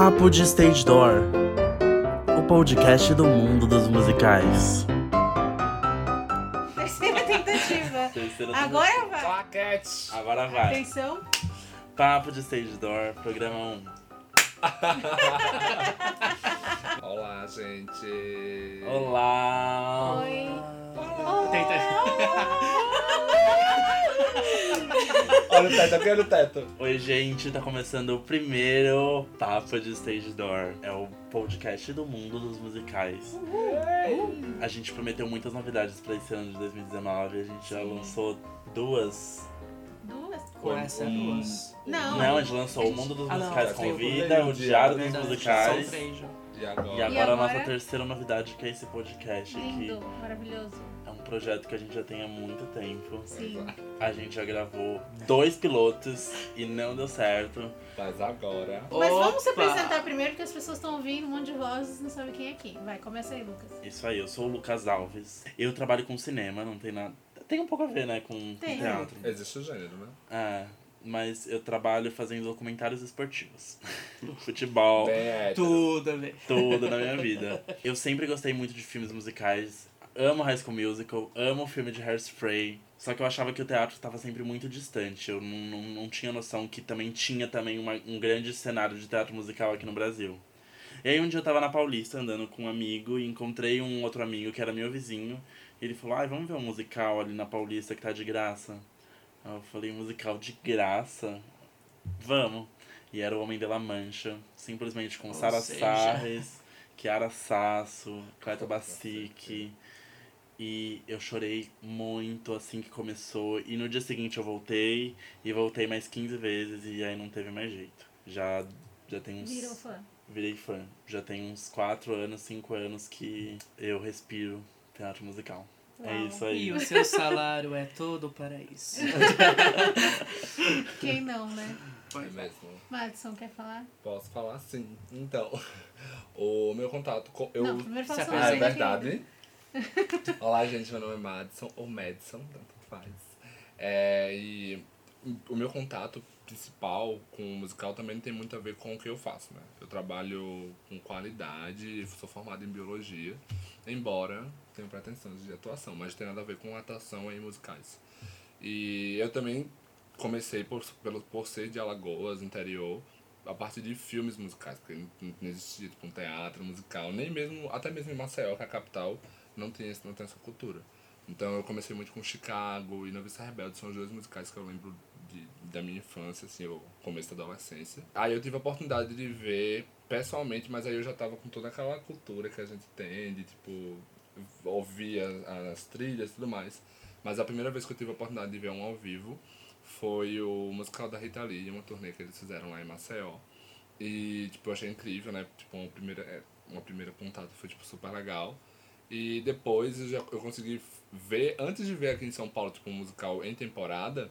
Papo de Stage Door, o podcast do mundo dos musicais. Terceira tentativa. Terceira Agora vai. Claquete! Agora vai. Atenção. Papo de Stage Door, programa 1. Olá, gente! Olá! Oi. Olha o teto, eu quero o teto. Oi, gente, tá começando o primeiro Papo de Stage Door. É o podcast do mundo dos musicais. A gente prometeu muitas novidades pra esse ano de 2019. A gente já lançou duas. Duas? Com essa é Um- duas. Não. Não, a gente lançou o Mundo dos Ah, Musicais tem o Convida, o dia, Diário dos Musicais. E agora? E agora a nossa terceira novidade, que é esse podcast, Lindo, que maravilhoso. É projeto que a gente já tem há muito tempo. Sim. A gente já gravou dois pilotos e não deu certo. Mas agora. Mas vamos se Opa! apresentar primeiro, porque as pessoas estão ouvindo um monte de vozes e não sabem quem é quem. Vai, começa aí, Lucas. Isso aí, eu sou o Lucas Alves. Eu trabalho com cinema, não tem nada. Tem um pouco a ver, né, com, com Tem. teatro. Existe o gênero, né? É, mas eu trabalho fazendo documentários esportivos. Futebol, hétero. Tudo, tudo na minha vida. Eu sempre gostei muito de filmes musicais. Amo High School Musical, amo o filme de Hairspray. Só que eu achava que o teatro estava sempre muito distante. Eu não, não, não tinha noção que também tinha também uma, um grande cenário de teatro musical aqui no Brasil. E aí um dia eu tava na Paulista andando com um amigo e encontrei um outro amigo que era meu vizinho. E ele falou, ai, vamos ver um musical ali na Paulista que tá de graça. Aí eu falei, musical de graça? Vamos. E era o Homem de la Mancha, simplesmente com Ou Sara seja- Sarres, Chiara Sasso, Cleto Bacic. E eu chorei muito assim que começou. E no dia seguinte eu voltei, e voltei mais 15 vezes, e aí não teve mais jeito. Já, já tem uns. Virou fã. Virei fã. Já tem uns 4 anos, 5 anos que eu respiro teatro musical. É Uau. isso aí. E o seu salário é todo para isso. Quem não, né? É mesmo. Madison, quer falar? Posso falar sim. Então, o meu contato com. Eu... Não, primeiro fala Ah, é verdade. Olá, gente, meu nome é Madison, ou Madison, tanto faz. É, e o meu contato principal com o musical também tem muito a ver com o que eu faço, né? Eu trabalho com qualidade, sou formado em biologia, embora tenha pretensões de atuação, mas tem nada a ver com atuação em musicais. E eu também comecei por, pelo, por ser de Alagoas, interior, a partir de filmes musicais, porque não, não existia tipo, um teatro musical, nem mesmo, até mesmo em Maceió, que é a capital, não tem, não tem essa cultura. Então eu comecei muito com Chicago e Noviça Rebelde, são os dois musicais que eu lembro de, da minha infância, assim, o começo da adolescência. Aí eu tive a oportunidade de ver pessoalmente, mas aí eu já tava com toda aquela cultura que a gente tem, de tipo, ouvir as, as trilhas e tudo mais. Mas a primeira vez que eu tive a oportunidade de ver um ao vivo foi o musical da Rita Lee, uma turnê que eles fizeram lá em Maceió. E, tipo, eu achei incrível, né? Tipo, uma primeira, é, uma primeira contato foi, tipo, super legal. E depois eu, já, eu consegui ver, antes de ver aqui em São Paulo, tipo, um musical em temporada,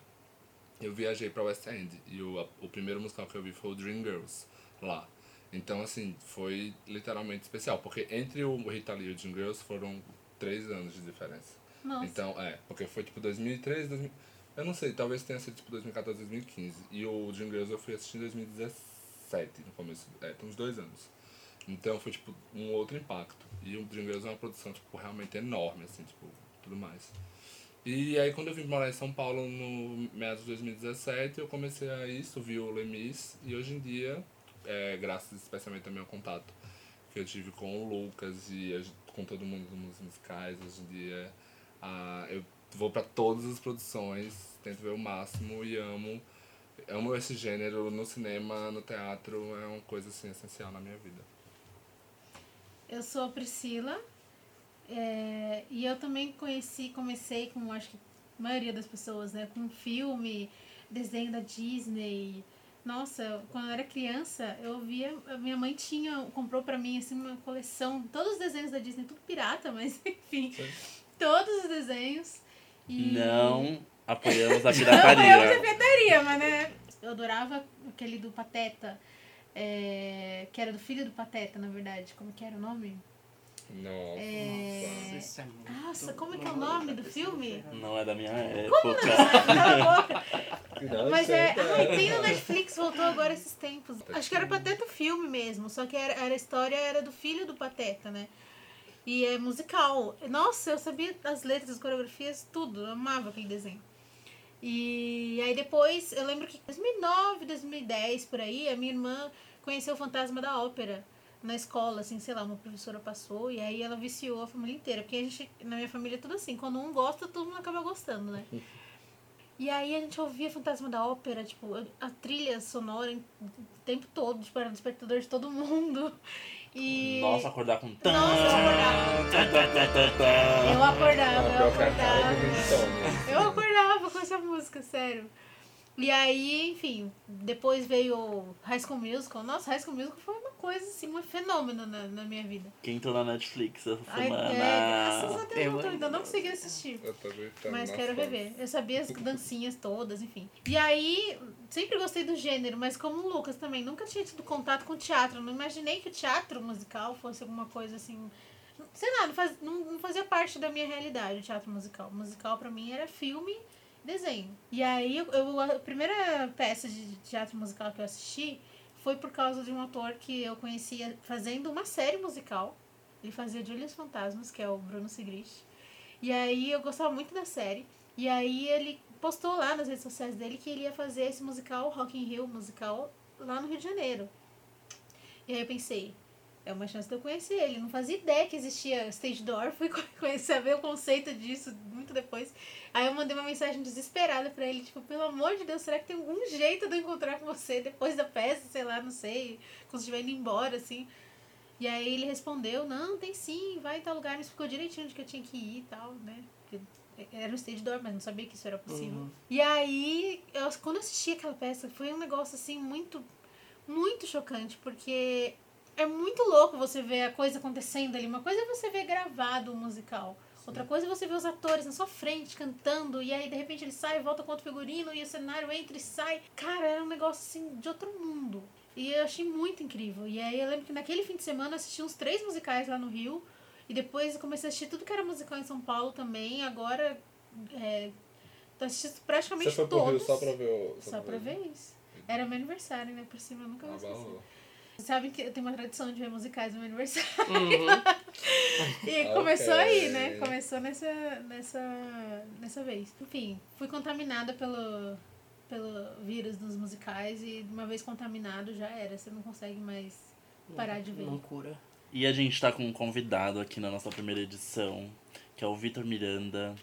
eu viajei pra West End. E o, o primeiro musical que eu vi foi o Dreamgirls, lá. Então, assim, foi literalmente especial. Porque entre o Rita Lee e o Dreamgirls foram três anos de diferença. Nossa. Então, é, porque foi tipo 2013, 2000, eu não sei, talvez tenha sido tipo 2014, 2015. E o Dream Girls eu fui assistir em 2017, no começo, é, tem uns dois anos. Então foi tipo um outro impacto. E o Dream Girls é uma produção tipo realmente enorme, assim, tipo, tudo mais. E aí quando eu vim morar em São Paulo no meados de 2017, eu comecei a isso, vi o Lemis, e hoje em dia, é, graças especialmente ao meu contato que eu tive com o Lucas e a com todo mundo dos musicais, hoje em dia ah, eu vou pra todas as produções, tento ver o máximo e amo. Amo esse gênero no cinema, no teatro, é uma coisa assim essencial na minha vida. Eu sou a Priscila. é, e eu também conheci, comecei com, acho que a maioria das pessoas, né? Com filme, desenho da Disney. Nossa, quando eu era criança, eu via. a Minha mãe tinha, comprou pra mim assim, uma coleção, todos os desenhos da Disney, tudo pirata, mas enfim. Todos os desenhos. E... Não apoiamos a Não, eu pirataria. pirataria, mas né? Eu adorava aquele do Pateta. É, que era do filho do Pateta, na verdade. Como que era o nome? Nossa. É... Isso é muito Nossa, como é que é o nome do filme? Não é da minha época. Boca. Não Mas é. tá. Ai, tem no Netflix, voltou agora esses tempos. Acho que era Pateta o filme mesmo, só que era, era a história era do filho do Pateta, né? E é musical. Nossa, eu sabia as letras, as coreografias, tudo. Eu amava aquele desenho. E aí depois, eu lembro que em 2009, 2010, por aí, a minha irmã conheceu o Fantasma da Ópera na escola, assim, sei lá, uma professora passou e aí ela viciou a família inteira. Porque a gente, na minha família, é tudo assim. Quando um gosta, todo mundo acaba gostando, né? E aí a gente ouvia Fantasma da Ópera, tipo, a trilha sonora o tempo todo, tipo, era o despertador de todo mundo. E. Nossa, acordar com... Nossa, eu acordava. Eu acordava, eu acordava. do insônia. Eu acordava com essa música, sério. E aí, enfim, depois veio High School Musical. Nossa, High School Musical foi uma coisa, assim, um fenômeno na, na minha vida. Quem entrou na Netflix essa Ai, semana? é, graças a Deus, Eu tô- ainda não consegui assistir. Eu tô gritando. Mas quero fonte. rever. Eu sabia as dancinhas todas, enfim. E aí, sempre gostei do gênero, mas como o Lucas também, nunca tinha tido contato com teatro. Não imaginei que o teatro musical fosse alguma coisa assim. Sei lá, não, faz, não, não fazia parte da minha realidade o teatro musical. Musical pra mim era filme desenho. E aí, eu, eu- a primeira peça de teatro musical que eu assisti foi por causa de um ator que eu conhecia fazendo uma série musical. Ele fazia Julius Fantasmas, que é o Bruno Sigrist. E aí eu gostava muito da série. E aí ele postou lá nas redes sociais dele que ele ia fazer esse musical, Rock in Rio musical, lá no Rio de Janeiro. E aí eu pensei, é uma chance de eu conhecer ele. Não fazia ideia que existia stage door, fui conhecer, saber o conceito disso muito depois. Aí eu mandei uma mensagem desesperada pra ele, tipo, pelo amor de Deus, será que tem algum jeito de eu encontrar com você depois da peça, sei lá, não sei, quando estiver indo embora, assim. E aí ele respondeu, não, tem sim, vai em tal lugar, me explicou direitinho onde que eu tinha que ir e tal, né? Era um stage door, mas não sabia que isso era possível. Uhum. E aí, eu, quando eu assisti aquela peça, foi um negócio assim muito, muito chocante, porque é muito louco você ver a coisa acontecendo ali. Uma coisa é você ver gravado o musical. Outra coisa é você ver os atores na sua frente cantando, e aí de repente ele sai, volta com outro figurino, e o cenário entra e sai. Cara, era um negócio assim de outro mundo. E eu achei muito incrível. E aí eu lembro que naquele fim de semana eu assisti uns três musicais lá no Rio. E depois eu comecei a assistir tudo que era musical em São Paulo também. Agora, é, tô assistindo praticamente Você foi todos. Rio só pra ver o. Só pra ver isso. Era meu aniversário, né? Por cima, eu nunca vou Ah, esquecer. Balou. Sabem que eu tenho uma tradição de ver musicais no meu aniversário. Uhum. E começou aí, né? Começou nessa, nessa, nessa vez. Enfim, fui contaminada pelo, pelo vírus dos musicais e uma vez contaminado já era. Você não consegue mais parar de ver. Não cura. E a gente tá com um convidado aqui na nossa primeira edição, que é o Vitor Miranda,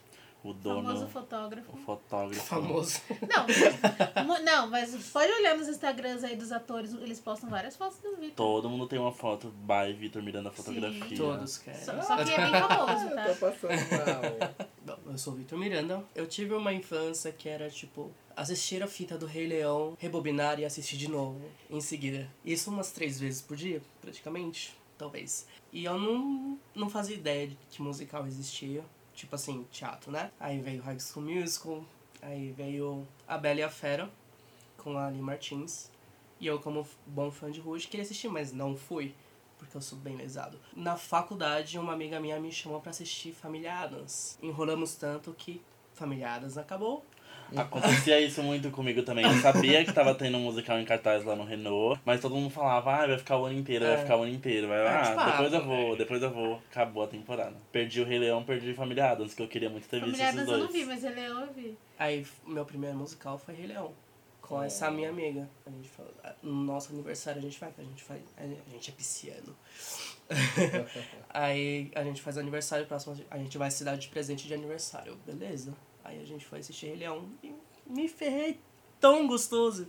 o dono, Famoso o fotógrafo. fotógrafo. Famoso. Não, não, mas pode olhar nos Instagrams aí dos atores, eles postam várias fotos do Vitor. Todo mundo tem uma foto by Vitor Miranda Fotografia. Todos querem. Só, só que é bem famoso, Eu tá? tô passando mal. Bom, eu sou o Vitor Miranda. Eu tive uma infância que era tipo assistir a fita do Rei Leão, rebobinar e assistir de novo em seguida. Isso umas três vezes por dia, praticamente, talvez. E eu não, não fazia ideia de que musical existia. Tipo assim, teatro, né? Aí veio High School Musical, aí veio A Bela e a Fera, com a Ali Martins. E eu, como bom fã de Rouge, queria assistir, mas não fui porque eu sou bem lesado. Na faculdade, uma amiga minha me chamou pra assistir Família Adams. Enrolamos tanto que Família Adams acabou. Acontecia isso muito comigo também. Eu sabia que tava tendo um musical em cartaz lá no Renault, mas todo mundo falava, ah, vai ficar o ano inteiro, É. vai ficar o ano inteiro. Vai, É, ah, tipo, ah, depois eu pô, vou, depois eu vou. Acabou a temporada. Perdi o Rei Leão, perdi Família Adams, que eu queria muito ter visto Família esses Adams eu dois. não vi, mas ele eu vi. Aí, meu primeiro musical foi Rei Leão. Com essa minha amiga. A gente falou, "Ah, no nosso aniversário a gente vai, a gente faz. A gente é pisciano. Aí a gente faz aniversário próximo, a gente vai se dar de presente de aniversário. Beleza. Aí a gente foi assistir Rei Leão e me ferrei tão gostoso.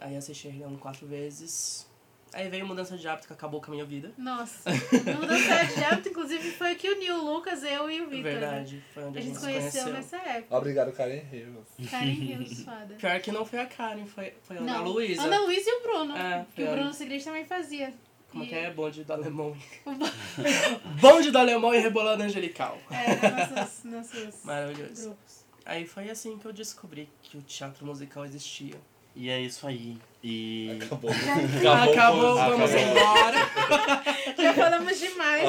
Aí assisti Rei Leão quatro vezes. Aí veio mudança de hábito que acabou com a minha vida. Nossa, no Mudança de Hábito, inclusive, foi que uniu o Lucas, eu e o Vitor. né? Verdade, foi onde A a, gente gente se conheceu conheceu. nessa época. Obrigado, Karen Rios. Karen Rios, foda. Pior que não foi a Karen, foi, foi a Ana Luísa. Ana Luísa e o Bruno. É, que o Bruno Segredo também fazia. Como E- que é? Bonde do alemão. Bonde do alemão e rebolando angelical. É, nossos, nossos Maravilhoso. grupos. Aí foi assim que eu descobri que o teatro musical existia. E é isso aí. E. Acabou. Acabou, Acabou. vamos embora. Já falamos demais.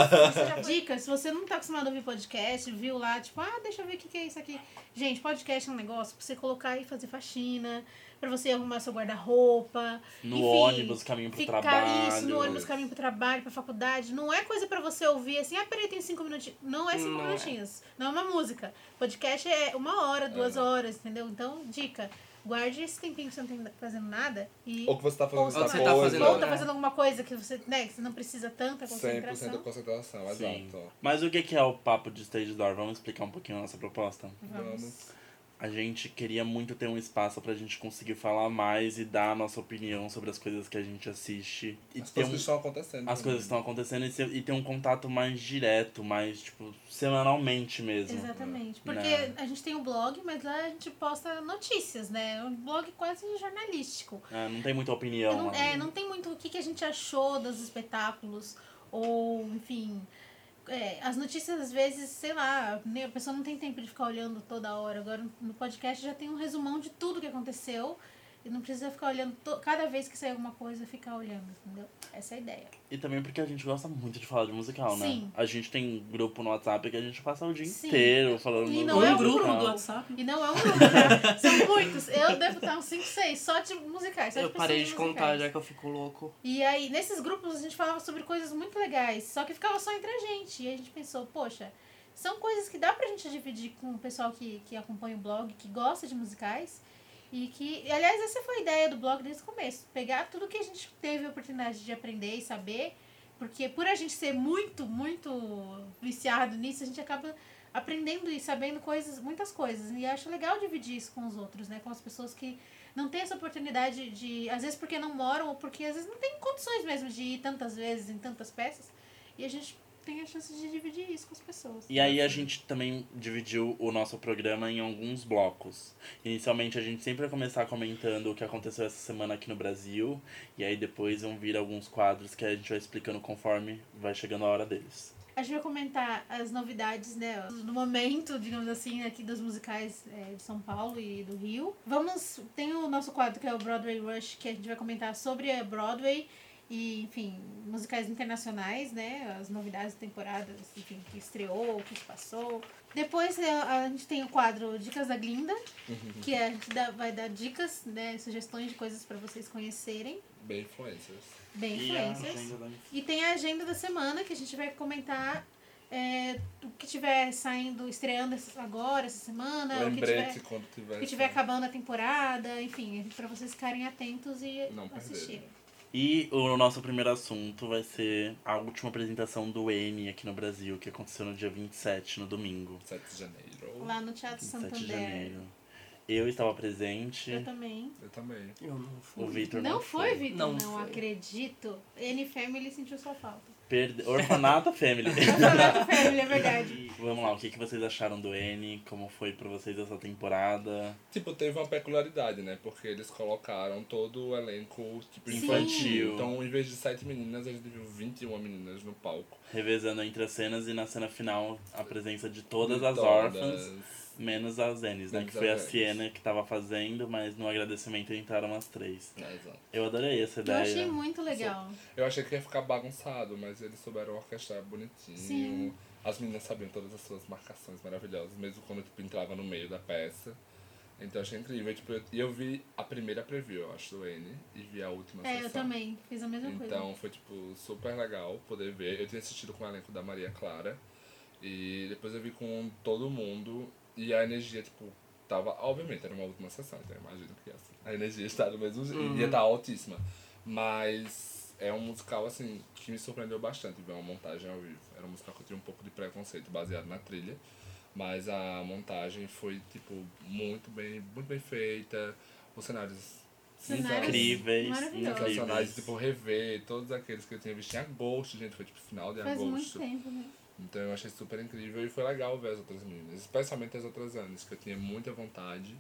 Dica, se você não tá acostumado a ouvir podcast, viu lá, tipo, ah, deixa eu ver o que, que é isso aqui. Gente, podcast é um negócio pra você colocar e fazer faxina, pra você arrumar seu guarda-roupa. No Enfim, ônibus, caminho pro Ficar trabalho. isso, no ônibus, caminho pro trabalho, pra faculdade. Não é coisa pra você ouvir assim, ah, peraí, tem cinco minutinhos. Não é cinco Não é. minutinhos. Não é uma música. Podcast é uma hora, duas É. horas, entendeu? Então, dica. Guarde esse tempinho que você não tá fazendo nada e. Ou que você tá fazendo você outra tá coisa. fazendo- ou tá É. fazendo alguma coisa que você, né, que você não precisa tanta 100% concentração. de concentração, Sim. exato. Mas o que que é o papo de Stage Door? Vamos explicar um pouquinho a nossa proposta? Vamos. A gente queria muito ter um espaço pra gente conseguir falar mais e dar a nossa opinião sobre as coisas que a gente assiste. E As ter coisas um- que estão acontecendo. as coisas que estão acontecendo e, ser- e ter um contato mais direto, mais, tipo, semanalmente mesmo. Exatamente. Porque Né? a gente tem um blog, mas lá a gente posta notícias, né? É um blog quase jornalístico. É, não tem muita opinião. não, é, não tem muito o que, que a gente achou dos espetáculos, ou, enfim. É, as notícias, às vezes, sei lá, a pessoa não tem tempo de ficar olhando toda hora. Agora, no podcast já tem um resumão de tudo que aconteceu. E não precisa ficar olhando, to- cada vez que sair alguma coisa, ficar olhando, entendeu? Essa é a ideia. E também porque a gente gosta muito de falar de musical, né? Sim. A gente tem grupo no WhatsApp que a gente passa o dia Sim. inteiro falando E não é um grupo do WhatsApp. E não é um grupo, tá? São muitos. Eu devo estar uns 5, 6, só de musicais. Só Eu de parei de contar já que eu fico louco. E aí, nesses grupos, a gente falava sobre coisas muito legais, só que ficava só entre a gente. E a gente pensou, poxa, são coisas que dá pra gente dividir com o pessoal que, que acompanha o blog, que gosta de musicais. E que, aliás, essa foi a ideia do blog desde o começo. Pegar tudo que a gente teve a oportunidade de aprender e saber. Porque por a gente ser muito, muito viciado nisso, a gente acaba aprendendo e sabendo coisas, muitas coisas. E acho legal dividir isso com os outros, né? Com as pessoas que não têm essa oportunidade de, às vezes porque não moram ou porque às vezes não tem condições mesmo de ir tantas vezes em tantas peças. E a gente tem a chance de dividir isso com as pessoas. E aí a gente também dividiu o nosso programa em alguns blocos. Inicialmente a gente sempre vai começar comentando o que aconteceu essa semana aqui no Brasil. E aí depois vão vir alguns quadros que a gente vai explicando conforme vai chegando a hora deles. A gente vai comentar as novidades, né, no momento, digamos assim, aqui dos musicais é, de São Paulo e do Rio. Vamos, tem o nosso quadro que é o Broadway Rush, que a gente vai comentar sobre a Broadway e, enfim, musicais internacionais, né, as novidades da temporada, enfim, que estreou, o que se passou. Depois é, a gente tem o quadro Dicas da Glinda, que é, a gente dá- vai dar dicas, né, sugestões de coisas para vocês conhecerem, Bem influencers. bem E influencers. da E tem a agenda da semana que a gente vai comentar é, o que tiver saindo, estreando agora, essa semana, o que tiver, quando tiver. o que tiver acabando a temporada, enfim, pra vocês ficarem atentos e Não assistirem. E o nosso primeiro assunto vai ser a última apresentação do N aqui no Brasil, que aconteceu no dia 27, no domingo. 7 de janeiro. Lá no Teatro 27 de Santander. janeiro. Eu estava presente, Eu também. Eu também. Eu não fui. o Vitor Não, não, foi, Vitor? Não Não, foi. acredito. N Family sentiu sua falta. Perde... Orfanato Family. Orfanato Family, é verdade. E Vamos lá, o que, que vocês acharam do N? Como foi pra vocês essa temporada? Tipo, teve uma peculiaridade, né? Porque eles colocaram todo o elenco tipo, Sim. infantil. Então, em vez de 7 meninas, a gente viu 21 meninas no palco. Revezando entre as cenas e na cena final a presença de todas De as todas. órfãs, menos as Enes, né? Menos Que foi a. Siena que tava fazendo, mas no agradecimento entraram as três. É, exato. Eu adorei essa Eu ideia. achei muito legal. Eu achei que ia ficar bagunçado, mas eles souberam orquestrar bonitinho. Sim. As meninas sabiam todas as suas marcações maravilhosas, mesmo quando tipo, entrava no meio da peça. Então eu achei incrível. E tipo, eu, eu vi a primeira preview, eu acho, do N, e vi a última É, eu sessão. também. Fiz a mesma coisa. Então foi tipo super legal poder ver. Eu tinha assistido com o elenco da Maria Clara. E depois eu vi com todo mundo. E a energia, tipo, tava. Obviamente, era uma última sessão, então eu imagino que assim, a energia está do mesmo jeito. Uhum. Ia estar altíssima. Mas é um musical, assim, que me surpreendeu bastante ver uma montagem ao vivo. Era um musical que eu tinha um pouco de preconceito baseado na trilha. Mas a montagem foi, tipo, muito bem, muito bem feita. Os cenários Cenários Incríveis, maravilhosos. sensacionais, tipo, rever todos aqueles que eu tinha visto em agosto, gente, foi tipo final de Faz muito agosto. tempo, né? Então eu achei super incrível e foi legal ver as outras meninas, especialmente as outras anos, que eu tinha muita vontade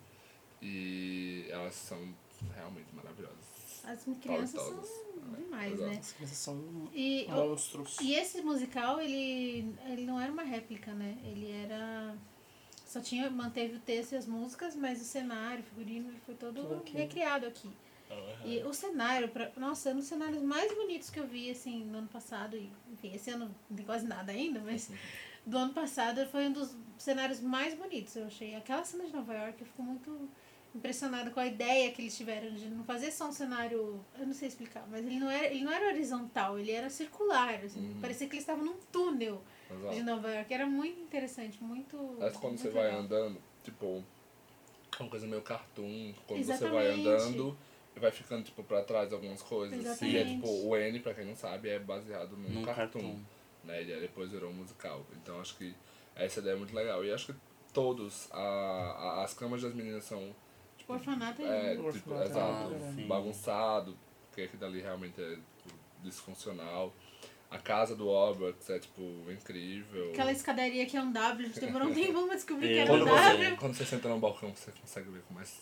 e elas são realmente maravilhosas. As crianças são Todas. demais, Exato. né? As crianças são E, monstros. e esse musical, ele, ele não era uma réplica, né? Ele era Só tinha, manteve o texto e as músicas, mas o cenário, o figurino, foi todo Tudo aqui. recriado aqui. E o cenário, pra, nossa, é um dos cenários mais bonitos que eu vi, assim, no ano passado. E, enfim, esse ano não tem quase nada ainda, mas do ano passado foi um dos cenários mais bonitos, eu achei. Aquela cena de Nova York, eu fico muito impressionada com a ideia que eles tiveram de não fazer só um cenário, eu não sei explicar, mas ele não era, ele não era horizontal, ele era circular, assim, Uhum. parecia que eles estavam num túnel de Exato. Nova York, era muito interessante, muito Mas quando muito você vai legal. andando, tipo, é uma coisa meio cartoon. Quando você Exatamente. vai andando, vai ficando, tipo, pra trás algumas coisas. E é, Exatamente. tipo, o N, pra quem não sabe, é baseado num, Num cartoon. cartoon. Né? Ele depois virou um musical. Então acho que essa ideia é muito legal. E acho que todos, a, a- as camas das meninas são, O orfanato é, é, O tipo, orfanato é exato, Ah, sim. bagunçado, porque aquilo dali realmente é tipo, disfuncional. A casa do Roberts é, tipo, incrível. Aquela escadaria que é um W, a gente demorou um tempão pra descobrir que É, era um Quando W. você, quando você senta no balcão, você consegue ver com mais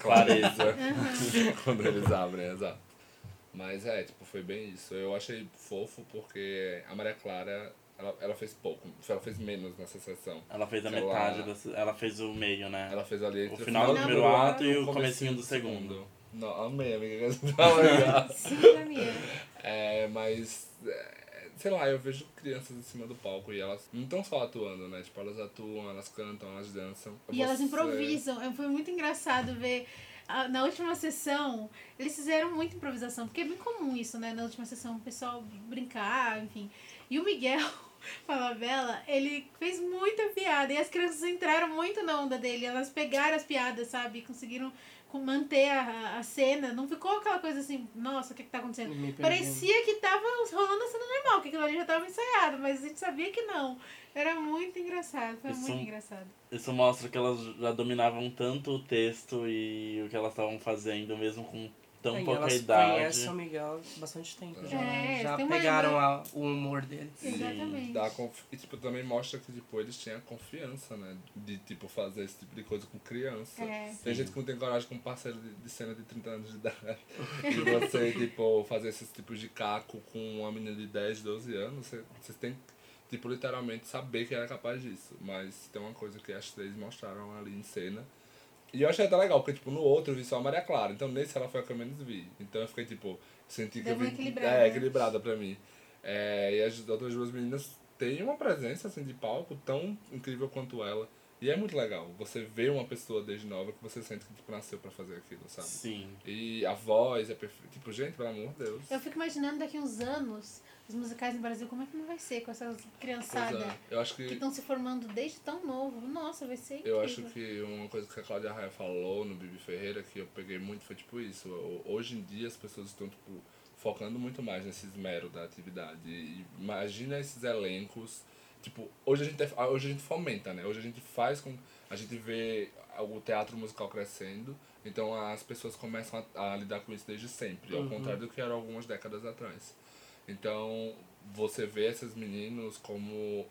Clareza. quando eles abrem, exato. Mas é, tipo, foi bem isso. Eu achei fofo porque a Maria Clara, ela, ela fez pouco, ela fez menos nessa sessão. Ela fez a Ela- metade, dessa, ela fez o meio, né? Ela fez ali entre O final do primeiro ato e o comecinho do segundo. Não, amei, amiga. tá era. É, mas, é, sei lá, eu vejo crianças em cima do palco e elas não estão só atuando, né? Tipo, elas atuam, elas cantam, elas dançam. E elas Você- improvisam. É, Foi muito engraçado ver. ah, Na última sessão, eles fizeram muita improvisação, porque é bem comum isso, né? Na última sessão, o pessoal brincar, enfim. E o Miguel Falabella, ele fez muita piada. E as crianças entraram muito na onda dele. Elas pegaram as piadas, sabe? E conseguiram com- manter a, a cena. Não ficou aquela coisa assim, nossa, o que, que tá acontecendo? Parecia que tava rolando a cena normal, que aquilo ali já tava ensaiado, mas a gente sabia que não. Era muito engraçado, foi Isso- muito engraçado. Isso mostra que elas já dominavam tanto o texto e o que elas estavam fazendo, mesmo com tão É, e pouca elas idade. conhecem o Miguel bastante tempo. Já, É, já tem uma- pegaram a- o humor dele. Exatamente. dá confi- E tipo, também mostra que tipo, eles tinham confiança, né? De tipo, fazer esse tipo de coisa com criança. É. Tem gente que não tem coragem com um parceiro de, de cena de 30 anos de idade. E você, tipo, fazer esses tipos de caco com uma menina de 10, 12 anos, você, você tem que, tipo, literalmente saber que ela é capaz disso. Mas tem uma coisa que as três mostraram ali em cena. E eu achei até legal, porque, tipo, no outro eu vi só a Maria Clara. Então nesse ela foi a que eu menos vi. Então eu fiquei, tipo, senti que Deu eu vi. equilibrada, É, né? equilibrada pra mim. É, e as outras duas meninas têm uma presença, assim, de palco tão incrível quanto ela. E é muito legal. Você vê uma pessoa desde nova que você sente que, tipo, nasceu pra fazer aquilo, sabe? Sim. E a voz é perfeita. Tipo, gente, pelo amor de Deus. Eu fico imaginando daqui uns anos, os musicais no Brasil, como é que não vai ser com essas criançadas é. Eu acho que estão se formando desde tão novo. Nossa, vai ser incrível. Eu acho que uma coisa que a Cláudia Raia falou no Bibi Ferreira que eu peguei muito foi tipo isso. Hoje em dia as pessoas estão tipo, focando muito mais nesse esmero da atividade. E imagina esses elencos. Tipo, hoje a gente é- hoje a gente fomenta, né? Hoje a gente faz com. A gente vê o teatro musical crescendo, então as pessoas começam a, a lidar com isso desde sempre, ao Uhum. contrário do que era algumas décadas atrás. Então, você vê esses meninos como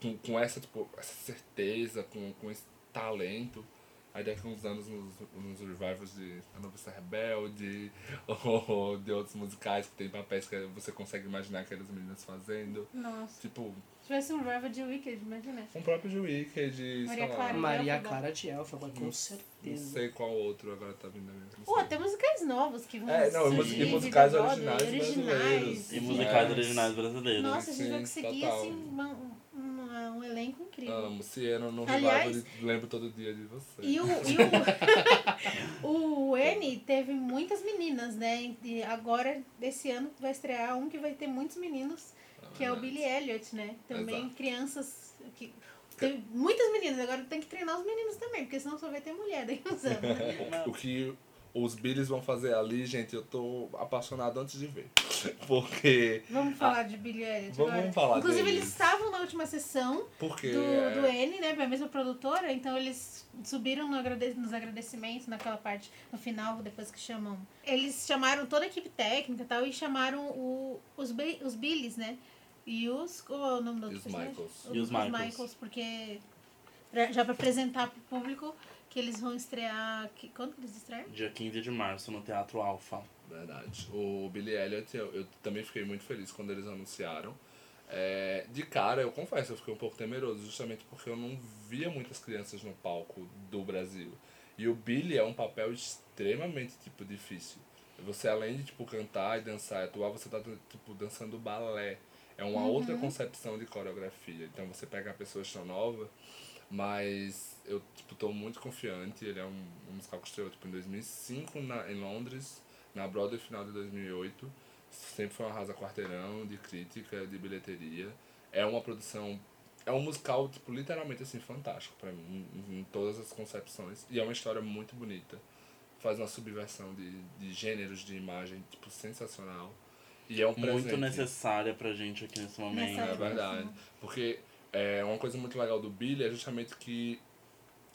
com, com essa, tipo, essa certeza, com, com esse talento. Aí daqui a uns anos nos, nos revivals de A Noviça Rebelde, ou de outros musicais que tem papéis que você consegue imaginar aquelas meninas fazendo. Nossa. Tipo, Se tivesse um rival de Wicked, imagina. um próprio de Wicked, sei Maria lá, Clara. Maria Elfaba. Clara de Elfaba, com não certeza. sei qual outro agora tá vindo na minha não Pô, sei. tem musicais novos que vão É, não, e surgir, e musicais Brother, originais brasileiros. E musicais É. originais brasileiros. Nossa, a gente vai conseguir, total. assim, uma- uma- um elenco incrível. Amo, Siena no Aliás- revival de Lembro Todo Dia de Você. E o, e o, o N teve muitas meninas, né? E agora, desse ano, vai estrear um que vai ter muitos meninos, que é o. Billy Elliot, né? Também Exato. crianças. Que, tem muitas meninas, agora tem que treinar os meninos também, porque senão só vai ter mulher daqui a uns anos, né? O que os Billys vão fazer ali, gente, eu tô apaixonado antes de ver. Porque. Vamos falar de Billy Elliot Vamos agora. falar Inclusive, deles. eles estavam na última sessão Porque. do, é, do N, né? A mesma produtora, então eles subiram no agrade- nos agradecimentos, naquela parte, no final, depois que chamam. Eles chamaram toda a equipe técnica e tal, e chamaram o, os, os Billys, né? E os. Qual é o nome do E outro os personagem? Michaels. E os Michaels. porque. pra- já pra apresentar pro público que eles vão estrear. Que, quando que eles estreiam? Dia 15 de março no Teatro Alfa. Verdade. O Billy Elliot, eu, eu também fiquei muito feliz quando eles anunciaram. É, de cara, eu confesso, eu fiquei um pouco temeroso, justamente porque eu não via muitas crianças no palco do Brasil. E o Billy é um papel extremamente, tipo, difícil. Você, além de, tipo, cantar e dançar e atuar, você tá, tipo, dançando balé. É uma outra concepção de coreografia. Então, você pega pessoas tão nova, mas eu, tipo, tô muito confiante. Ele é um, um musical que estreou, tipo, em 2005 na, em Londres, na Broadway final de 2008. Sempre foi um arrasa quarteirão de crítica, de bilheteria. É uma produção é um musical, tipo, literalmente assim, fantástico pra mim, em, em, todas as concepções. E é uma história muito bonita. Faz uma subversão de, de gêneros de imagem, tipo, sensacional. E é um Muito presente. necessária pra gente aqui nesse momento. É verdade. Porque é, uma coisa muito legal do Billy é justamente que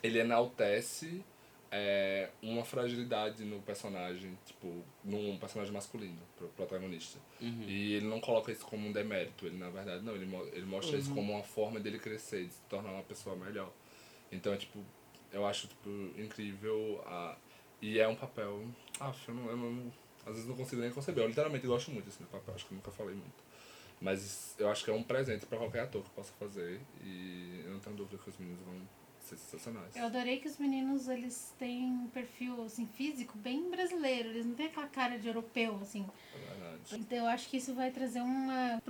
ele enaltece é, uma fragilidade no personagem, tipo, num personagem masculino, pro protagonista. Uhum. E ele não coloca isso como um demérito, ele na verdade não, ele, ele mostra isso como uma forma dele crescer, de se tornar uma pessoa melhor. Então é tipo, eu acho tipo, incrível a. E é um papel. Ah, eu não, eu não. Às vezes não consigo nem conceber. Eu literalmente gosto muito desse meu papel, acho que nunca falei muito. Mas eu acho que é um presente pra qualquer ator que possa fazer. E eu não tenho dúvida que os meninos vão sensacionais. Eu adorei que os meninos, eles têm um perfil, assim, físico bem brasileiro. Eles não têm aquela cara de europeu, assim. É. Então eu acho que isso vai trazer uma...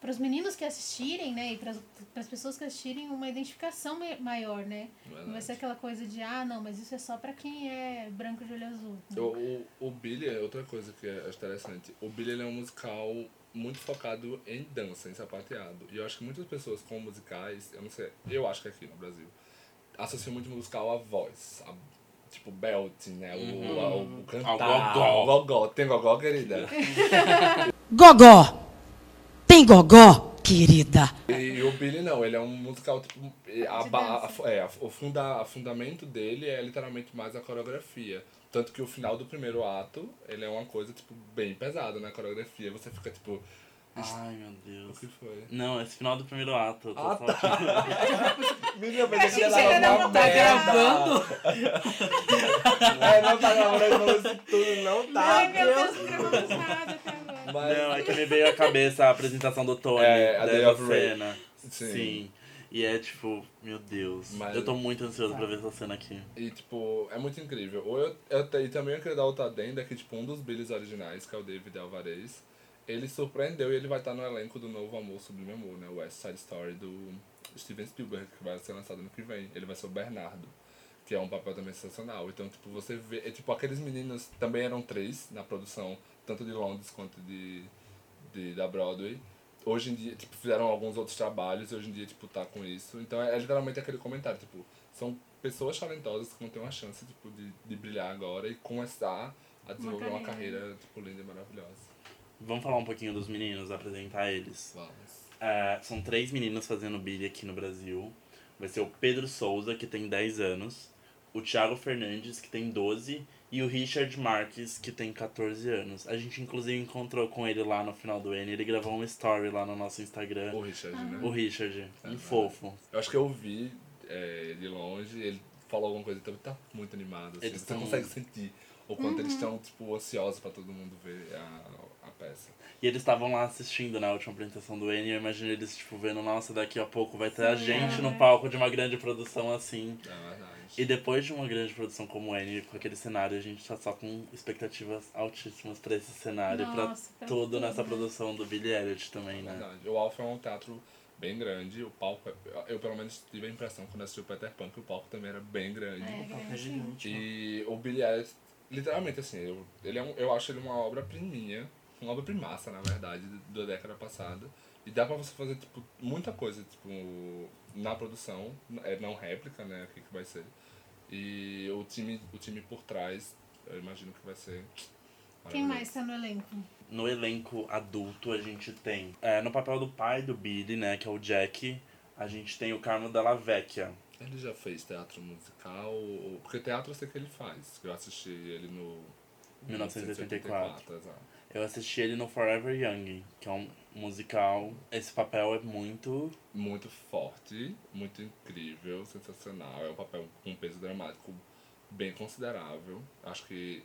Para os meninos que assistirem, né? E para as pessoas que assistirem, uma identificação ma- maior, né? É Não vai ser aquela coisa de, ah, não, mas isso é só pra quem é branco de olho azul. O, o, o Billy é outra coisa que é interessante. O Billy é um musical muito focado em dança, em sapateado. E eu acho que muitas pessoas com musicais, eu não sei, eu acho que aqui no Brasil, associam muito musical à voz. A, tipo, belting, né? O, a- o, cantar. Ao gogó. o gogó. Tem gogó, querida? Gogó. Tem gogó, querida. E o Billy não, ele é um musical, tipo, a, a- é, a- o, funda, a fundamento dele é literalmente mais a coreografia. Tanto que o final do primeiro ato, ele é uma coisa, tipo, bem pesada na coreografia. Você fica, tipo, Ai, meu o Deus. que foi? Não, esse final do primeiro ato. eu tô Ah, só- Menina, que ia Chega, dar não, tá merda. gravando? É, não tá gravando, tudo, não tá. Ai, meu Deus, não gravamos nada até agora. Mas, Não, é que me veio à cabeça a apresentação do Tony. É, a Day of cena. Sim. Sim. E é tipo, meu Deus. Mas- Eu tô muito ansioso pra ver essa cena aqui. E, tipo, é muito incrível. Ou eu, eu, e também eu queria dar outra adenda que, tipo, um dos Billys originais, que é o David Alvarez, ele surpreendeu e ele vai estar no elenco do novo Amor Sublime Amor, né? O West Side Story do Steven Spielberg, que vai ser lançado ano que vem. Ele vai ser o Bernardo, que é um papel também sensacional. Então, tipo, você vê... É, tipo, aqueles meninos também eram três na produção, tanto de Londres quanto de, de da Broadway. Hoje em dia, tipo, fizeram alguns outros trabalhos e hoje em dia, tipo, tá com isso. Então é, é literalmente aquele comentário, tipo, são pessoas talentosas que vão ter uma chance, tipo, de, de brilhar agora e começar a desenvolver uma carreira. carreira, tipo, linda e maravilhosa. Vamos falar um pouquinho dos meninos, apresentar eles. Vamos. É, são três meninos fazendo Billy aqui no Brasil. Vai ser o Pedro Souza, que tem 10 anos, o Thiago Fernandes, que tem 12, e o Richard Marques, que tem 14 anos. A gente inclusive encontrou com ele lá no final do N, ele gravou uma story lá no nosso Instagram. O Richard, né? O Richard, É, um né? fofo. Eu acho que eu vi é, de longe, ele falou alguma coisa, então tá muito animado, assim, Eles você tão- consegue sentir o quanto eles estão, tipo, ansiosos pra todo mundo ver a peça. E eles estavam lá assistindo na última apresentação do N, eu imagino eles, tipo, vendo, nossa, daqui a pouco vai ter a Sim, gente é. no palco de uma grande produção assim. É verdade. E depois de uma grande produção como N, com aquele cenário, a gente tá só com expectativas altíssimas pra esse cenário, Nossa, pra tudo nessa né? produção do Billy Elliot também, É né? verdade. O Alpha é um teatro bem grande, o palco, é- eu pelo menos tive a impressão quando assisti o Peter Pan que o palco também era bem grande. É, É grande. gigante. E o Billy Elliot, literalmente assim, eu, ele é um, eu acho ele uma obra priminha, uma obra primaça, na verdade, da década passada. E dá pra você fazer, tipo, muita coisa, tipo, na produção, é não réplica, né, o que que vai ser. E o time, o time por trás, eu imagino que vai ser Quem mais tá no elenco? No elenco adulto, a gente tem, é, no papel do pai do Billy, né, que é o Jack, a gente tem o Carmo Della Vecchia. Ele já fez teatro musical, porque teatro eu sei que ele faz. Eu assisti ele no 1984. exato. Eu assisti ele no Forever Young, que é um musical. Esse papel é muito. Muito forte, muito incrível, sensacional. É um papel com um peso dramático bem considerável. Acho que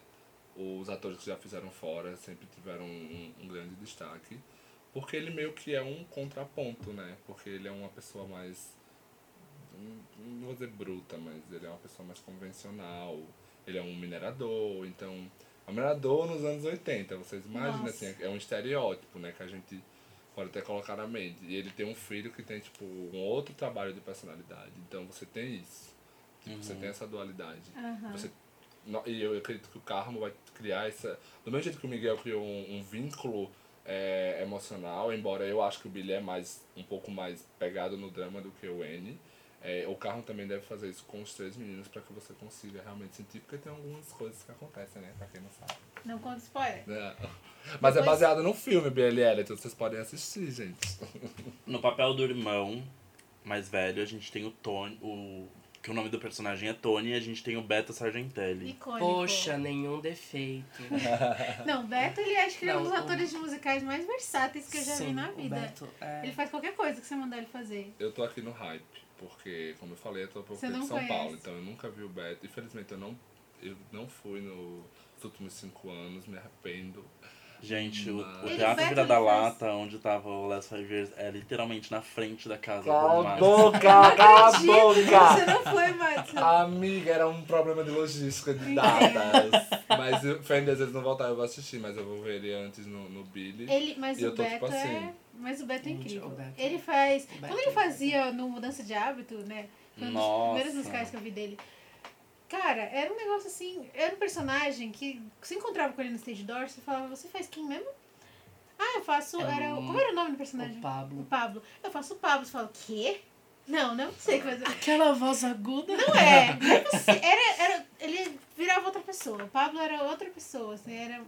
os atores que já fizeram fora sempre tiveram um, um grande destaque. Porque ele meio que é um contraponto, né? Porque ele é uma pessoa mais. Não vou dizer bruta, mas ele é uma pessoa mais convencional. Ele é um minerador, então. Minerador nos anos 80, vocês imaginam Nossa. assim, é um estereótipo, né? Que a gente pode até colocar na mente. E ele tem um filho que tem, tipo, um outro trabalho de personalidade. Então você tem isso. Tipo, Você tem essa dualidade. Aham. Você, no- e eu acredito que o Carmo vai criar essa. Do mesmo jeito que o Miguel criou um, um vínculo é, emocional, embora eu acho que o Billy é mais um pouco mais pegado no drama do que o N. É, o Carmo também deve fazer isso com os três meninos para que você consiga realmente sentir, porque tem algumas coisas que acontecem, né? Pra quem não sabe. Não conta spoiler. É. Mas é Depois- baseado no filme BLL, então vocês podem assistir, gente. No papel do irmão mais velho, a gente tem o Tony, o que o nome do personagem é Tony, e a gente tem o Beto Sargentelli. Icônico. Poxa, nenhum defeito. Não, Beto, ele acho que ele é um dos o- atores de musicais mais versáteis que eu já vi Sim, na o vida. Beto é... Ele faz qualquer coisa que você mandar ele fazer. Eu tô aqui no hype, porque, como eu falei, eu tô pouco de São conhece. Paulo, então eu nunca vi o Beto. Infelizmente eu não, eu não fui no- nos últimos cinco anos, me arrependo. Gente, o, o Ele- Teatro Vira da Lata, onde tava o Last Five Years, é literalmente na frente da casa do Max. boca, cala a Você não foi, Madison. Amiga, era um problema de logística de datas. mas eu- Deus, eles não voltaram, eu vou assistir, mas eu vou ver ele antes no, no Billy. Ele, mas E o eu tô, Beto tipo, assim, é. Mas o Beto é Gente, incrível. o Beto- ele faz. o Beto Quando ele é fazia no Mudança de Hábito, né? Foi um dos Nossa. primeiros musicais que eu vi dele. Cara, era um negócio assim. Era um personagem que você encontrava com ele no stage door, você falava, você faz quem mesmo? Ah, eu faço. É era, um- como era o nome do personagem? O Pablo. O Pablo. Eu faço o Pablo. Você fala, quê? Não, não sei que fazer. Aquela voz aguda. Não é. É era, era, ele virava outra pessoa. O Pablo era outra pessoa, assim, era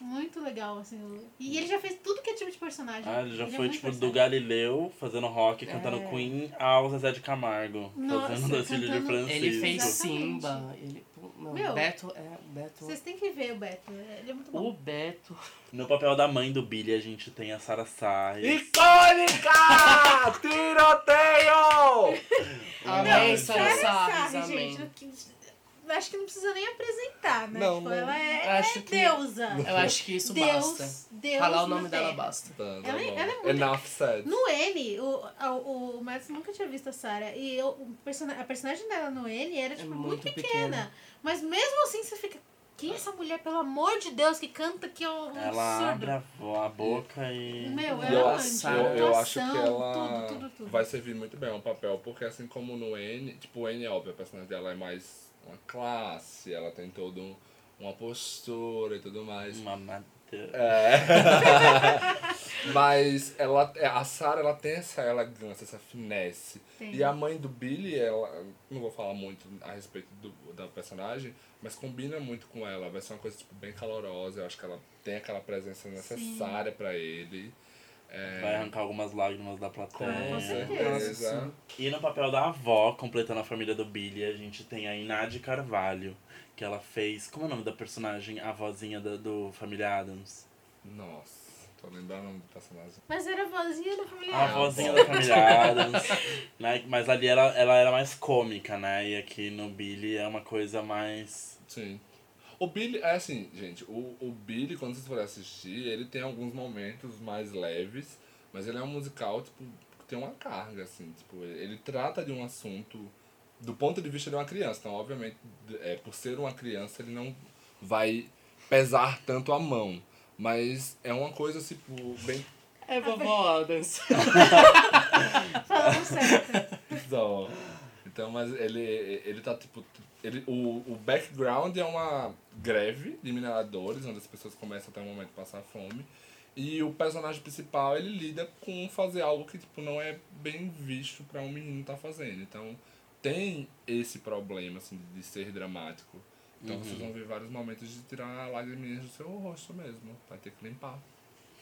muito legal, assim. E ele já fez tudo que é tipo de personagem. Ah, ele já é foi muito tipo do versátil. Galileu, fazendo rock, cantando É. Queen, ao Zezé de Camargo, Nossa, fazendo o filho de cantando- Francisco. Ele fez Exatamente. Simba. Ele... Não, Meu, Beto é... Beto... Vocês têm que ver o Beto. Ele é muito bom. O Beto... No papel da mãe do Billy, a gente tem a Sarah Sayers. Icônica! Tiroteio! Amém, Sarah amém. gente, que- acho que não precisa nem apresentar, né? Não, tipo, não. ela é, Acho é que- deusa. Eu acho que isso Deus, basta. Deus Falar o nome dela Terra. basta. Tá, tá Ela é- ela é muito- Enough said. No N, o, o, o Mads nunca tinha visto a Sarah. E eu, o persona- a personagem dela no N era, tipo, muito, muito pequena. pequena. Mas mesmo assim, você fica... Quem é essa mulher, pelo amor de Deus, que canta que é um Ela absurdo? abre a, boca e. Meu, ela eu, é acho, ângulo, eu, eu acho que ela tudo, tudo, tudo. vai servir muito bem ao papel, porque assim como no N, tipo, o N é óbvio, a personagem dela é mais uma classe, ela tem todo um- uma postura e tudo mais. Uma É. Mas ela, é, a Sarah ela tem essa elegância, essa finesse. Tem. E a mãe do Billy, ela. Não vou falar muito a respeito do, da personagem, mas combina muito com ela. Vai ser uma coisa tipo, bem calorosa. Eu acho que ela tem aquela presença necessária pra ele. É, Vai arrancar algumas lágrimas da plateia. Com com certeza. E no papel da avó, completando a família do Billy, a gente tem a Inade Carvalho, que ela fez. Como é o nome da personagem, a vozinha do, do Família Adams? Nossa, tô lembrando o nome do personagem. Mas era a vozinha da família A Ah, vozinha da Família Adams. Né? Mas ali ela, ela era mais cômica, né? E aqui no Billy é uma coisa mais. Sim. O Billy, é assim, gente, o, o Billy, quando vocês forem assistir, ele tem alguns momentos mais leves, mas ele é um musical, tipo, que tem uma carga, assim, tipo, ele trata de um assunto do ponto de vista de uma criança. Então, obviamente, é, por ser uma criança, ele não vai pesar tanto a mão. Mas é uma coisa, tipo, bem É vovó Adams. Falando certo. Então, então, mas ele, ele tá tipo. Ele, o, o background é uma greve de mineradores, onde as pessoas começam até o momento de passar fome. E o personagem principal, ele lida com fazer algo que tipo, não é bem visto para um menino tá fazendo. Então, tem esse problema, assim, de ser dramático. Então vocês vão ver vários momentos de tirar lágrimas do seu rosto mesmo. Vai ter que limpar.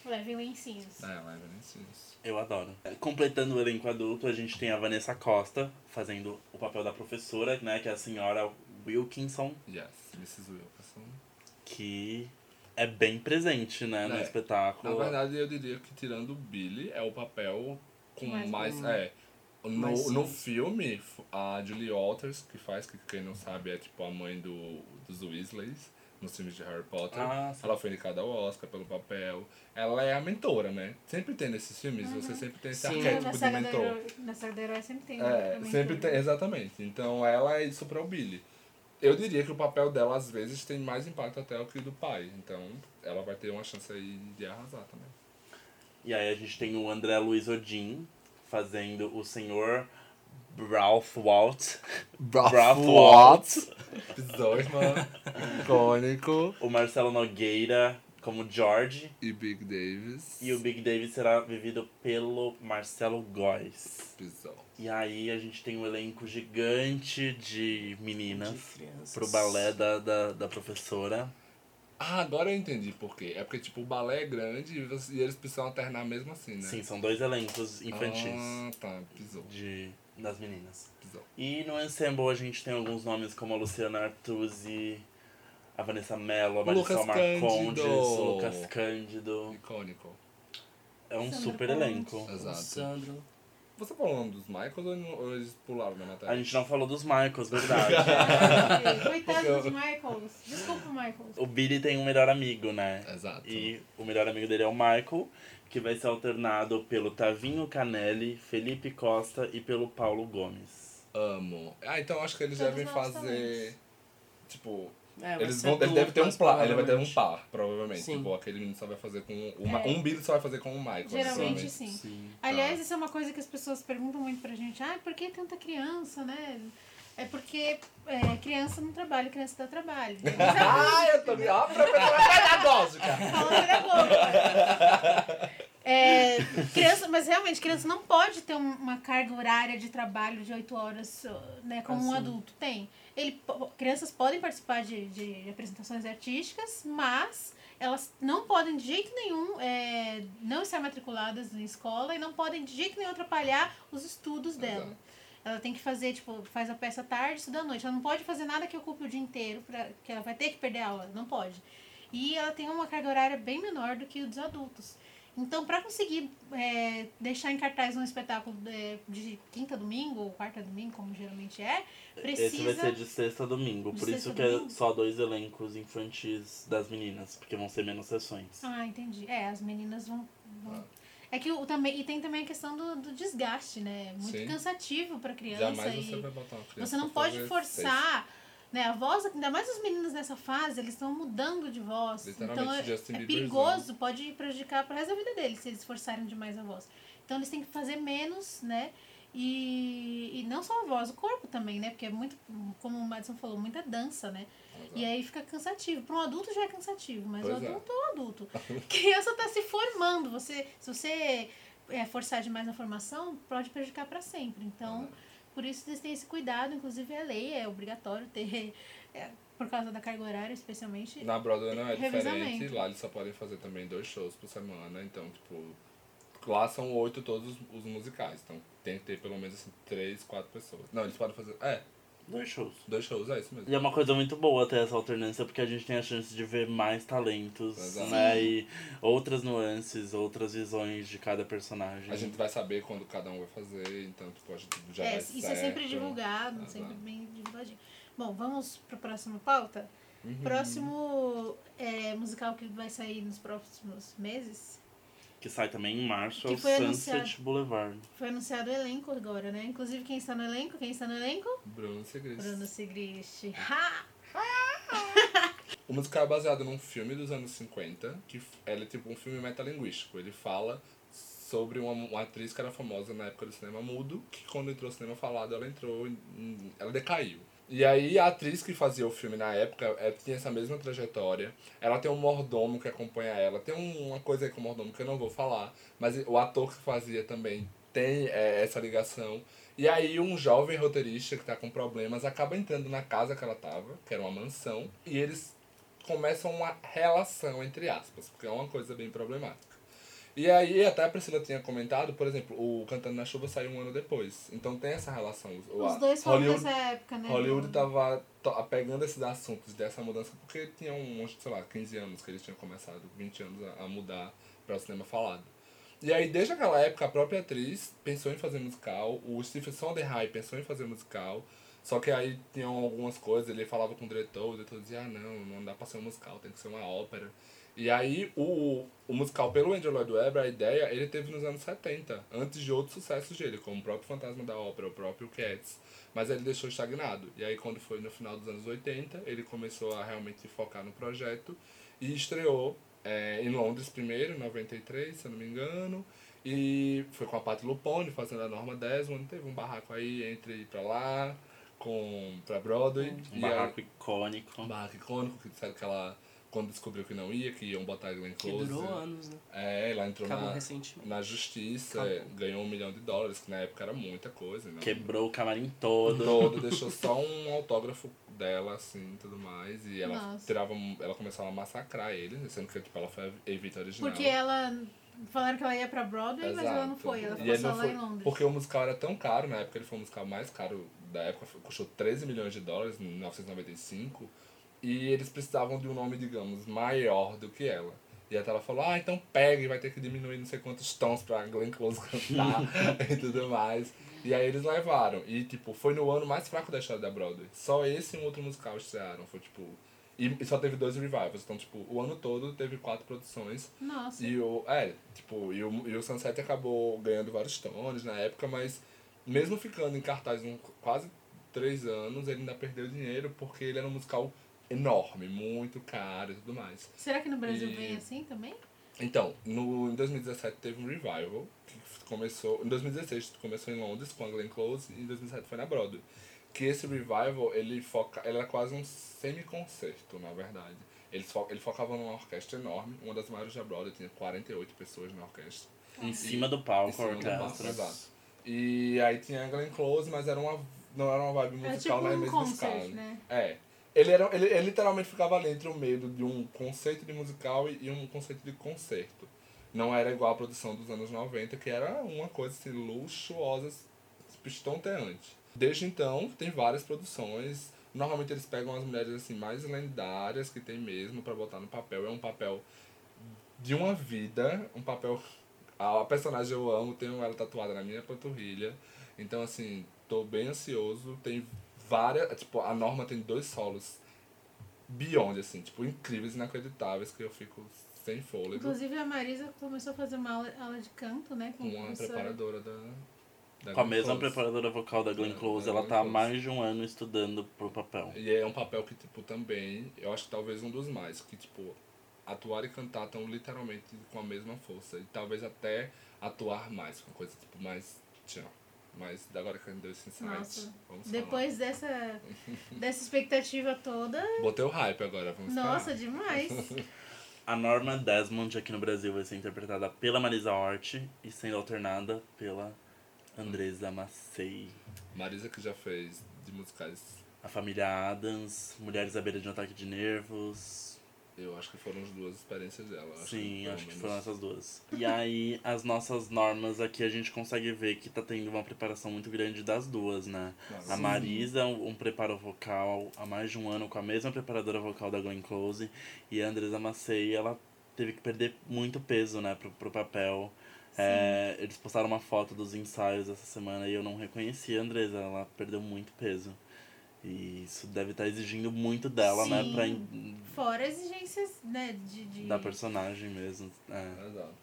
Levem lencinhos. É, nesse isso. Eu adoro. Completando o elenco adulto, a gente tem a Vanessa Costa, fazendo o papel da professora, né? Que é a senhora Wilkinson, Yes, Mrs. Wilkerson. que é bem presente, né, no É. espetáculo. Na verdade, eu diria que tirando o Billy, é o papel com Mais mais. é. No, Mais no sim. filme, a Julie Walters, que faz, que quem não sabe é tipo a mãe do, dos Weasleys, nos filmes de Harry Potter. Ah, ela foi indicada ao Oscar pelo papel. Ela é a mentora, né? Sempre tem nesses filmes, você sempre tem esse Sim. arquétipo de mentor. herói, na saga da herói sempre tem. É, né, sempre mentor. tem, exatamente. Então ela é isso para o Billy. Eu diria que o papel dela, às vezes, tem mais impacto até o que o do pai. Então ela vai ter uma chance aí de arrasar também. E aí a gente tem o André Luiz Odin fazendo o senhor Ralph Walt. Ralph Walt. Bizarro, mano. Icônico. O Marcelo Nogueira como George. E Big Davis. E o Big David será vivido pelo Marcelo Góes. Bizarro. E aí a gente tem um elenco gigante de meninas De crianças. pro balé da, da, da professora. Ah, agora eu entendi por quê. É porque, tipo, o balé é grande e, e eles precisam alternar mesmo assim, né? Sim, são dois elencos infantis Ah, tá. Pisou. de, das meninas. E no ensemble a gente tem alguns nomes como a Luciana Artuzzi, a Vanessa Mello, a Marisol Marcondes, o Lucas Cândido. Icônico. É um Sandra super Pontes. elenco. Exato. Sandro. Você falou o nome dos Michaels ou eles pularam na A matéria? gente não falou dos Michaels, verdade. Coitado dos Michaels. Desculpa, Michaels. o Billy tem um melhor amigo, né? Exato. E o melhor amigo dele é o Michael, que vai ser alternado pelo Tavinho Canelli, Felipe Costa e pelo Paulo Gomes. Amo. Ah, então acho que eles Todos devem fazer. talentos. Tipo, É, eles vão, ele deve ter um par, ele vai ter um provavelmente. par, provavelmente. Sim. Tipo, aquele menino só vai fazer com o Ma- É. um Billy só vai fazer com o Michael. Geralmente provavelmente. sim. Sim. Aliás, isso é uma coisa que as pessoas perguntam muito pra gente. Ah, por que tanta criança, né? É porque é, criança não trabalha, criança dá trabalho. ah, eu tô ó, professora pedagógica. Fala pedagoga. É, criança, mas realmente, criança não pode ter um- uma carga horária de trabalho de 8 horas, né, como um Assim. adulto tem. Ele, crianças podem participar de, de apresentações artísticas, mas elas não podem de jeito nenhum é, não estar matriculadas na escola e não podem de jeito nenhum atrapalhar os estudos dela. Exato. Ela tem que fazer, tipo, faz a peça tarde, estuda à noite. Ela não pode fazer nada que ocupe o dia inteiro, pra, que ela vai ter que perder a aula. Não pode. E ela tem uma carga horária bem menor do que o dos adultos. Então, para conseguir é, deixar em cartaz um espetáculo é, de quinta a domingo, ou quarta domingo, como geralmente é, precisa... Esse vai ser de sexta a domingo, De por sexta isso que é domingo? só dois elencos infantis das meninas, porque vão ser menos sessões. Ah, entendi. É, as meninas vão... vão... É que o, também, e tem também a questão do, do desgaste, né? Muito Sim. cansativo para criança. Jamais e... você vai botar uma criança Você não pra pode forçar, né? A voz, ainda mais os meninos nessa fase, eles estão mudando de voz. Então é, é perigoso, pode prejudicar pro resto da vida deles se eles forçarem demais a voz. Então eles têm que fazer menos, né? E, e não só a voz, o corpo também, né? Porque é muito, como o Madison falou, muita dança, né? E aí fica cansativo. Para um adulto já é cansativo, mas Pois o é. adulto é um adulto. Criança tá se formando. Você, se você é, forçar demais na formação, pode prejudicar para sempre. Então, por isso eles têm esse cuidado. Inclusive, a lei é obrigatório ter, é, por causa da carga horária, especialmente. Na Broadway não é diferente, lá eles só podem fazer também dois shows por semana, então, tipo, lá são oito todos os, os musicais, então tem que ter pelo menos assim, três, quatro pessoas. Não, eles podem fazer, é, Dois shows. dois shows, é isso mesmo. E é uma coisa muito boa ter essa alternância, porque a gente tem a chance de ver mais talentos, Exato. né? E outras nuances, outras visões de cada personagem. A gente vai saber quando cada um vai fazer, então, tipo, a gente já É, vai isso é certo. sempre divulgado, Exato. sempre bem divulgadinho. Bom, vamos para a próxima pauta? Uhum. Próximo é, musical que vai sair nos próximos meses Que sai também em março, Que é o foi Sunset anunciado. Boulevard. foi anunciado o elenco agora, né? Inclusive, quem está no elenco? Quem está no elenco? Bruno Segredo. Bruno Sigrist. Ha! O musical é baseado num filme dos anos 50, que ele é tipo um filme metalinguístico. Ele fala sobre uma, uma atriz que era famosa na época do cinema mudo, que quando entrou no cinema falado, ela entrou, ela decaiu. E aí a atriz que fazia o filme na época é, tinha essa mesma trajetória. Ela tem um mordomo que acompanha ela. Tem um- uma coisa aí com o mordomo que eu não vou falar, mas o ator que fazia também tem é, essa ligação. E aí um jovem roteirista que tá com problemas acaba entrando na casa que ela tava, que era uma mansão, e eles começam uma relação, entre aspas, porque é uma coisa bem problemática. E aí, até a Priscila tinha comentado, por exemplo, o Cantando na Chuva saiu um ano depois. Então tem essa relação. Os a- dois foram nessa época, né? Hollywood tava pegando esses assuntos dessa mudança porque tinham, uns, sei lá, 15 anos que eles tinham começado, 20 anos a, a mudar para o cinema falado. E aí, desde aquela época, a própria atriz pensou em fazer musical, o Stephen Sondheim pensou em fazer musical, Só que aí tinham algumas coisas, ele falava com o diretor, o diretor dizia, ah não, não dá pra ser um musical, tem que ser uma ópera. E aí o, o musical pelo Andrew Lloyd Webber, a ideia, ele teve nos anos 70, antes de outros sucessos dele, como o próprio Fantasma da Ópera, o próprio Cats. Mas ele deixou estagnado. E aí quando foi no final dos anos 80, ele começou a realmente focar no projeto e estreou é, em Londres primeiro, em 93, se eu não me engano. E foi com a Patti Lupone fazendo a Norma Desmond. Teve um barraco aí entre ir pra lá, com, pra Broadway. Um e barraco aí- icônico. um barraco icônico, que disseram que ela, quando descobriu que não ia, que iam botar a Glenn Que Close. durou anos, né? É, ela entrou Acabou na, recentemente. na justiça, Acabou. ganhou um milhão de dólares, que na época era muita coisa. Né? Quebrou o camarim todo. todo, deixou só um autógrafo dela, assim, e tudo mais. E ela Nossa. tirava, ela começava a massacrar ele, sendo que tipo, ela foi a Evita original. Porque ela. Falaram que ela ia pra Broadway, mas ela não Exato. foi. Ela ficou ele só não lá foi- em Londres. Porque o musical era tão caro, na época ele foi o musical mais caro da época, custou 13 milhões de dólares em 1995, e eles precisavam de um nome, digamos, maior do que ela. E até ela falou, ah, então pega e vai ter que diminuir não sei quantos tons pra Glenn Close cantar e tudo mais. E aí eles levaram. E, tipo, foi no ano mais fraco da história da Broadway. Só esse e um outro musical estrearam. Foi, tipo... E, e só teve dois revivals. Então, tipo, o ano todo teve quatro produções. Nossa. E o, é, tipo, e o, e o Sunset acabou ganhando vários tones na época, mas mesmo ficando em cartaz um, quase três anos, ele ainda perdeu dinheiro porque ele era um musical enorme, muito caro e tudo mais. Será que no Brasil E- vem assim também? Então, no, em 2017 teve um revival, que começou, em 2016 começou em Londres com a Glenn Close e em 2017 foi na Broadway. Que esse revival, ele foca, ele era quase um semi-concerto, na verdade. Ele, fo, ele focava numa orquestra enorme, uma das maiores da Broadway, tinha 48 pessoas na orquestra. Em cima do Em palco, a cima do palco, orquestra. exato. E aí tinha a Glenn Close, mas era uma, não era uma vibe musical tipo na um mesma concert, né? É. Ele, era, ele, ele literalmente ficava ali entre o meio de um conceito de musical e, e um conceito de concerto. Não era igual a produção dos anos 90, que era uma coisa assim, luxuosa, estonteante. Desde então, tem várias produções. Normalmente eles pegam as mulheres assim mais lendárias que tem mesmo pra botar no papel. É um papel de uma vida, um papel. A personagem eu amo, tenho ela tatuada na minha panturrilha. Então, assim, tô bem ansioso. Tem várias. Tipo, a Norma tem dois solos beyond, assim, tipo, incríveis, inacreditáveis, que eu fico sem fôlego. Inclusive a Marisa começou a fazer uma aula, aula de canto, né? Com uma professora. preparadora da. da Com a Glenn mesma Close. preparadora vocal da Glenn É, Close, da ela Glenn tá há mais de um ano estudando pro papel. E é um papel que, tipo, também, eu acho que talvez um dos mais, que, tipo, atuar e cantar estão literalmente com a mesma força. E talvez até atuar mais, com coisa, tipo, mais. Tchau. Mas agora que a gente deu esse insight, Nossa. vamos Depois dessa, dessa expectativa toda, falar. Botei o hype agora, vamos nossa, falar. demais. A Norma Desmond aqui no Brasil vai ser interpretada pela Marisa Hort e sendo alternada pela Andresa Massei. Marisa que já fez de musicais, A família Adams, Mulheres à beira de um ataque de nervos. Eu acho que foram as duas experiências dela. eu Sim, pelo acho que menos. foram essas duas. E aí, as nossas normas aqui, a gente consegue ver que tá tendo uma preparação muito grande das duas, né? Nossa. A Marisa, um um preparo vocal há mais de um ano com a mesma preparadora vocal da Glenn Close. E a Andresa Massei, ela teve que perder muito peso, né, pro, pro papel. É, eles postaram uma foto dos ensaios essa semana e eu não reconheci a Andresa, ela perdeu muito peso. E isso deve estar exigindo muito dela, né, Sim. pra, in- Fora exigências, né, de... de... da personagem mesmo. É. Exato.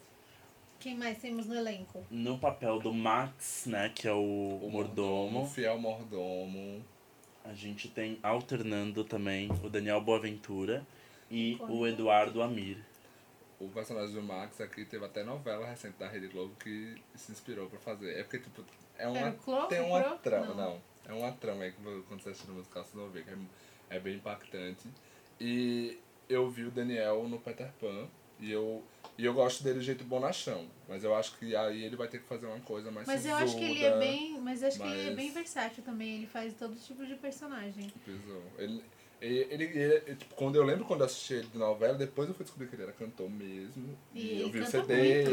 Quem mais temos no elenco? No papel do Max, né, que é o, O mordomo, O fiel mordomo. a gente tem alternando também o Daniel Boaventura e o Eduardo Amir. O personagem do Max aqui teve até novela recente da Rede Globo que se inspirou pra fazer. É porque, tipo, é uma. O Clo- tem uma trama. Não. Não. É uma trama aí que quando você assiste no musical você vai ver, que é, é bem impactante. E eu vi o Daniel no Peter Pan e eu. E eu gosto dele de jeito bonachão. Mas eu acho que aí ele vai ter que fazer uma coisa mais Mas eu acho que ele é bem. Mas eu acho que ele é mas- bem versátil também. Ele faz todo tipo de personagem. Pisou. Ele, ele, ele, ele- tipo, quando eu lembro quando eu assisti ele de novela, depois eu fui descobrir que ele era cantor mesmo. E E, eu ele vi o CD.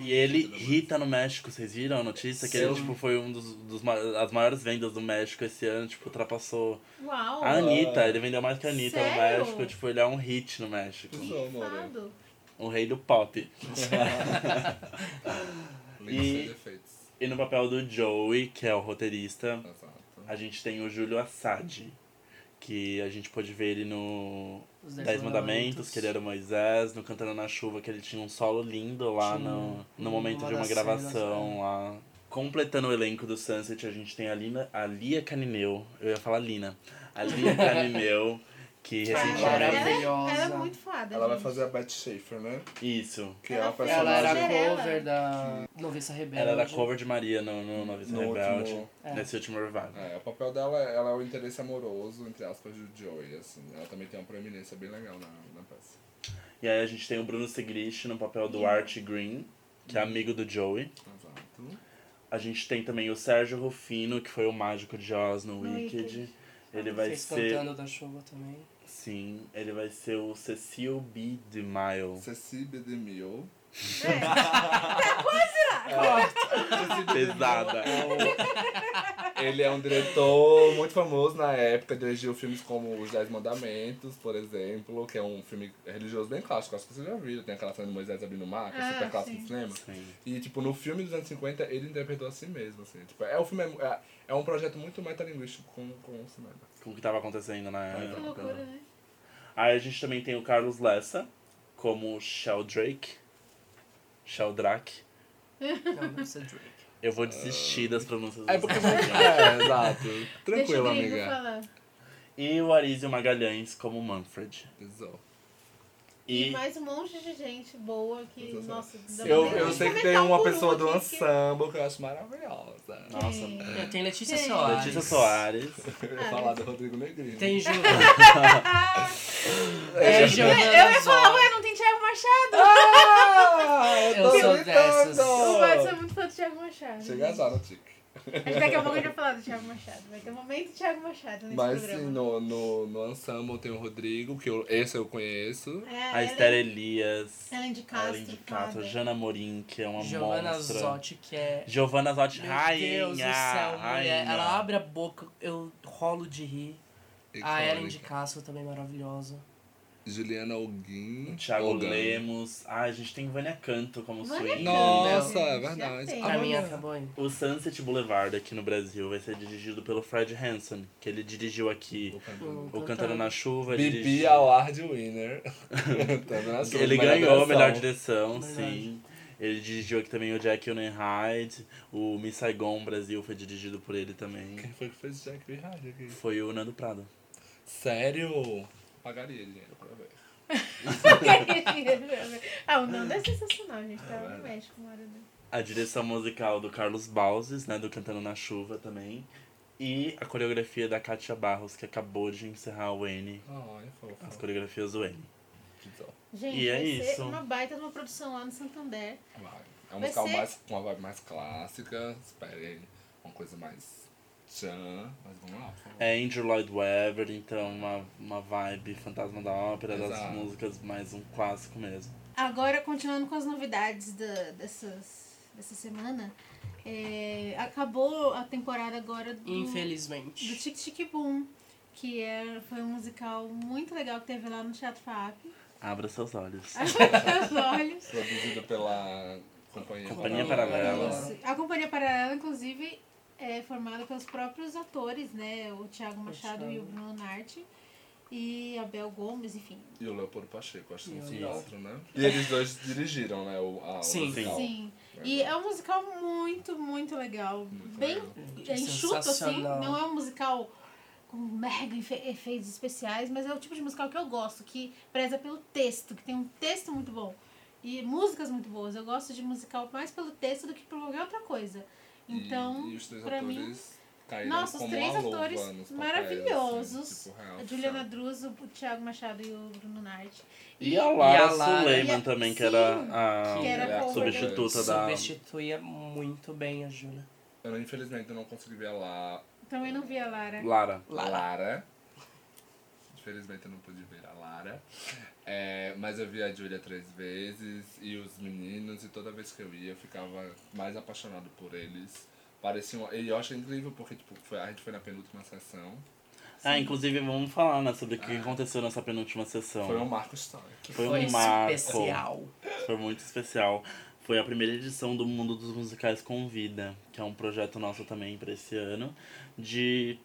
E ele irrita no México, vocês viram a notícia? Que ele Sim. tipo, foi um dos, dos as maiores vendas do México esse ano, tipo, ultrapassou Uau! a Anitta. Ele vendeu mais que a Anitta no Sério? México, tipo, ele é um hit no México. O rei do pop. E- sem defeitos. E no papel do Joey, que é o roteirista, Exato. A gente tem o Júlio Assad, que a gente pôde ver ele no Os Dez Mandamentos, que ele era Moisés, no Cantando na Chuva, que ele tinha um solo lindo lá Tinha. no, no momento uma de uma gravação cenas, lá. Completando o elenco do Sunset, a gente tem a, Lina, a Lia Canineu, eu ia falar Lina, a Lia Canineu, que Ah, recentemente... ela, ela, Maravilhosa. ela é muito foda. Ela vai gente. fazer a Beth Schaefer, né? Isso. Que Ela é a fez- Ela era cover da Noviça Rebelde. Ela era cover de Maria no, no Noviça No Rebelde, último- É. nesse último revival. É, o papel dela ela é o interesse amoroso, entre aspas, do Joey, assim. Ela também tem uma proeminência bem legal na, na peça. E aí a gente tem o Bruno Segrist no papel do Art Green, que é amigo do Joey. Exato. A gente tem também o Sérgio Rufino, que foi o mágico de Oz no, No Wicked. Wicked. Ele vai Fez ser. Cantando da Chuva também. Sim, ele vai ser o Cecil B. DeMille. Ceci B. DeMille. Pesada. Ele é um diretor muito famoso na época, dirigiu filmes como Os Dez Mandamentos, por exemplo, que é um filme religioso bem clássico, acho que você já viu. Tem aquela cena de Moisés abrindo o mar, que é Ah, super clássico sim. do cinema. Sim. E, tipo, no filme dos anos 50, ele interpretou a si mesmo, assim. Tipo, é, o filme é, é, é um projeto muito metalinguístico com, com o cinema. Com o que tava acontecendo na Que época. loucura, né? Aí a gente também tem o Carlos Lessa, como Sheldrake. Sheldrake. Não, ser Drake. Eu vou desistir das pronúncias É porque... é, exato. Deixa Tranquilo, o gringo amiga. falar. E o Arísio Magalhães como Manfred. Exato. E, E mais um monte de gente boa que, Exato. nossa... Eu, eu sei que tem um uma um pessoa do aqui, que- eu acho maravilhosa. Nossa. Quem? Tem Letícia Quem? Soares. Letícia Soares. Eu ia falar do Rodrigo Negrinho. Tem Ju. É, Tem Giovanna Eu ia falar, ué, não tem Thiago Machado. Ah, eu, Eu sou dessas. O Matos é muito fã do Thiago Machado. Chega já no tique. Acho que daqui a pouco a gente vai falar do Thiago Machado. Vai ter um momento do Thiago Machado nesse Mas programa. sim, no, no, no ensemble tem o Rodrigo, que eu, esse eu conheço. É, A Esther Elias. Ellen de A Castro. Ellen de Castro. foda. Jana Morim, que é uma Giovanna monstra. Zotti, que é. Giovanna Zotti, Meu rainha. Deus do céu, mulher. rainha. Ela abre a boca, eu rolo de rir. A Icônica. Ellen de Castro também maravilhosa. Juliana Alguin. O Thiago. Lemos. Ah, a gente tem Vânia Canto como Vânia swing. Nossa, é verdade. Ah, Pra mim acabou. O Sunset Boulevard aqui no Brasil vai ser dirigido pelo Fred Hanson, que ele dirigiu aqui o Cantando na Chuva. Bibi dirigiu- Award winner. Chuva, Ele ganhou a melhor direção. sim. Ele dirigiu aqui também o Jack Hyde. O Miss Saigon Brasil foi dirigido por ele também. Quem foi que fez Jack Virage aqui? Foi o Nando Prado. Sério? Pagaria dinheiro pra ver. ah, o Nando é sensacional, gente. Tava É no México uma hora dele. A direção musical do Carlos Balzes, né, do Cantando na Chuva também. E a coreografia da Katia Barros, que acabou de encerrar o N. Ai, As fofo. coreografias do N. Então, Gente, E é isso. uma baita de uma produção lá no Santander. vai. É um Vai musical ser- mais, com uma vibe mais clássica. Esperem uma coisa mais tchan. Mas vamos lá. É Andrew Lloyd Webber, então uma, uma vibe fantasma da ópera, das Exato. músicas, mais um clássico mesmo. Agora, continuando com as novidades da, dessas, dessa semana, é, acabou a temporada agora do, do Infelizmente. Tic Tic Boom, que é, foi um musical muito legal que teve lá no Teatro FAP. Abra seus olhos. Abre os olhos. Produzida pela Companhia, Companhia Paralela. Paralela. A Companhia Paralela, inclusive, é formada pelos próprios atores, né? O Thiago Machado e o. Bruno Narte. E a Bel Gomes, enfim. E o Leopoldo Pacheco, acho que sei Isso. outro, né? E eles dois dirigiram, né? O, a, Sim. musical. Sim. E é um musical muito, muito legal. Muito Bem legal. é enxuto, assim. Não é um musical com mega efe- efeitos especiais, mas é o tipo de musical que eu gosto, que preza pelo texto, que tem um texto muito bom. E músicas muito boas. Eu gosto de musical mais pelo texto do que por qualquer outra coisa. E- Então, e, os três pra mim. Nossa, os três atores papéis, maravilhosos. assim, tipo, real, A Juliana. Druso, o Thiago Machado e o Bruno Narte. E a Lara, a Lara- Suleiman E a- também, que sim, era a que era a substituta da... Substituía muito bem a Júlia. Eu, não- infelizmente, eu não consegui ver a La... Também não vi a Lara. Lara. Lara. Infelizmente, eu não pude ver a Lara. É, mas eu vi a Julia três vezes e os meninos, e toda vez que eu ia, eu ficava mais apaixonado por eles. Pareciam... E eu acho incrível porque tipo, foi, a gente foi na penúltima sessão. Ah, inclusive vamos falar, né, sobre o que Ah. aconteceu nessa penúltima sessão. Foi um marco histórico. Foi Foi um marco. especial. Foi muito especial. foi a primeira edição do Mundo dos Musicais Convida, que é um projeto nosso também para esse ano, de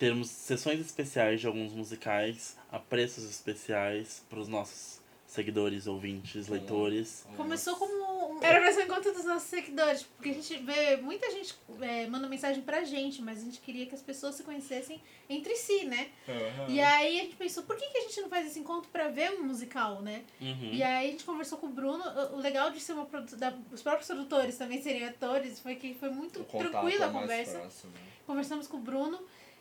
termos sessões especiais de alguns musicais a preços especiais para os nossos seguidores, ouvintes, leitores. Começou como. um- Era pra ser encontro dos nossos seguidores, porque a gente vê. Muita gente é, manda mensagem pra gente, mas a gente queria que as pessoas se conhecessem entre si, né? Aham. E aí a gente pensou, por que, que a gente não faz esse encontro pra ver um musical, né? Uhum. E aí a gente conversou com o Bruno. O legal de ser uma produ- da, os próprios produtores também serem atores foi que foi muito tranquila é a mais conversa. próximo. Conversamos com o Bruno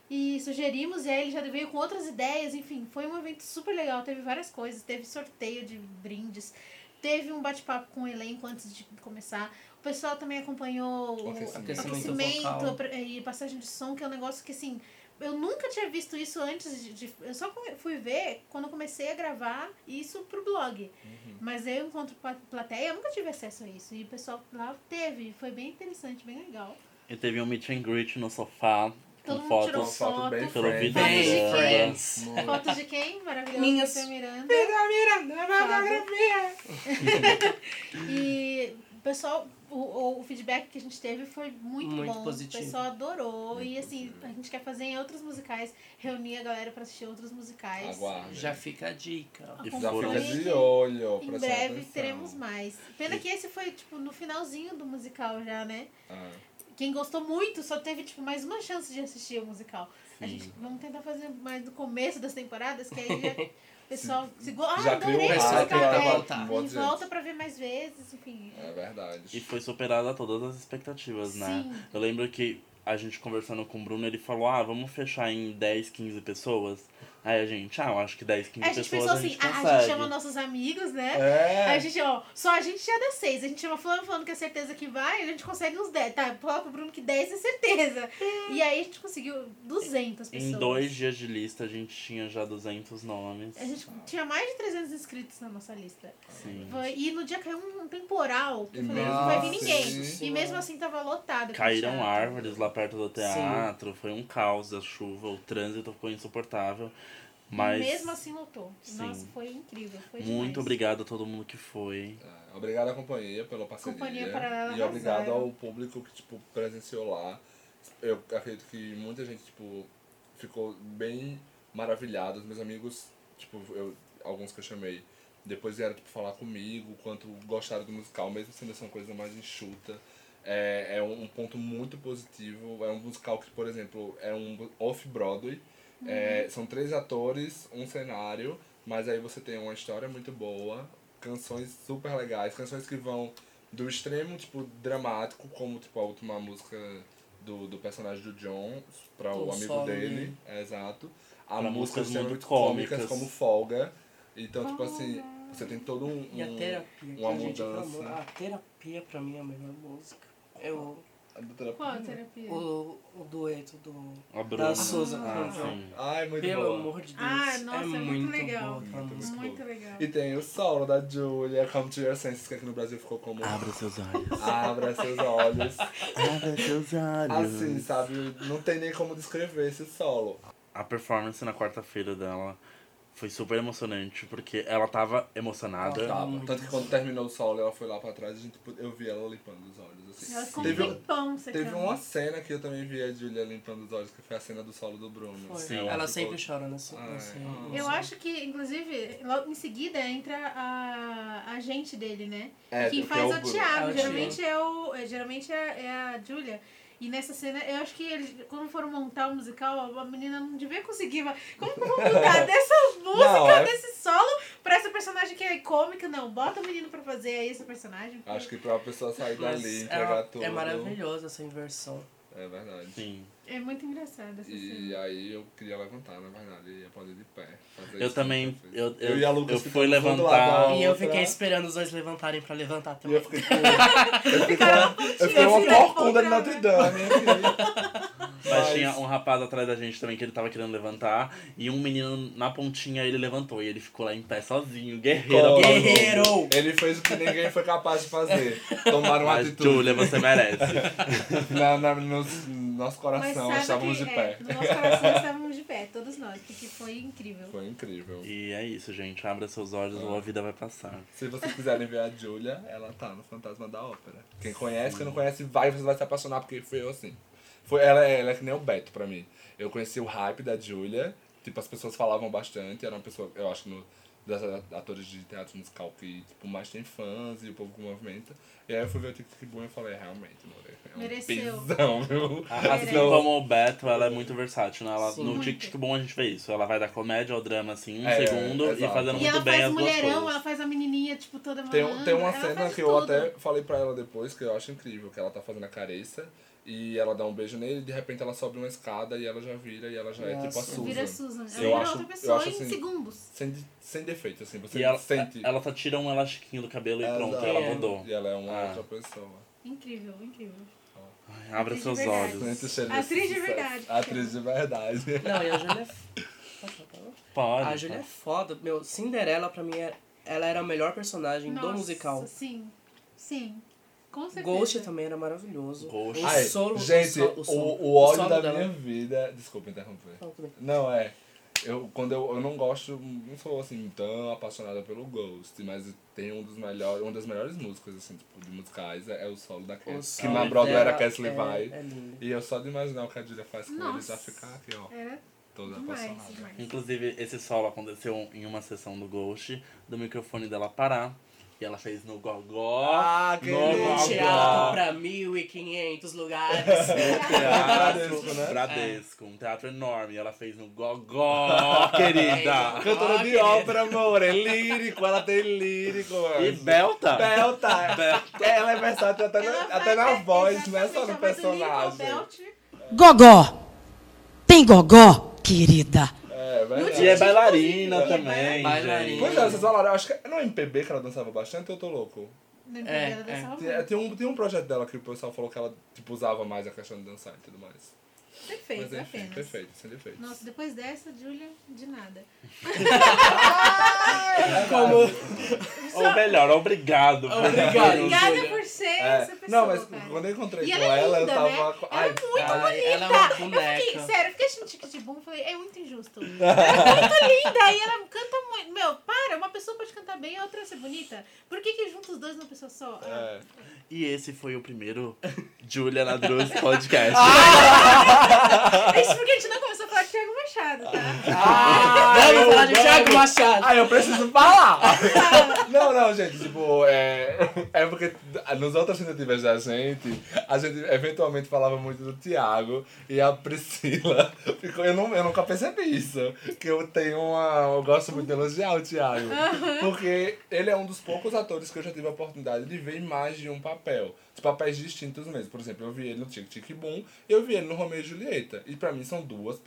e sugerimos, e aí ele já veio com outras ideias, enfim, foi um evento super legal, teve várias coisas, teve sorteio de brindes, teve um bate-papo com o elenco antes de começar. O pessoal também acompanhou o aquecimento. Aquecimento e passagem de som, que é um negócio que assim. Eu nunca tinha visto isso antes de. de- eu só fui ver quando eu comecei a gravar isso pro blog. Uhum. Mas eu, pla- plateia, eu nunca tive acesso a isso. E o pessoal lá teve. Foi bem interessante, bem legal. E teve um meet and greet no sofá, Todo mundo tirou fotos foto foto. bem friends. Vitor Bem Miranda. friends. Muito. Fotos de quem? Maravilhoso. Minhas. Miranda. Fotografia. E o pessoal, o, o feedback que a gente teve foi muito, Muito bom. positivo. O pessoal adorou. Muito e assim, positivo. a gente quer fazer em outros musicais, reunir a galera pra assistir outros musicais. Aguarde. Já fica a dica. E Já fica de olho. Em breve atenção. teremos mais. Pena que esse foi, tipo, no finalzinho do musical já, né? Ah, Quem gostou muito só teve, tipo, mais uma chance de assistir o musical. A Sim. gente vamos tentar fazer mais no começo das temporadas, que aí já, o pessoal se go... Ah, já criou adorei um esse musical. É, voltar. e volta pra ver mais vezes, enfim. É verdade. E foi superada todas as expectativas, né? Sim. Eu lembro que a gente conversando com o Bruno, ele falou, ah, vamos fechar em 10, 15 pessoas. Aí a gente, ah, eu acho que 10, 15 Aí a gente pessoas pensou a assim, gente ah, consegue. a gente chama nossos amigos, né? É. Aí a gente, ó, só a gente já dá seis. A gente chama fulano falando que é certeza que vai, a gente consegue uns 10. Tá, fala pro Bruno que 10 é certeza. E aí a gente conseguiu 200 pessoas. Em dois dias de lista, a gente tinha já 200 nomes. A gente tinha mais de 300 inscritos na nossa lista. Sim. Foi- e no dia caiu um temporal. que Eu E falei, não vai vir ninguém. Sim. E mesmo assim tava lotado. Caíram árvores lá perto do teatro, foi um caos a chuva, o trânsito ficou insuportável. Mas mesmo assim lotou. Sim. Nossa, foi incrível. Foi muito demais. obrigado a todo mundo que foi. É, Obrigado à companhia pela parceria. Companhia Paralela E obrigado arrasaram. ao público que, tipo, presenciou lá. Eu acredito que muita gente, tipo, ficou bem maravilhada. Os meus amigos, tipo, eu, alguns que eu chamei, depois vieram, tipo, falar comigo, quanto gostaram do musical, mesmo sendo essa uma coisa mais enxuta. É, é um ponto muito positivo. É um musical que, por exemplo, é um off-Broadway. É, são três atores, um cenário, mas aí você tem uma história muito boa, canções super legais, canções que vão do extremo, tipo, dramático, como, tipo, a última música do, do personagem do John, para o amigo solo dele, é, exato. A Pra músicas músicas muito muito cômicas, cômicas. como Folga. Então, tipo assim, você tem todo um... E a um- terapia, que uma a gente mudança. amou. A terapia pra mim é a melhor música. Eu, terapia. Qual a terapia? o, o dueto do, A Bruna. da Souza ah, com o João. sim. Ai, muito Pelo boa. amor de Deus. Ah, nossa, é é muito muito legal. boa Muito, música. Muito legal. E tem o solo da Julia, Come to Your Senses, que aqui no Brasil ficou como... Abra seus olhos. Abra seus olhos. Abra seus olhos. Assim, sabe? Não tem nem como descrever esse solo. A performance na quarta-feira dela foi super emocionante, porque ela tava emocionada. Ela Tava. Tanto que quando terminou o solo, ela foi lá pra trás e a gente, eu vi ela limpando os olhos. Assim. Ela ficou Teve, um- tempão secando. teve uma cena que eu também vi a Julia limpando os olhos, que foi a cena do solo do Bruno. Foi. Sim. Ela ficou- sempre chora nessa. Ah. Eu acho que, inclusive, logo em seguida entra a, a gente dele, né? É, quem que faz é o é. Thiago. É geralmente é o. é, Geralmente é, é a Julia. E nessa cena, eu acho que eles, quando foram montar o musical, a menina não devia conseguir. mas Como que eu vou mudar dessa música, Não, é- desse solo, pra essa personagem que é cômica? Não, bota o menino pra fazer aí esse personagem. porque- Acho que pra pessoa sair dali, é, entregar tudo. é maravilhosa essa inversão. É verdade. Sim. É muito engraçado essa E cena. aí eu queria levantar, na verdade, e ia poder de pé. Eu também. Eu, eu, e a Lucas eu ficamos fui levantar. E eu fiquei esperando os dois levantarem pra levantar também. eu fiquei com. eu fiquei com uma, eu fiquei uma assim, corcunda de né? Notre Dame. Mas tinha um rapaz atrás da gente também que ele tava querendo levantar. E um menino na pontinha ele levantou. E ele ficou lá em pé sozinho, guerreiro. Guerreiro! Ele fez o que ninguém foi capaz de fazer. Tomar uma Mas, atitude. Julia, você merece. Na, na, no nosso Mas coração, sabe estávamos que, de pé. É, no nosso coração estávamos de pé, todos nós, porque foi incrível. Foi incrível. E é isso, gente. Abra seus olhos ou a vida vai passar. Se vocês quiserem ver a Julia, ela tá no Fantasma da Ópera. Quem conhece, quem não conhece, vai, você vai se apaixonar, porque foi eu assim. Foi, ela, é- ela é que nem o Beto pra mim. Eu conheci o hype da Julia, tipo, as pessoas falavam bastante, era uma pessoa, eu acho que no, das atores de teatro musical que tipo, mais tem fãs e o povo que movimenta. E aí eu fui ver o Tic Boom e eu falei, realmente, amor, é um Mereceu. pisão, viu? Assim como o Beto, ela é muito versátil, né? Ela, Sim. no. Tic Tic Bom a gente vê isso. Ela vai da comédia ao drama, assim, um É, segundo, e exato. fazendo E muito ela bem faz as duas mulherão, coisas. ela faz a menininha, tipo, toda Tem, malandra. tem uma cena que eu tudo. até falei pra ela depois, que eu acho incrível, que ela tá fazendo a careça e ela dá um beijo nele e de repente ela sobe uma escada e ela já vira e ela já é tipo a Nossa. Susan. Vira Susan. Ela Eu vira acho- outra eu pessoa acho em assim- segundos. Sem, sem defeito, assim, você E ela, sente. ela só tira um elastiquinho do cabelo e pronto, Exato. ela mudou. E ela é uma Ah. outra pessoa. Incrível, incrível. Ai, abra seus verdade. olhos. Atriz de verdade. Atriz de verdade. Não, e a Júlia é. Pode falar? Pode. A Júlia é foda. Meu, Cinderela pra mim é. Ela era a melhor personagem do Nossa, musical. Sim, sim. Com certeza. Ghost também era maravilhoso. Ghost. O Ai, solo, gente, o, o, so- o, o, ódio solo da dela- minha vida. Desculpa interromper. Não, é. Eu, quando eu, eu não gosto, não sou assim tão apaixonada pelo Ghost, mas tem um dos melhores, uma das melhores músicas assim, tipo, de musicais é, é o solo da O Cass. Que na Broadway era Castle é, Vai. É lindo. E eu só de imaginar o que a Julia faz com ele Nossa. já ficar aqui, ó, Era toda demais, apaixonada. demais. Inclusive, esse solo aconteceu em uma sessão do Ghost, do microfone dela parar. E ela fez no gogó. Ah, que no gogó. Teatro pra 1.500 lugares. Teatro Bradesco, né? Bradesco, um teatro enorme. E ela fez no gogó, querida. Cantora de querida. ópera, amor, é lírico, ela tem lírico. E Belta. Belta. Belta. Ela é versátil até, Ela na, até na é, voz, não é só no personagem. Gogó. Tem gogó, querida. É, verdade. E é bailarina E é também, bailarina. gente. Pois é, vocês falaram, eu acho que é no MPB que ela dançava bastante, eu tô louco. No É, MPB ela é. dançava Tem, muito. tem um, tem um projeto dela que o pessoal falou que ela tipo, usava mais a questão de dançar e tudo mais. Perfeito, Mas enfim, apenas. perfeito, sem defeitos. Nossa, depois dessa, Julia, de nada. Como. Ou melhor, obrigado. Obrigado. Obrigada por ser É, essa pessoa, não, mas cara. quando eu encontrei E com ela é ela, linda, eu tava. né? com- Ela é muito Ai, ela é bonita. uma Eu fiquei, boneca. sério, eu fiquei achando tique de bom, falei, é muito injusto. Ela é muito linda e ela canta muito. Meu, para, uma pessoa pode cantar bem e a outra ser bonita. Por que que junta os dois numa pessoa só? Ah, É. E esse foi o primeiro Julia na Drus Podcast. É isso porque a gente não começou a Thiago Machado, tá? Ah, Vamos eu falar de. Thiago Machado. Ah, eu preciso falar! não, não, gente, tipo, é. É porque nos outras tentativas da gente, a gente eventualmente falava muito do Thiago e a Priscila ficou. Eu, não, eu nunca percebi isso. Que eu tenho uma. Eu gosto muito de elogiar o Thiago. Porque ele é um dos poucos atores que eu já tive a oportunidade de ver em mais de um papel. De papéis distintos mesmo. Por exemplo, eu vi ele no Tic Tic Boom e eu vi ele no Romeo e Julieta. E pra mim são duas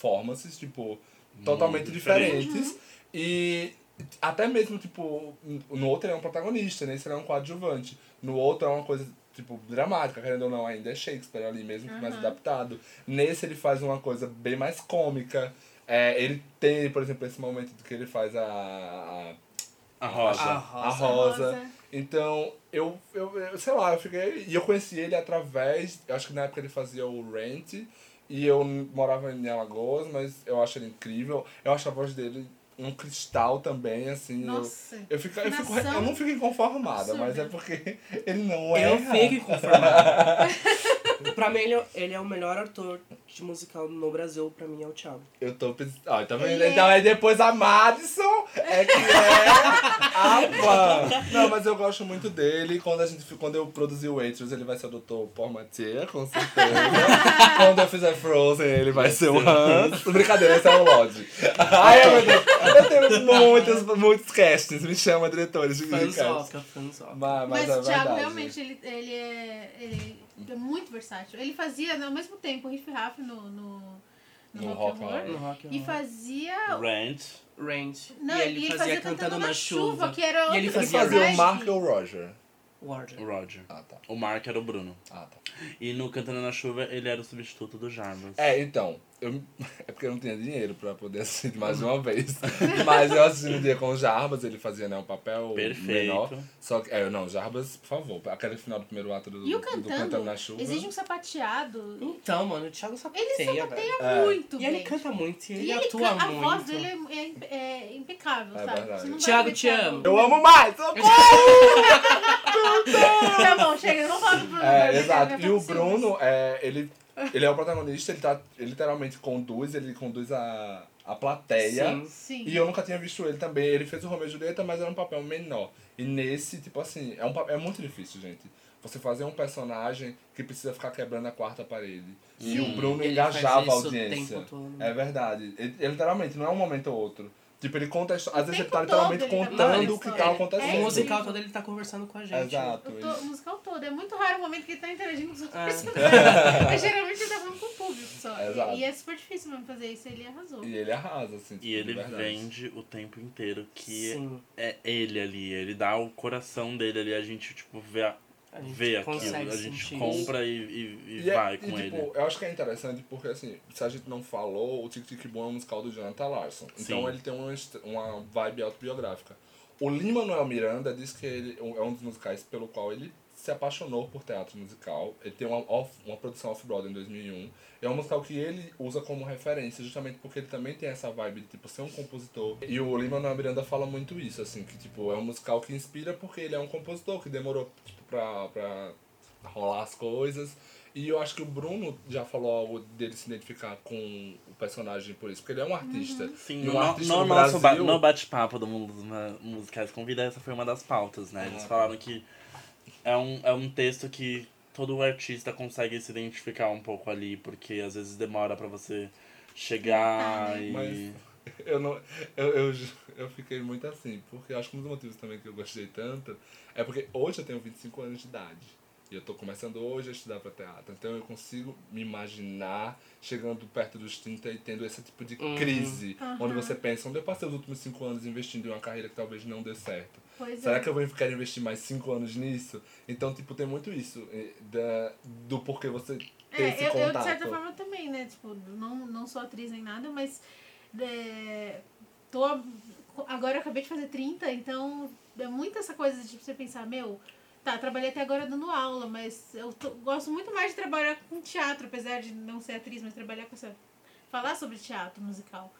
performances, tipo, totalmente diferentes. E até mesmo, tipo, no outro ele é um protagonista, nesse ele é um coadjuvante. No outro é uma coisa, tipo, dramática, querendo ou não, ainda é Shakespeare ali, mesmo que mais adaptado. Nesse ele faz uma coisa bem mais cômica. É, ele tem, por exemplo, esse momento que ele faz a- a A Rosa. A a Rosa. Rosa. Rosa. Então, eu, eu, eu, sei lá, eu fiquei. E eu conheci ele através. Eu acho que na época ele fazia o Rent. E eu morava em Alagoas, mas eu acho ele incrível. Eu acho a voz dele um cristal também, assim. eu- Nossa. Eu, fico, eu, fico, eu não fico inconformada, mas é porque ele não é. Eu fico inconformado. pra mim, ele é, ele é o melhor ator de musical no Brasil. Pra mim, é o Thiago. Eu tô pensando. Tá vendo? Ele Então é- aí depois a Madison é que é a fã. Não, mas eu gosto muito dele. Quando, a gente, quando eu produzir o Waitress, ele vai ser o Dr. Paul Mathieu, com certeza. quando eu fizer Frozen, ele vai ser o Hans. Brincadeira, esse é o Lodge. Ai, meu Deus. Eu tenho muitos, muitos castings. Me chama diretores de cast. Fanzoca, fanzoca. Mas, mas, Mas, o Thiago verdade. realmente, ele, ele, é, ele é muito versátil. Ele fazia, né, ao mesmo tempo, o Riff Raff no, no, no, No Rock Horror. No Rock E Horror. fazia... Rent. Range. Não, e ele, fazia, Cantando na Chuva. que era E ele Ele fazia fazia o. Mark ou o Roger? Warden. O Roger. Ah, tá. O Mark era o Bruno. Ah, tá. E no Cantando na Chuva, ele era o substituto do Jarbas. É, então, eu, é porque eu não tinha dinheiro pra poder assistir mais de uma vez. Mas eu assisti um dia com o Jarbas, ele fazia né, um papel Perfeito. menor. Só que, é, não, Jarbas, por favor, aquele final do primeiro ato do, E o do Cantando cantando, na Chuva. exige um sapateado. Então, mano, o Thiago Ele sapateia, velho. sapateia É. muito E bem. ele canta muito, e ele, E ele atua can- a muito. voz dele é, é- é impecável, É sabe? verdade. Você não vai Thiago, te amo. Eu amo mais! socorro! Tá bom, chega, eu não falo pro Bruno. É, exato. E o. Bruno, é, ele, ele é o protagonista, ele, tá, ele literalmente conduz, ele conduz a, a plateia. Sim. Sim. E eu nunca tinha visto ele também. Ele fez o Romeo e Julieta, mas era um papel menor. E nesse, tipo assim, é, um, é muito difícil, gente. Você fazer um personagem que precisa ficar quebrando a quarta parede. E Sim. o Bruno Ele engajava a audiência. tempo todo. É verdade. Ele, ele literalmente, não é um momento ou outro. Tipo, ele conta a história. Às vezes ele tá literalmente ele tá contando o que tá história. acontecendo. É O musical todo ele tá conversando com a gente. Exato. O, to- o musical todo. É muito raro o momento que ele tá interagindo com os outros É. personagens. Mas geralmente ele tá falando com o público só. Exato. E, e é super difícil mesmo fazer isso. Ele arrasou. E ele arrasa, assim. tipo, E ele de verdade. vende o tempo inteiro que Sim. é ele ali. Ele dá o coração dele ali. A gente, tipo, vê, a- vê aquilo. A gente compra e, e, e E é- vai e, com tipo, ele. Eu acho que é interessante porque, assim, se a gente não falou, o Tic Tic Boom é um musical do Jonathan Larson. Então Sim. ele tem uma, uma vibe autobiográfica. O Lin-Manuel Miranda diz que ele é um dos musicais pelo qual ele se apaixonou por teatro musical. Ele tem uma, off, uma produção off-Broadway em 2001. É um musical que ele usa como referência, justamente porque ele também tem essa vibe de, tipo, ser um compositor. E o Lin-Manuel Miranda fala muito isso, assim, que, tipo, é um musical que inspira porque ele é um compositor que demorou, tipo, pra... pra rolar as coisas. E eu acho que o Bruno já falou algo dele se identificar com o personagem por isso, porque ele é um artista. Sim, e no, um artista no no nosso ba- Brasil... no bate-papo do mundo dos Ma- musicais com vida, essa foi uma das pautas, né? Eles Ah. falaram que é um, é um texto que todo artista consegue se identificar um pouco ali, porque às vezes demora pra você chegar Ah, e. Mas- Eu, não, eu, eu, eu fiquei muito assim, porque eu acho que um dos motivos também que eu gostei tanto é porque hoje eu tenho 25 anos de idade. E eu tô começando hoje a estudar para teatro. Então eu consigo me imaginar chegando perto dos 30 e tendo esse tipo de Uhum. crise. Aham. Onde você pensa, onde eu passei os últimos 5 anos investindo em uma carreira que talvez não dê certo. Pois Será é. que eu vou quero investir mais 5 anos nisso? Então, tipo, tem muito isso. eh, Da, do porquê você ter esse É, eu, eu, contato. de certa forma também, né? Tipo, não, não sou atriz nem nada, mas é, tô, agora eu acabei de fazer 30, então é muito essa coisa de tipo, você pensar, meu, tá, trabalhei até agora dando aula, mas eu tô- gosto muito mais de trabalhar com teatro, apesar de não ser atriz, mas trabalhar com essa. falar sobre teatro musical.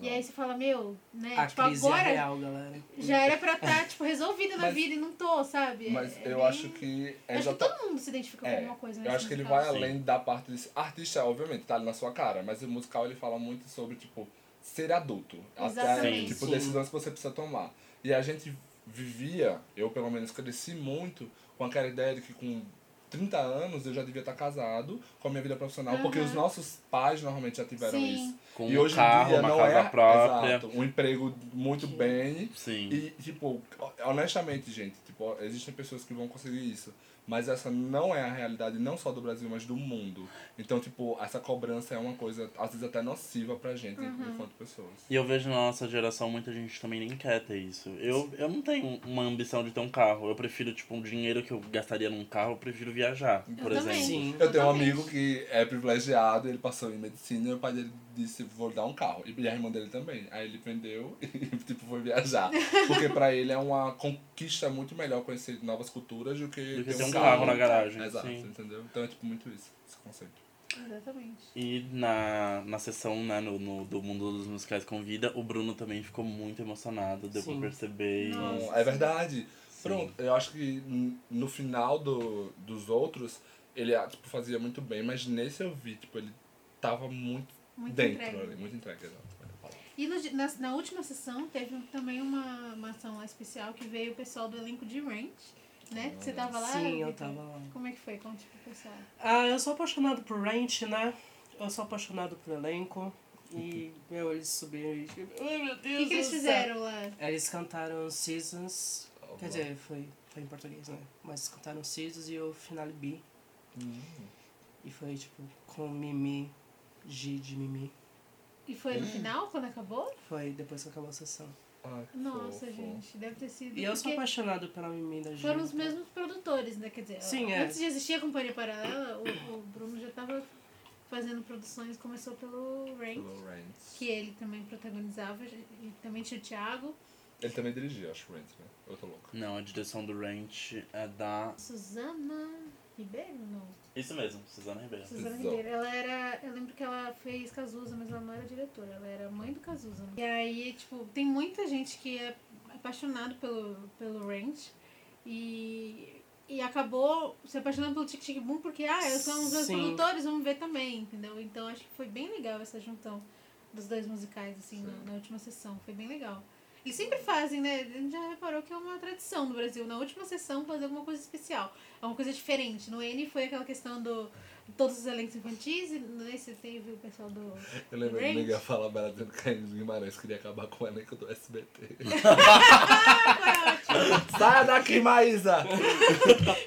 E aí você fala, meu, né? A tipo, crise agora é real, galera. já era pra estar, tipo, resolvida na Mas- vida e não tô, sabe? Mas É- é eu bem- acho que é Acho que todo mundo se identifica com É, alguma coisa, né? eu acho que ele vai Sim. além da parte desse. Artista, obviamente, tá ali na sua cara, mas o musical ele fala muito sobre, tipo, ser adulto. Até, Exatamente. tipo, Sim. decisões que você precisa tomar. E a gente vivia, eu pelo menos cresci muito com aquela ideia de que com 30 anos eu já devia estar casado com a minha vida profissional, porque Uhum. os nossos pais normalmente já tiveram Sim. isso. Com e um hoje carro, em dia uma não casa é própria. exato, um emprego muito bem. Sim. E, tipo, honestamente, gente, tipo, existem pessoas que vão conseguir isso. Mas essa não é a realidade não só do Brasil, mas do mundo. Então, tipo, essa cobrança é uma coisa, às vezes, até nociva pra gente, enquanto pessoas. E eu vejo na nossa geração muita gente também nem quer ter isso. Eu, eu não tenho uma ambição de ter um carro. Eu prefiro, tipo, um dinheiro que eu gastaria num carro, eu prefiro viajar, por Eu também. exemplo. Sim. Eu tenho um amigo que é privilegiado, ele passou em medicina e o pai dele disse, vou dar um carro. E a irmã dele também. Aí ele vendeu e, tipo, foi viajar. Porque pra ele é uma conquista muito melhor conhecer novas culturas do que, Do que ter um carro na garagem. Exato, sim. entendeu? Então é, tipo, muito isso, esse conceito. Exatamente. E na, na sessão, né, no, no- do mundo dos musicais com vida, o Bruno também ficou muito emocionado, deu Sim. pra perceber. e-. Então, é verdade. Pronto, eu acho que no final do, dos outros, ele ah, tipo, fazia muito bem, mas nesse eu vi, tipo, ele tava muito, Muito dentro entregue. ali, muito entregue, exato. palavra. E no na, na última sessão teve também uma, uma ação lá especial que veio o pessoal do elenco de Ranch, né? Você tava lá? Sim, eu Vitor? tava lá. Como é que foi? Conte pro pessoal. Ah, eu sou apaixonado por Ranch, né? Eu sou apaixonado por elenco. E, meu, eles subiram e... Ai, meu O Deus que, que eles fizeram lá? Eles cantaram Seasons. Oh, Quer dizer, foi, foi em português, né? Mas cantaram Seasons e o Finale B. Hum. E foi, tipo, com Mimi, G de Mimi. E foi no final, quando acabou? Foi depois que acabou a sessão. Nossa, fofo. gente, deve ter sido. E eu sou apaixonado pela Mimi da Gil. Foram os mesmos produtores, né? Quer dizer, Sim, é. antes de existir a Companhia Paralela, o, o Bruno já estava fazendo produções, começou pelo Rank, Pelo Rent. que ele também protagonizava, e também tinha o Thiago, Ele também dirigia, acho, Rent, né? Eu tô louco. Não, a direção do Ranch é da. Suzana Ribeiro, não. Isso mesmo, Suzana Ribeiro. Suzana. Ribeiro. Ela era. Eu lembro que ela fez Cazuza, mas ela não era diretora, ela era mãe do Cazuza. né? E aí, tipo, tem muita gente que é apaixonado pelo, pelo Ranch e, e acabou se apaixonando pelo Tic Tic Boom porque, ah, eu sou um dos produtores, vamos ver também, entendeu? Então acho que foi bem legal essa junção dos dois musicais, assim, na, na última sessão. Foi bem legal. Eles sempre fazem, né? A gente já reparou que é uma tradição no Brasil. Na última sessão fazer alguma coisa especial. Alguma coisa diferente. No N foi aquela questão do todos os elencos infantis, e nesse teve o pessoal do. Eu lembro que Range? ninguém ia falar Bela dizendo que a Ingrid Guimarães queria acabar com o elenco do SBT. Saia daqui, Maísa!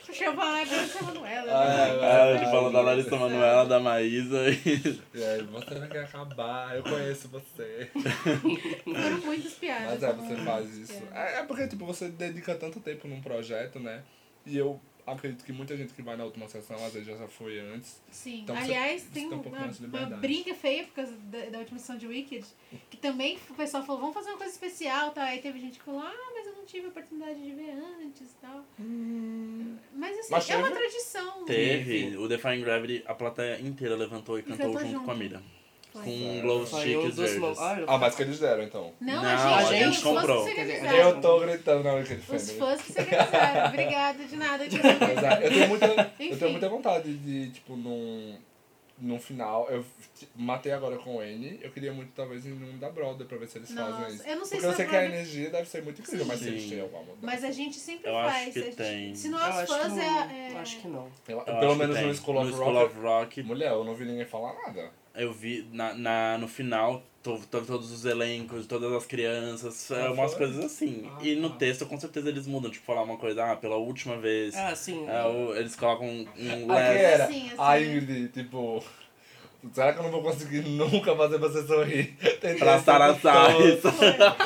Deixa eu falar agora de Manuela. Ah, né? é, é, ele falou da Larissa é. Manoela, da Maísa e. E aí, você vai querer acabar, eu conheço você. Foram muitas piadas. Mas é, foram você faz isso. piadas. É, é porque, tipo, você dedica tanto tempo num projeto, né? E eu acredito que muita gente que vai na última sessão, às vezes já foi antes. Sim. Então você- Aliás, você tem tem um uma, uma briga feia por causa da, da última sessão de Wicked, que também o pessoal falou, vamos fazer uma coisa especial, tá? Aí teve gente que falou, ah, mas eu não tive a oportunidade de ver antes e tal. Mas assim, Mas é uma tradição. Teve o Defying Gravity, a plateia inteira levantou e cantou cantou junto junto. com a Mira. Foi. Com glow um dos mo- verdes. Ah, Ah, mas que eles deram, então. Não, Não, a a gente, gente os fãs comprou. que. Eu tô gritando na Wicked Os Family. fãs que se organizaram. Obrigada, de nada. Eu tenho muita, eu tenho muita vontade de, tipo, num, num final. Eu matei agora com o N. Eu queria muito, talvez, em um da Brother pra ver se eles Nossa, fazem isso. eu não sei Porque eu se sei que a Brother- energia deve ser muito incrível, mas se eles Sim. têm alguma mudança. Mas a gente sempre Eu acho faz. que a gente- tem. Se não é os acho fãs, que não. é, é- eu Acho que não. Eu- Eu pelo acho que menos no School of no Rock. School of Rock, Mulher, eu não vi ninguém falar nada. eu vi na, na, no final, todos os elencos, todas as crianças, é, Ah, umas foi? coisas assim. Ah, e no tá. texto, com certeza, eles mudam. Tipo, falar uma coisa, ah, pela última vez. Ah, sim. É, o- eles colocam um era Assim, assim, a? Ingrid, tipo... Será que eu não vou conseguir nunca fazer você sorrir? Tempo todo. Sais.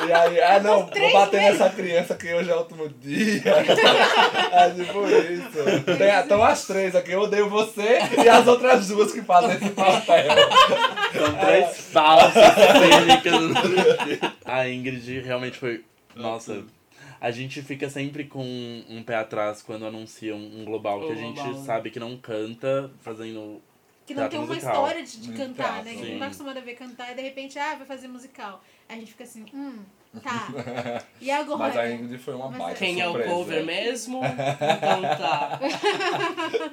E aí, ah não, vou bater vezes. nessa criança que hoje é o último dia. é tipo isso. Tem, estão as três aqui, eu odeio você e as outras duas que fazem esse papel. São três falsas cênicas. A Ingrid realmente foi. Nossa. A gente fica sempre com um pé atrás quando anuncia um, global que a gente global. sabe que não canta fazendo. Que não Teatro tem uma musical. história de, de cantar, né? Que não tá acostumado a ver cantar e de repente, ah, vai fazer musical. Aí a gente fica assim, hum, tá. E agora? Mas a Ingrid foi uma Mas baita Quem é o surpresa. cover mesmo? Então tá.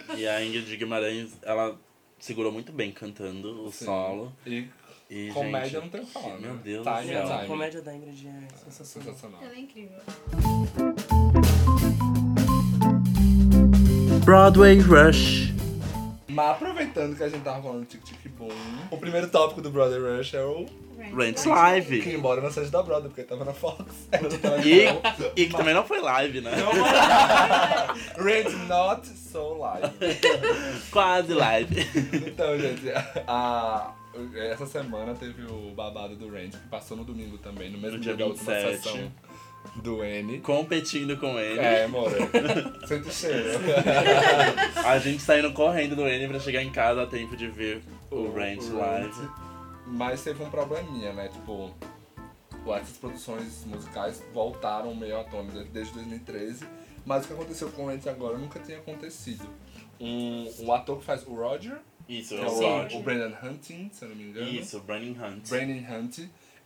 E a Ingrid Guimarães, ela segurou muito bem cantando o Sim. solo. E E, comédia gente, não tem o que falar, Meu né? Deus Time do é céu. A comédia da Ingrid é sensacional. Sensacional. Ela é incrível. Broadway Rush. Mas aproveitando que a gente tava falando de Tic Tic Boom, o primeiro tópico do Brother Rush é o que Live. embora não seja da Brother, porque tava na Fox. Era E, televisão. e que também não foi live, né? Rent Not So Live. Quase live. Então, gente, a, essa semana teve o babado do Rent, que passou no domingo também, no mesmo No dia, dia da última 27. sessão do N. Competindo com ele. É, amor. Sente o cheiro. A gente saindo correndo do N pra chegar em casa a tempo de ver o Rent Live. Mas teve um probleminha, né? Tipo, essas produções musicais voltaram meio à tona de- desde 2013. Mas o que aconteceu com o agora nunca tinha acontecido. Um, o ator que faz o Roger, Isso, é é o o, Roger. o Brendan Hunting, se eu não me engano. Isso, Brandon Hunt. Brandon Hunt.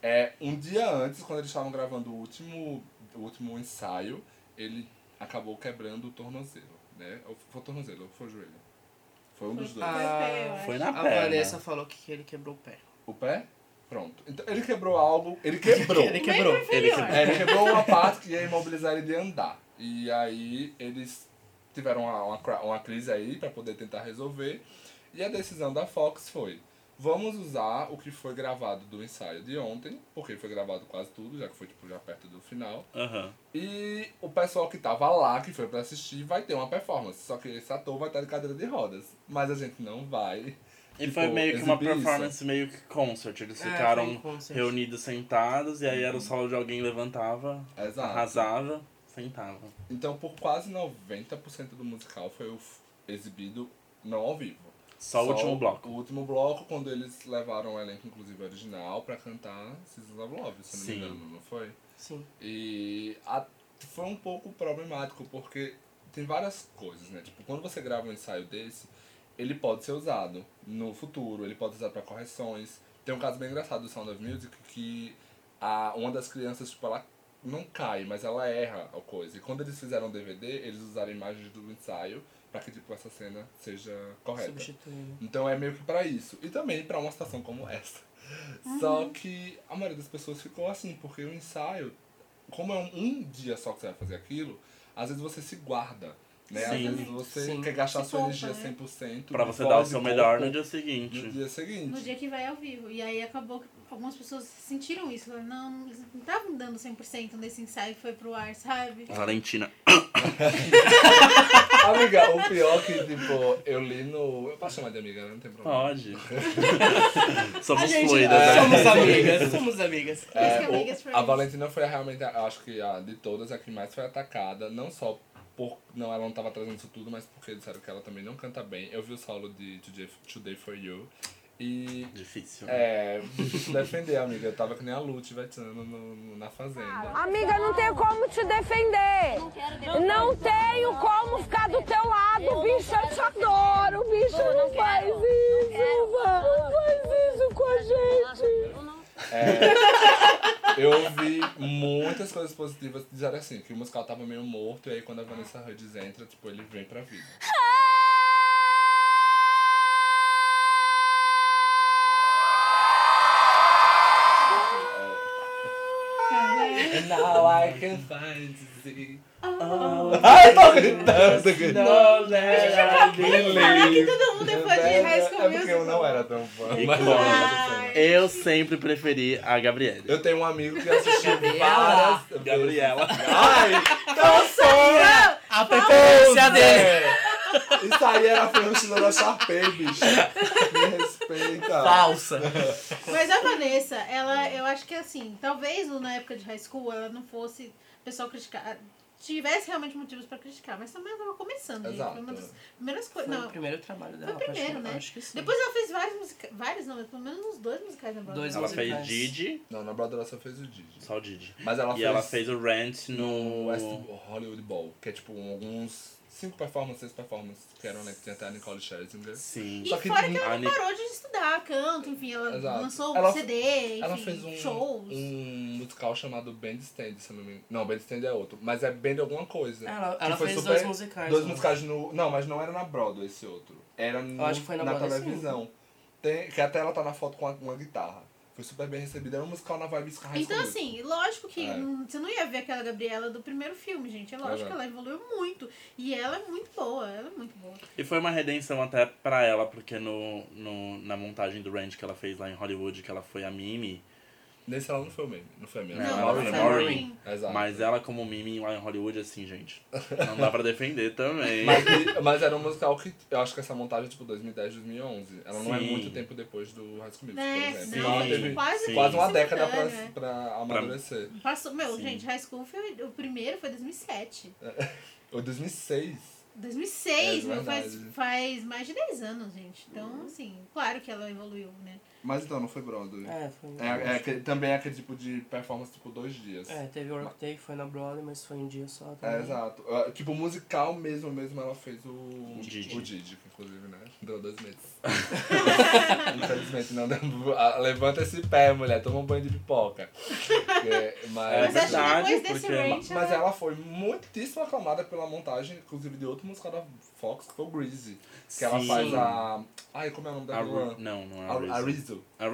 É, um dia antes, quando eles estavam gravando o último, o último ensaio, ele acabou quebrando o tornozelo, né? Ou Foi o tornozelo, ou foi o joelho? Foi um dos dois. Ah, Foi na a perna. Vanessa falou que ele quebrou o pé. O pé? Pronto. Então, ele quebrou algo, ele quebrou. Ele quebrou. Ele que... É, ele quebrou uma parte que ia imobilizar ele de andar. E aí eles tiveram uma, uma, uma crise aí pra poder tentar resolver. E a decisão da Fox foi: vamos usar o que foi gravado do ensaio de ontem, porque foi gravado quase tudo, já que foi tipo já perto do final. Aham. E o pessoal que tava lá, que foi pra assistir, vai ter uma performance. Só que esse ator vai estar de cadeira de rodas. Mas a gente não vai E tipo, foi meio que uma exibir isso. performance meio que concert. Eles É, ficaram um concert. reunidos sentados e aí era o solo de alguém levantava, Exato. arrasava, sentava. Então, por quase 90% do musical foi exibido não ao vivo. Só, o último bloco. O último bloco, quando eles levaram o elenco, inclusive original, pra cantar Seasons of Love, se não Sim. me engano, não foi? Sim. E a- foi um pouco problemático, porque tem várias coisas, né? Tipo, quando você grava um ensaio desse, ele pode ser usado no futuro, ele pode ser usado pra correções. Tem um caso bem engraçado do Sound of Music que a, uma das crianças, tipo, ela não cai, mas ela erra a coisa. E quando eles fizeram o DVD, eles usaram imagens do ensaio pra que, tipo, essa cena seja correta. Substituindo. Então é meio que pra isso. E também pra uma situação como essa. Só que a maioria das pessoas ficou assim, porque o ensaio, como é um, um dia só que você vai fazer aquilo, às vezes você se guarda. Né? Às Sim. vezes você Sim. quer gastar Se sua energia né? 100%. Pra de você dar o seu melhor no dia seguinte. no dia seguinte. No dia que vai ao vivo. E aí acabou que algumas pessoas sentiram isso. Falaram, não, eles não estavam dando 100% nesse ensaio que foi pro ar, sabe? Valentina. Amiga, o pior que, tipo, eu li no. Eu posso chamar de amiga, né? não tem problema. Pode. Somos gente fluidas, né? somos amigas, somos amigas. É, é o- a. Valentina foi realmente, a- acho que a de todas, a que mais foi atacada. Não só por. Não, ela não tava trazendo isso tudo, mas porque disseram que ela também não canta bem. Eu vi o solo de Today, Today for You. E. Difícil. É, defender, amiga. Eu tava que nem a Lute vetando no, no- na fazenda. Amiga, não tenho como te defender. Não tenho como ficar do teu lado, bicho. Eu te adoro, bicho. Não faz isso, não faz isso com a gente. Eu ouvi muitas coisas positivas dizer assim, que o musical tava meio morto, e aí quando a Vanessa Hudgens entra, tipo, ele vem pra vida. And I can find the... Ai, tô gritando, tô gritando. No, let Falar que todo mundo é fã de High School É porque eu não era tão fã. Mas eu era fã. Eu sempre preferi a Gabriele. Eu tenho um amigo que assistiu várias vezes. Gabriela. Ai, não sou! A preferência dele. É. Isso aí era a ferrugem da Sharpay, bicho. Me respeita. Falsa. Mas a Vanessa, ela, eu acho que assim, talvez na época de high school ela não fosse o pessoal criticar. Tivesse realmente motivos pra criticar, mas também ela tava começando, gente. Foi uma das Exato. primeiras Foi coisas. o Não, primeiro trabalho dela. foi o primeiro, acho, né? Acho que sim. Depois ela fez vários musicais. Vários não, mas pelo menos uns dois musicais na Broadway. Dois Ela musicais. fez Didi, Não, na Broadway ela só fez o Didi. só o Didi. Mas ela e fez, ela fez o Rent no no... West Hollywood Bowl, que é tipo alguns cinco performances, seis performances, que eram, né, que tinha até a Nicole Scherzinger. Sim. E Só que fora que ela não parou de estudar canto, enfim, ela Exato. lançou um Ela- CD, enfim, Ela fez um, shows. um musical chamado Bandstand, se eu não me engano. Não, Bandstand é outro. Mas é Band alguma coisa. Ela, Que ela foi fez super- dois musicais. Dois né? musicais no. Não, mas não era na Broadway esse outro. Era no, acho que foi na Broadway, sim. televisão. Tem, que até ela tá na foto com uma, uma guitarra. Foi super bem recebida. Era um musical na vibe High Então, School assim, lógico que É. hum, você não ia ver aquela Gabriela do primeiro filme, gente. É lógico Exato. que ela evoluiu muito. E ela é muito boa, ela é muito boa. E foi uma redenção até pra ela, porque no, no, na montagem do Rent que ela fez lá em Hollywood, que ela foi a Mimi, Nesse ela não foi o meme. Não foi a minha. Não, a ela foi a Maureen. Exato. mas ela como Mimi lá em Hollywood, assim, gente, não dá pra defender também. Mas, mas era um musical que eu acho que essa montagem é tipo 2010, 2011. Ela não é Sim. muito tempo depois do High School Musical, É, por exemplo. Sim, Então ela não, teve quase, sim. quase uma década pra, simultâneo, é. pra amadurecer. Passou, meu, Sim. gente, High School foi. O primeiro foi 2007. Ou 2006. 2006, É meu, faz, faz mais de 10 anos, gente. Então, assim, claro que ela evoluiu, né? Mas então, não foi Broadway. É, foi. É, é aquele- também é aquele tipo de performance, tipo, dois dias. É, teve o Workday, foi na Broadway, mas foi um dia só É, também. exato. Ah, Tipo, musical mesmo, mesmo, ela fez o Didi. o Didi, que inclusive, né? Durou dois meses. Infelizmente, não deu... ah, Levanta esse pé, mulher, toma um banho de pipoca. É, mas... É Mas acho que verdade, depois desse porque- range. Mas ela foi muitíssimo aclamada pela montagem, inclusive, de outro musical da Fox, que foi o Greasy. Que ela Sim. faz a... Ai, como é o nome da A vilã? Ru- Não, não é a Rizzo. A?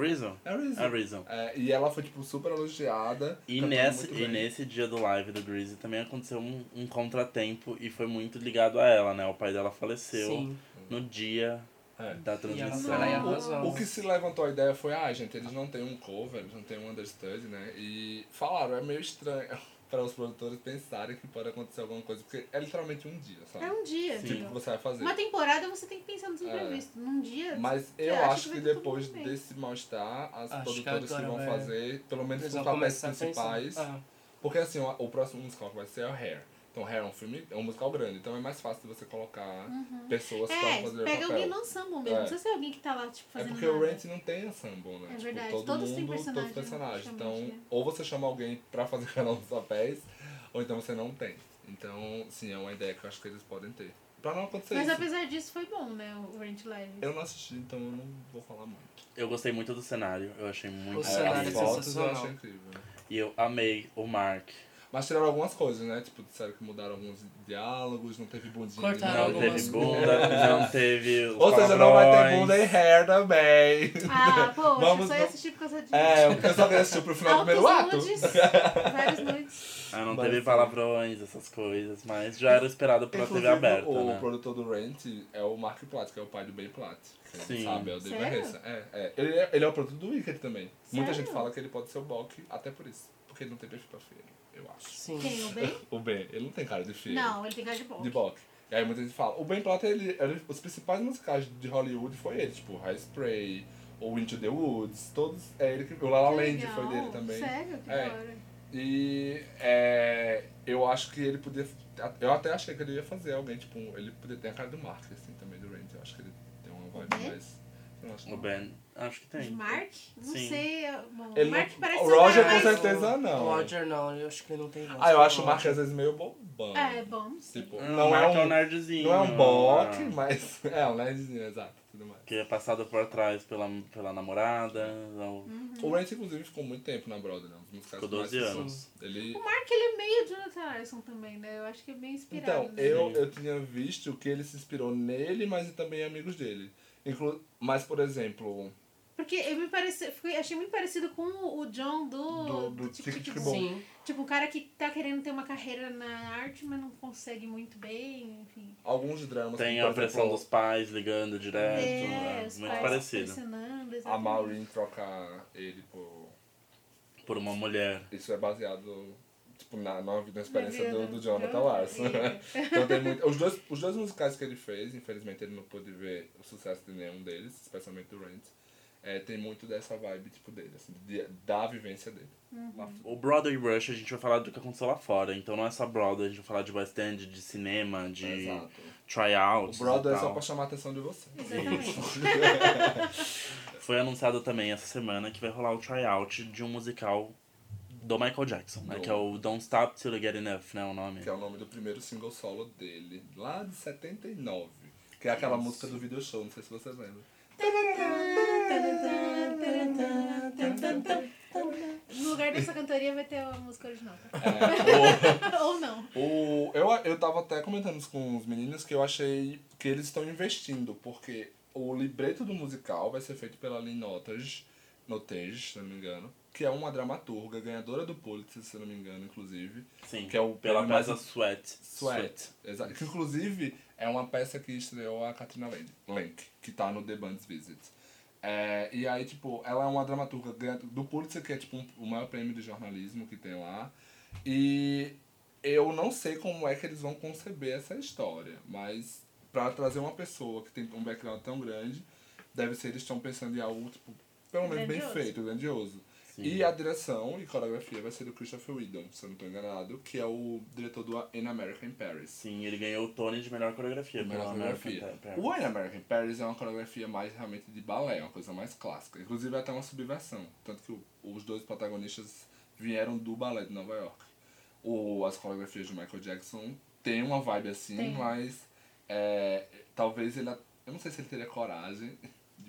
É a Rizzo. É, e ela foi, tipo, super elogiada. E, nesse, e nesse dia do live do Greasy também aconteceu um, um contratempo e foi muito ligado a ela, né? O pai dela faleceu Sim. no dia É. da ela transmissão. arrasou. O que se levantou a ideia foi, ah, gente, eles não têm um cover, eles não têm um understudy, né? E falaram, é meio estranho. Para os produtores pensarem que pode acontecer alguma coisa. Porque é literalmente um dia, sabe? É um dia. Sim. Tipo, que você vai fazer. Uma temporada você tem que pensar nos imprevistos. Num dia. Mas eu acho que, depois desse mal-estar, as Acho que produtoras que, agora vão vai- fazer, pelo menos os papéis principais. Ah, Porque assim, o, o próximo musical que vai ser é o Hair. Então Hair é um filme, é um musical grande, então é mais fácil de você colocar pessoas que É, vão fazer o pega papel. alguém no ensemble mesmo. É. Não precisa ser alguém que tá lá, tipo, É fazendo porque nada. o Rent não tem ensemble, né? É Tipo, verdade, todo todos têm mundo, personagem, todos personagens. Então, né? ou você chama alguém pra fazer cada um dos papéis, ou então você não tem. Então, sim, é uma ideia que eu acho que eles podem ter. Pra não acontecer Mas isso. apesar disso, foi bom, né? O Rent Live. Eu não assisti, então eu não vou falar muito. Eu gostei muito do cenário, eu achei muito O É, cenário as é fotos eu sensacional. achei incrível. E eu amei o Mark. Mas tiraram algumas coisas, né? Tipo, disseram que mudaram alguns diálogos, não teve bundinha. Cortaram Não teve bunda, não teve os Ou seja, não vai ter bunda e hair também. Ah, poxa, Vamos só ia assistir por causa disso. É, porque eu só queria assistir pro final do primeiro ato. Nudes, vários nudes. Ah, não Mas teve sim. palavrões, essas coisas, mas já era esperado pela TV aberta, o né? produtor do Rent é o Mark Platt, que é o pai do Ben Platt. Quem Sim. sabe, é o David Sério? Harrison. É, é. Ele, é, ele é o produtor do Wicked também. Muita Sério? gente fala que ele pode ser o Bok, até por isso. Porque ele não tem perfil pra feio, eu acho. Sim. Quem, o Ben? O Ben, ele não tem cara de feio. Não, ele tem cara de bom. De Bok. E aí muita gente fala, o Ben Platt, ele, ele- os principais musicais de Hollywood foi ele, tipo High Spray, ou Into the Woods, todos, é ele que, o La La Land foi dele também. Sério? Que É. hora. E é, eu acho que ele podia. Eu até achei que ele ia fazer alguém, tipo, ele podia ter a cara do Mark, assim, também, do Randy. Eu acho que ele tem uma vibe mais. Eu não acho O não. Ben, acho que tem. Mark? Não Sim. sei. Bom, Ele o Mark não- parece o um Roger com mais- certeza não. O Roger não, eu acho que ele não tem voz. Ah, eu acho o. Mark às vezes meio bobão. É, bom, sim. Tipo, Ah, não, o é Mark um, nerdzinho. não é um Bok, ah, mas. É, um nerdzinho, exato. Tudo mais. Que é passado por trás pela, pela namorada. não- Uhum. O Randy, inclusive, ficou muito tempo na Broadway, né? Ficou que mais 12 sucesso. anos. Ele. O Mark, ele é meio Jonathan Larson também, né? Eu acho que é bem inspirado. Então, nele. eu, eu tinha visto que ele se inspirou nele, mas também em amigos dele. Inclu mas, por exemplo, Porque eu me pareci, fui- achei muito parecido com o John do, Do- do Tic Tic Tic Boom. Tipo, um cara que tá querendo ter uma carreira na arte, mas não consegue muito bem, enfim. alguns dramas. Tem a pressão dos pais ligando direto. é, é, muito parecido. A. Maureen trocar ele por. Por uma mulher. Isso é baseado tipo, na, na, na experiência vida do, do do Jonathan Larson. então tem muito. Os dois, os dois musicais que ele fez, infelizmente ele não pôde ver o sucesso de nenhum deles, especialmente do Rent. É, tem muito dessa vibe tipo dele, assim, de- da vivência dele. Fora. O Broadway Rush a gente vai falar do que aconteceu lá fora. Então não é só Broadway, a gente vai falar de West End, de cinema, de Exato. O tryouts. Broadway e é só pra chamar a atenção de você. Foi anunciado também essa semana que vai rolar o tryout de um musical do Michael Jackson, né? Do- Que é o Don't Stop Till You Get Enough, né? O nome. Que é o nome do primeiro single solo dele, lá de 79. Que é aquela música do video show, não sei se vocês lembram. No lugar dessa cantoria vai ter a música original. tá? É, Ou não. O, eu, eu tava até comentando isso com os meninos que eu achei que eles estão investindo, porque o libreto do musical vai ser feito pela Lynn Notage, Notage, se não me engano, que é uma dramaturga, ganhadora do Pulitzer, se não me engano, inclusive. Sim, Que é o pela prêmio mais- peça Sweat. Sweat. Exato. Que inclusive é uma peça que estreou a Katrina Lenk, Lenk que tá no The Band's Visit. É, e aí, tipo, ela é uma dramaturga do Pulitzer, que é tipo um- o maior prêmio de jornalismo que tem lá. E eu não sei como é que eles vão conceber essa história, mas para trazer uma pessoa que tem um background tão grande, deve ser eles estão pensando em algo, tipo, pelo menos bem feito, grandioso. Sim. E a direção e coreografia vai ser do Christopher Whedon, se eu não estou enganado, que é o diretor do An American in Paris. Sim, ele ganhou o Tony de melhor coreografia. Melhor American coreografia. Paris. O An American in Paris é uma coreografia mais realmente de balé, uma coisa mais clássica. Inclusive é até uma subversão. Tanto que os dois protagonistas vieram do balé de Nova York. O, as coreografias de Michael Jackson tem uma vibe assim, Tem. mas é, talvez ele. Eu não sei se ele teria coragem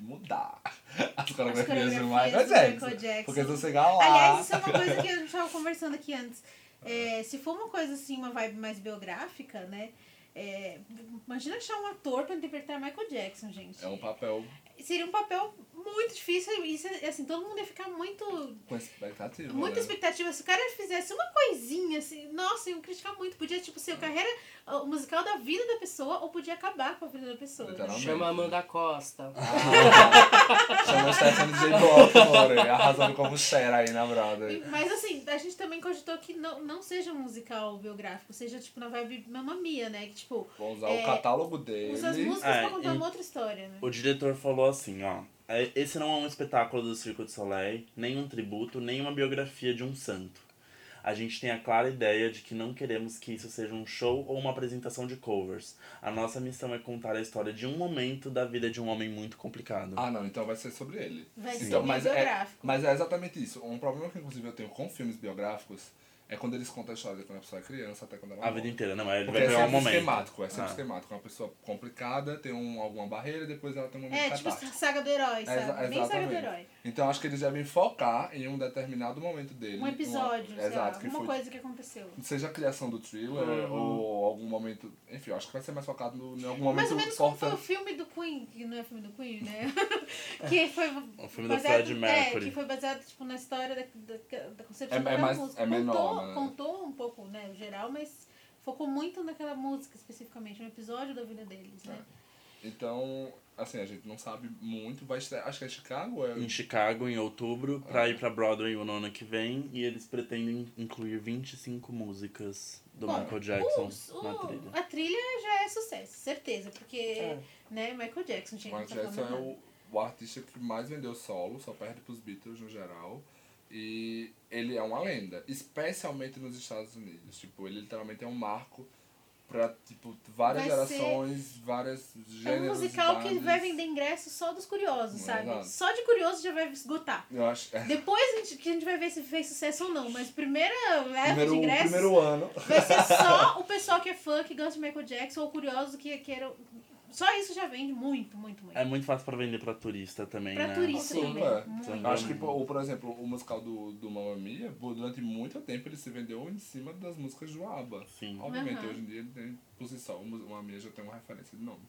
mudar as coreografias, do Michael Jackson. Jackson. Porque se você chegar lá. Aliás, isso é uma coisa que a gente tava conversando aqui antes. É, se for uma coisa assim, uma vibe mais biográfica, né? é, imagina achar um ator pra interpretar Michael Jackson, gente. É um papel Seria um papel muito difícil e isso, assim, todo mundo ia ficar muito com expectativa. Muita né? expectativa. Se o cara fizesse uma coisinha, assim, nossa, iam criticar muito. Podia, tipo, ser a carreira, o musical da vida da pessoa, ou podia acabar com a vida da pessoa. né? Chama Amanda Costa. Chama o Stephanie J. Baltimore, arrasando como Cher aí na Broadway. Mas assim, a gente também cogitou que não, não seja um musical biográfico, seja tipo na vibe Mamma Mia, né? Que tipo, Vão usar É, o catálogo dele. usa as músicas É, pra contar e- uma outra história, né? O diretor falou assim, ó. "É- Esse não é um espetáculo do Circo de Soleil, nem um tributo, nem uma biografia de um santo. A gente tem a clara ideia de que não queremos que isso seja um show ou uma apresentação de covers. A nossa missão é contar a história de um momento da vida de um homem muito complicado. Ah, não, então vai ser sobre ele. Vai ser então, mas é, biográfico. mas é exatamente isso. Um problema que, inclusive, eu tenho com filmes biográficos é quando eles contam a história de quando a pessoa é criança até quando ela a morre. vida inteira, não, mas ele Porque vai é pegar um sempre momento. esquemático, é sempre Ah. esquemático. Uma pessoa complicada, tem um, alguma barreira, depois ela tem um momento É, tipo saga do herói, É, sabe? exa- Bem saga do exatamente. herói. Então acho que eles devem focar em um determinado momento dele. Um episódio, uma- sei lá, exato, que alguma foi coisa que aconteceu. seja a criação do thriller Uhum. ou algum momento. Enfim, eu acho que vai ser mais focado no, em algum Mais momento ou menos como foi o importante. filme do Queen, que não é filme do Queen, né? que foi O filme do baseado, Mercury. É, que foi baseado tipo, na história da, da, da concepção É- é daquela mais- música. é menor, contou, né? contou um pouco, né, o geral, mas focou muito naquela música especificamente, no episódio da vida deles, né? Então, assim, a gente não sabe muito. Vai estrear, acho que é Chicago? É... Em Chicago, em outubro, pra ir pra Broadway o ano que vem. E eles pretendem incluir 25 músicas do Bom, Michael Jackson o- o- na trilha. A trilha já é sucesso, certeza, porque, É. né, Michael Jackson tinha Michael que Jackson é o, o artista que mais vendeu solo, só perde pros Beatles no geral. E ele é uma lenda, especialmente nos Estados Unidos. Tipo, ele literalmente é um marco pra, tipo, várias Vai ser- gerações, várias É gêneros. um musical que vai vender ingresso só dos curiosos, sabe? Exato. Só de curioso já vai esgotar. Eu acho. É, Depois a gente, que a gente vai ver se fez sucesso ou não, mas primeira leva primeiro, de ingressos primeiro ano. vai ser só o pessoal que é fã, que gosta de Michael Jackson, ou curioso que queira. Só isso já vende muito, muito, muito. É muito fácil pra vender pra turista também, pra né? turista Sim, também. é. Muito. Sim. Eu acho que, por, por exemplo, o musical do, do Mamma Mia, durante muito tempo ele se vendeu em cima das músicas do ABBA. Sim. Obviamente, Aham. hoje em dia ele tem, por si só, o Mamma Mia já tem uma referência de nome.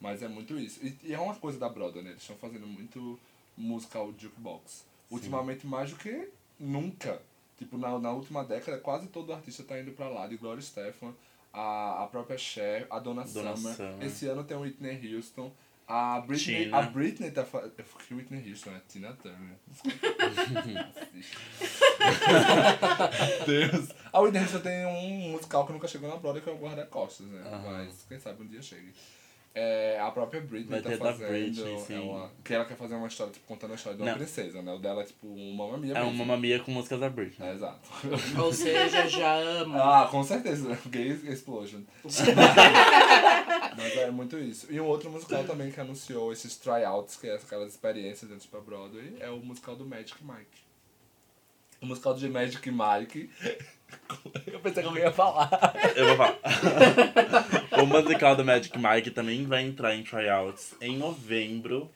Mas é muito isso. E, e é uma coisa da Broadway, né? Eles estão fazendo muito musical jukebox. Ultimamente, mais do que nunca. Tipo, na, na última década, quase todo artista tá indo pra lá. De Gloria Stefan, a, a própria Cher, a Donna, Donna Summer. Summer. Esse ano tem o Whitney Houston. A Britney, a Britney tá fazendo. Que Whitney Houston é Tina Turner. Deus. A Whitney Houston tem um musical que nunca chegou na Broadway, que é o Guarda-Costas, né? Aham. Mas quem sabe um dia chegue. É, a própria Britney Vai tá fazendo. Britney, é sim. uma, que ela quer fazer uma história, tipo, contando a história de uma Não. princesa, né? O dela é tipo uma mamia É uma mamia com músicas da Britney. É, exato. Ou seja, já amo. Ah, com certeza. Gay Explosion. Mas é muito isso. E um outro musical também que anunciou esses tryouts, que é aquelas experiências antes pra Broadway, é o musical do Magic Mike. O musical de Magic Mike. Eu pensei que eu ia falar. Eu vou falar. O musical do Magic Mike também vai entrar em tryouts em novembro,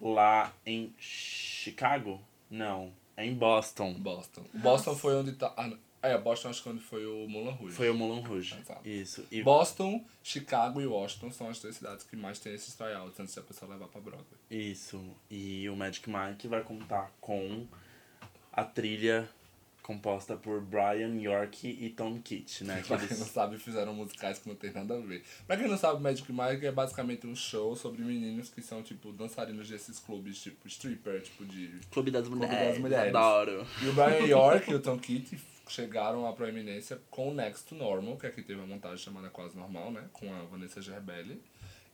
lá em Chicago? Não, é em Boston. Boston. Boston foi onde tá. Ah, não. é, Boston acho que onde foi o Mulan Rouge. Foi o Moulin Rouge. Exato. Isso. E Boston, Chicago e Washington são as três cidades que mais tem esses tryouts antes de a pessoa levar pra Broadway. Isso. E o Magic Mike vai contar com a trilha composta por Brian York e Tom Kitt, né? Pra quem não sabe, fizeram musicais que não tem nada a ver. Pra quem não sabe, Magic Mike é basicamente um show sobre meninos que são, tipo, dançarinos desses clubes, tipo, stripper, tipo, de... Clube das Clube Mulheres. das Mulheres. Adoro. E o Brian York e o Tom Kitt chegaram à proeminência com o Next to Normal, que aqui teve uma montagem chamada Quase Normal, né? Com a Vanessa Gerbelli.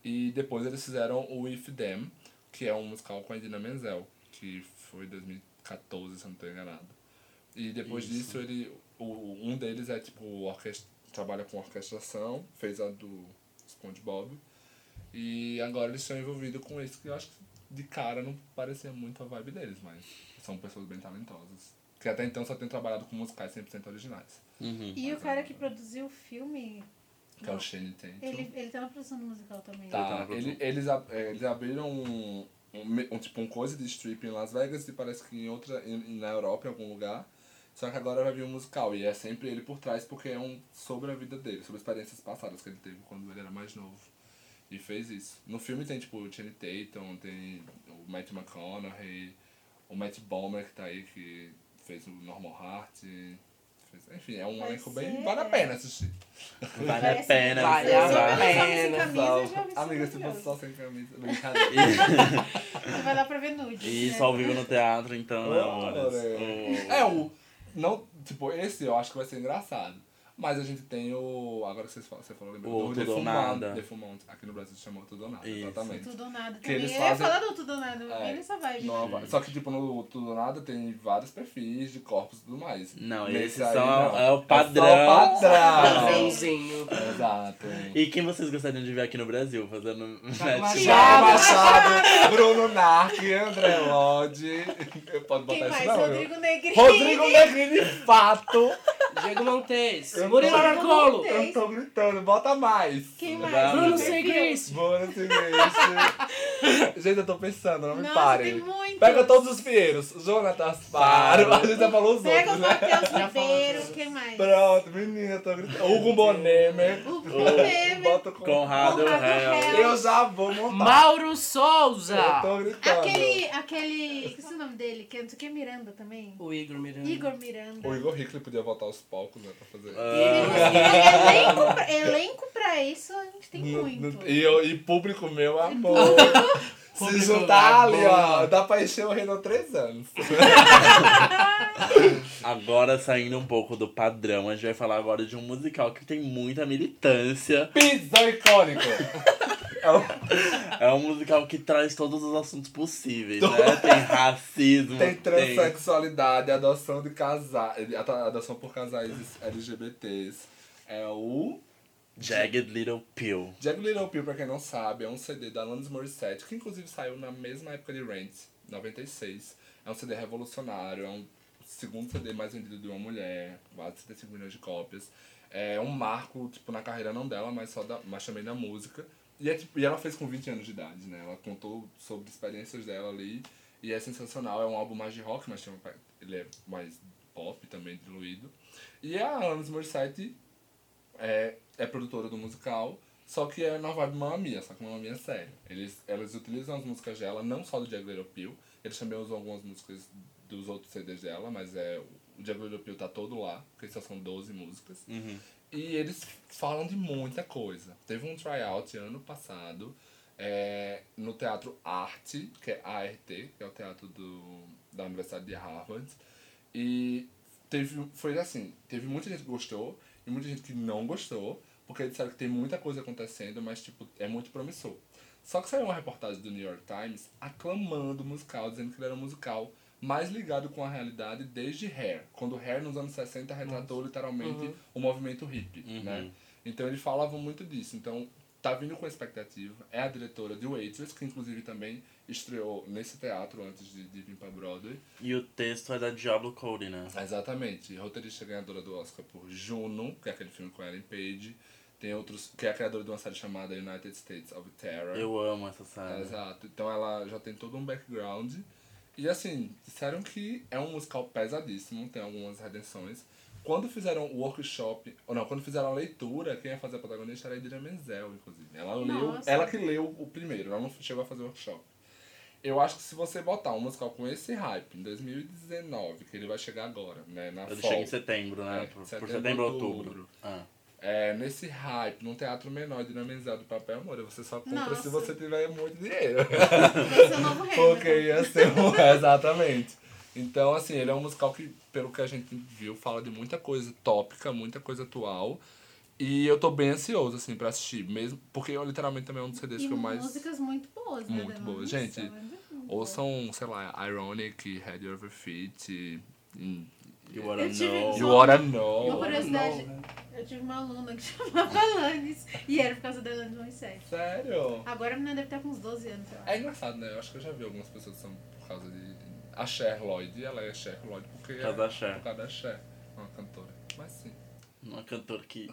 E depois eles fizeram o If Them, que é um musical com a Idina Menzel, que foi em 2014, se eu não estou enganado. E depois Isso. disso, ele, o, um deles é tipo, orquestra, trabalha com orquestração, fez a do SpongeBob. E agora eles estão envolvidos com isso, que eu acho que de cara não parecia muito a vibe deles, mas são pessoas bem talentosas. Que até então só tem trabalhado com musicais 100% originais. Uhum. E o cara que produziu o filme, Que é o Shane Tatum. ele, ele tá na produção musical também. Tá ele, eles, é, eles abriram um, um, um, tipo um coisa de strip em Las Vegas e parece que em outra, em, na Europa, em algum lugar. Só que agora vai vir um musical e é sempre ele por trás porque é um sobre a vida dele, sobre experiências passadas que ele teve quando ele era mais novo. E fez isso. No filme tem tipo o Channing Tatum, tem o Matt McConaughey, o Matt Bomer que tá aí que fez o Normal Heart. fez- enfim, é um Vai elenco bem. ser- Vale a pena assistir. Vale a pena. Vale a pena, Amiga, se fosse só sem camisa. Brincadeira. Vai lá pra ver nudes. E né? isso ao vivo no teatro, então, né, Oh. O- É, o, não, tipo, esse eu acho que vai ser engraçado. Mas a gente tem o. Agora que vocês falam, você falou, lembrou O do Tudo ou Defumante. Aqui no Brasil se chamou Tudo ou Nada, Isso. exatamente. Tudo ou nada Que também. eles Eu ia fazem- falar do tudo ou nada, É, nessa vibe. Não, vai- Só que, tipo, no Tudo ou Nada tem vários perfis de corpos e tudo mais. Não, Nesse esses aí, são não. é o É padrão. só o padrão. Padrãozinho. Exato. E quem vocês gostariam de ver aqui no Brasil fazendo match? Machado, Machado, Bruno Narc, André Lodge. Pode botar Quem isso mais? não, Rodrigo Negrini. Rodrigo Negrini, fato. Diego Montes. Eu Murilo tô-. Eu tô gritando, bota mais. Quem mais? Vamos. Bruno Perfil. Segris. Bora seguinte. Gente, eu tô pensando, não me Nossa, parem. tem muitos. Pega todos os Pinheiros. Jonatas Faro. A gente já falou os Pega o outros, né? Matheus Já Ribeiro, quem mais? Pronto, menina, tô gritando. Hugo Bonemer. O Bonemer. Bota com... Conrado Conrado Hell. Hell. Eu já vou montar. Mauro Souza. Eu tô gritando. Aquele, aquele, esqueci o nome dele, que é não sei o que, Miranda também. O Igor Miranda. Igor Miranda. O Igor Hickley podia voltar aos palcos, né, pra fazer. Ah, elenco, pra, elenco pra isso a gente tem No- muito. no- e, eu, e público meu, amor. Se juntar ali, ó, dá pra encher o Renault três anos. Agora saindo um pouco do padrão, a gente vai falar agora de um musical que tem muita militância. Pizza icônico. É É um musical que traz todos os assuntos possíveis, né? Tem racismo, Tem transexualidade, adoção de casais, adoção por casais LGBTs. É o Jagged Little Pill. Jagged Little Pill, pra quem não sabe, é um CD da Alanis Morissette, que inclusive saiu na mesma época de Rent, 96. É um CD revolucionário, é um segundo CD mais vendido de uma mulher, quase 75 milhões de cópias. É um marco, tipo, na carreira não dela, mas, só da, mas também na música. E, é, tipo, e ela fez com 20 anos de idade, né? Ela contou sobre experiências dela ali. E é sensacional, é um álbum mais de rock, mas tem ele é mais pop também, diluído. E a Alanis Morissette é, é produtora do musical, só que é na vibe Mamma Mia, só que Mamma Mia é sério. Eles, elas utilizam as músicas dela, não só do Jagged Little Pill, eles também usam algumas músicas dos outros CDs dela, mas é, o Jagged Little Pill tá todo lá, porque só são 12 músicas. Uhum. E eles falam de muita coisa. Teve um tryout ano passado é, no Teatro Arte, que é ART, que é o teatro do, da Universidade de Harvard. E teve, foi assim, teve muita gente que gostou e muita gente que não gostou, porque disseram que tem muita coisa acontecendo, mas tipo, é muito promissor. Só que saiu uma reportagem do New York Times aclamando o musical, dizendo que ele era um musical mais ligado com a realidade desde Hair. Quando Hair, nos anos 60, retratou literalmente o movimento hippie, Uhum. né? Então eles falavam muito disso. Então, tá vindo com expectativa. É a diretora de Waitress, que inclusive também estreou nesse teatro antes de, de vir pra Broadway. E o texto é da Diablo Cody, né? Exatamente. Roteirista ganhadora do Oscar por Juno, que é aquele filme com Ellen Page. Tem outros, que é a criadora de uma série chamada United States of Terror. Eu amo essa série. Exato. Então ela já tem todo um background. E assim, disseram que é um musical pesadíssimo, tem algumas redenções. Quando fizeram o workshop, ou não, quando fizeram a leitura, quem ia fazer a protagonista era a Idina Menzel, inclusive. Ela leu, Nossa. ela que leu o primeiro, ela não chegou a fazer o workshop. Eu acho que se você botar um musical com esse hype em 2019, que ele vai chegar agora, né, na Ele fall, chega em setembro, né? É, por, por setembro, setembro, outubro. outubro. Ah. é, nesse hype, num teatro menor de Menzel do papel, amor, você só compra Nossa. se você tiver muito dinheiro. Vai ser o novo rei. Porque ia ser um. Exatamente. Então, assim, ele é um musical que, pelo que a gente viu, fala de muita coisa tópica, muita coisa atual. E eu tô bem ansioso, assim, pra assistir. Mesmo, porque eu literalmente também é um dos CDs E que eu mais. músicas muito boas, né? Muito boas. Gente, é muito Ouçam, sei lá, Ironic, Head Over Feet, e, e, You wanna Eu tive- know. You Wanna Uma Know. curiosidade, Não, né? eu tive uma aluna que chamava Alanis e era por causa da Alanis Morissette. Sério? Agora a menina deve estar com uns 12 anos, eu acho. É engraçado, né? Eu acho que eu já vi algumas pessoas que são por causa de. A Cher Lloyd, ela é Cher Lloyd porque. Por causa da Cher. Por causa da Cher, uma cantora. Mas sim. Uma cantora que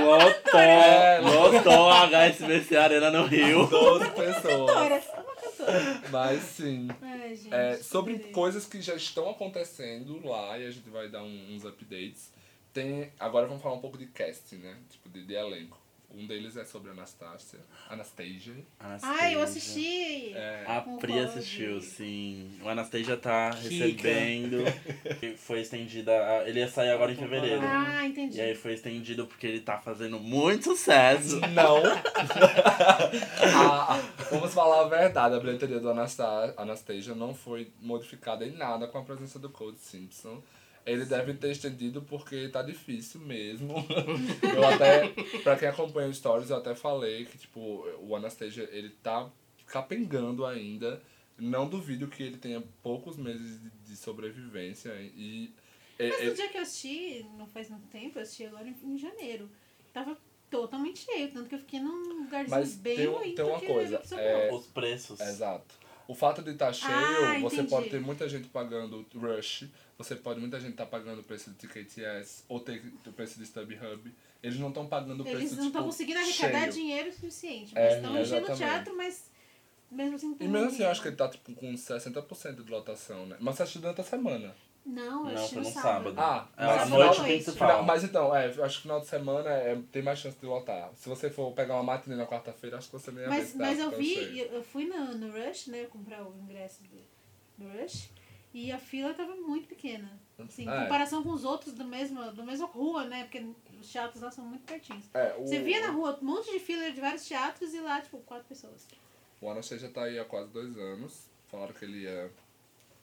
lotou, lotou a HSBC Arena no Rio. 12 pessoas. Cantora, uma cantora. Mas sim. Ai, gente. É, sobre adorei. coisas que já estão acontecendo lá e a gente vai dar um- uns updates. Tem, agora vamos falar um pouco de casting, né? Tipo, de, de elenco. Um deles é sobre Anastasia. Anastasia. Ai, eu assisti. É, A Pri assistiu, sim. O Anastasia tá Kika. recebendo. Foi estendida. a- Ele ia sair agora em fevereiro. Ah, entendi. E aí foi estendido porque ele tá fazendo muito sucesso. Não. A- a- vamos falar a verdade, a bilheteria do Anasta- Anastasia não foi modificada em nada com a presença do Code Simpson. Ele deve ter estendido porque tá difícil mesmo. eu até, pra quem acompanha os stories, eu até falei que, tipo, o Anastasia, ele tá capengando ainda. Não duvido que ele tenha poucos meses de, de sobrevivência e... é- Mas é- no dia que eu assisti, não faz muito tempo, eu assisti agora em, janeiro. Tava totalmente cheio, tanto que eu fiquei num lugarzinho Mas bem tem ruim, tem uma coisa, é- Os preços. Exato. O fato de estar cheio, Ah, você pode ter muita gente pagando Rush, você pode muita gente estar pagando o preço de TKTS ou ter o preço de StubHub. Eles não estão pagando o preço Eles não tipo, estão conseguindo arrecadar cheio. dinheiro suficiente. É, Mas estão enchendo o teatro, mas mesmo assim. E mesmo assim, eu acho que ele tá tipo com 60% de lotação, né? Mas você assistiu durante a semana. Não, eu Não, assisti foi no sábado. sábado. Ah, É, mas a final- noite principal. Final- mas então, é, eu acho que final de semana é, tem mais chance de lotar. Se você for pegar uma matinê na quarta-feira, acho que você nem ia ver Mas, mas eu vi, cheio. eu eu fui no, no Rush, né, comprar o ingresso do, do Rush, e a fila tava muito pequena. Assim, em É. comparação com os outros do mesmo, do mesmo rua, né? Porque os teatros lá são muito pertinhos. É, o, Você via na rua um monte de fila de vários teatros e lá, tipo, quatro pessoas. O Anastasia tá aí há quase dois anos. Falaram que ele ia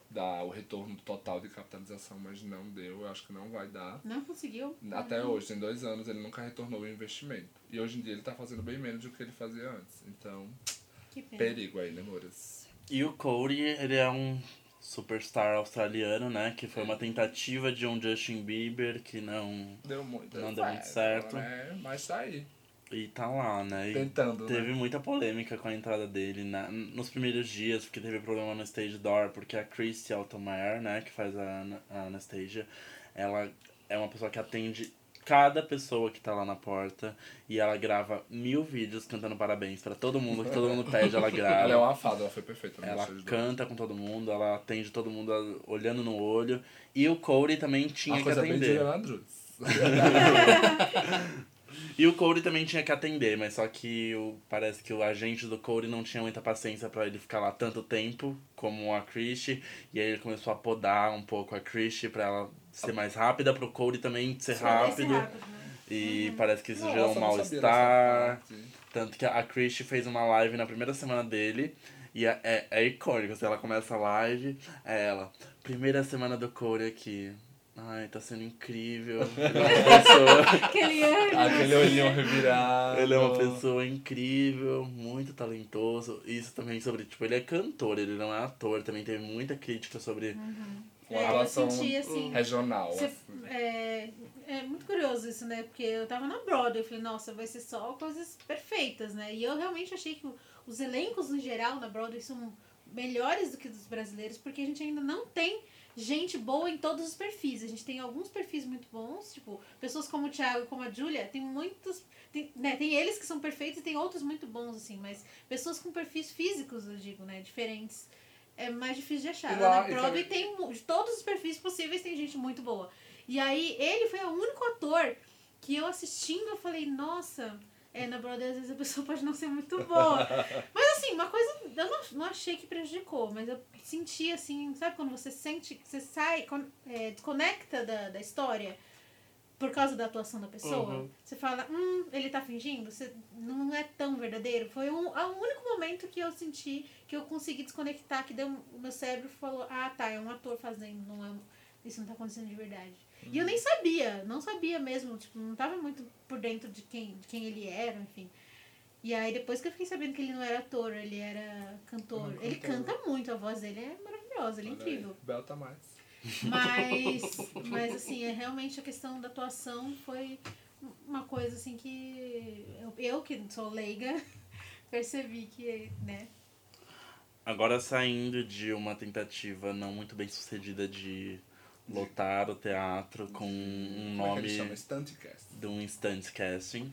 dar o retorno total de capitalização, mas não deu. Eu acho que não vai dar. Não conseguiu. Até hoje, tem dois anos, ele nunca retornou o investimento. E hoje em dia ele tá fazendo bem menos do que ele fazia antes. Então, perigo aí, né, Mouras? E o Cody, ele é um superstar australiano, né? Que foi uma tentativa de um Justin Bieber que não. Deu muito, Não deu muito certo. Né? Mas tá aí, E tá lá, né? E tentando, teve né? muita polêmica com a entrada dele na, nos primeiros dias, porque teve problema no stage door, porque a Christy Altomayer, né, que faz a, a Anastasia, ela é uma pessoa que atende cada pessoa que tá lá na porta e ela grava mil vídeos cantando parabéns pra todo mundo, que todo mundo pede, ela grava. Ela é uma fada, ela foi perfeita. Ela canta com todo mundo, ela atende todo mundo a- olhando no olho. E o Cody também tinha Uma que coisa bem atender. Juliana Andrews. E o Cody também tinha que atender, mas só que o, parece que o agente do Cody não tinha muita paciência pra ele ficar lá tanto tempo como a Christie. E aí ele começou a podar um pouco a Christie pra ela ser mais rápida, pro Cody também ser Esse rápido. rápido, né? E parece que isso Nossa, gerou um mal-estar. Tanto que a Christie fez uma live na primeira semana dele. E é, é, é icônico, se ela começa a live, é ela. Primeira semana do Cody aqui. Ai, tá sendo incrível. Ele é uma pessoa, Aquele ano. Aquele olhinho revirado. ele é uma pessoa incrível, muito talentoso. Isso também sobre, tipo, ele é cantor, ele não é ator. Também teve muita crítica sobre. Uma É, eu relação senti assim. regional. Você- assim. é, é muito curioso isso, né? Porque eu tava na Broadway, eu falei, nossa, vai ser só coisas perfeitas, né? E eu realmente achei que os elencos no geral na Broadway são melhores do que dos brasileiros, porque a gente ainda não tem gente boa em todos os perfis. A gente tem alguns perfis muito bons, tipo, pessoas como o Thiago e como a Julia, tem muitos. Tem, né, tem eles que são perfeitos e tem outros muito bons, assim, mas pessoas com perfis físicos, eu digo, né? Diferentes. É mais difícil de achar. Lá na e também- tem de todos os perfis possíveis tem gente muito boa. E aí ele foi o único ator que eu assistindo eu falei, nossa, é, na Broadway às vezes a pessoa pode não ser muito boa. mas assim, uma coisa, eu não, não achei que prejudicou, mas eu senti assim, sabe quando você sente que você sai, é, desconecta da, da história por causa da atuação da pessoa? Uhum. Você fala, hum, ele tá fingindo? Você não é tão verdadeiro. Foi um, é o único momento que eu senti que eu consegui desconectar, que deu, o meu cérebro falou, ah tá, é um ator fazendo, não é, isso não tá acontecendo de verdade. E eu nem sabia, não sabia mesmo, tipo, não tava muito por dentro de quem, de quem ele era, enfim. E aí depois que eu fiquei sabendo que ele não era ator, ele era cantor. Ele canta muito, a voz dele é maravilhosa, ele é Olha aí, incrível. Bel tá mais. Mas, mas assim, é realmente a questão da atuação foi uma coisa assim que eu, eu que sou leiga, percebi que, né? Agora saindo de uma tentativa não muito bem sucedida de lotar o teatro com um Como é que ele chama? nome Stuntcast. de um instant casting,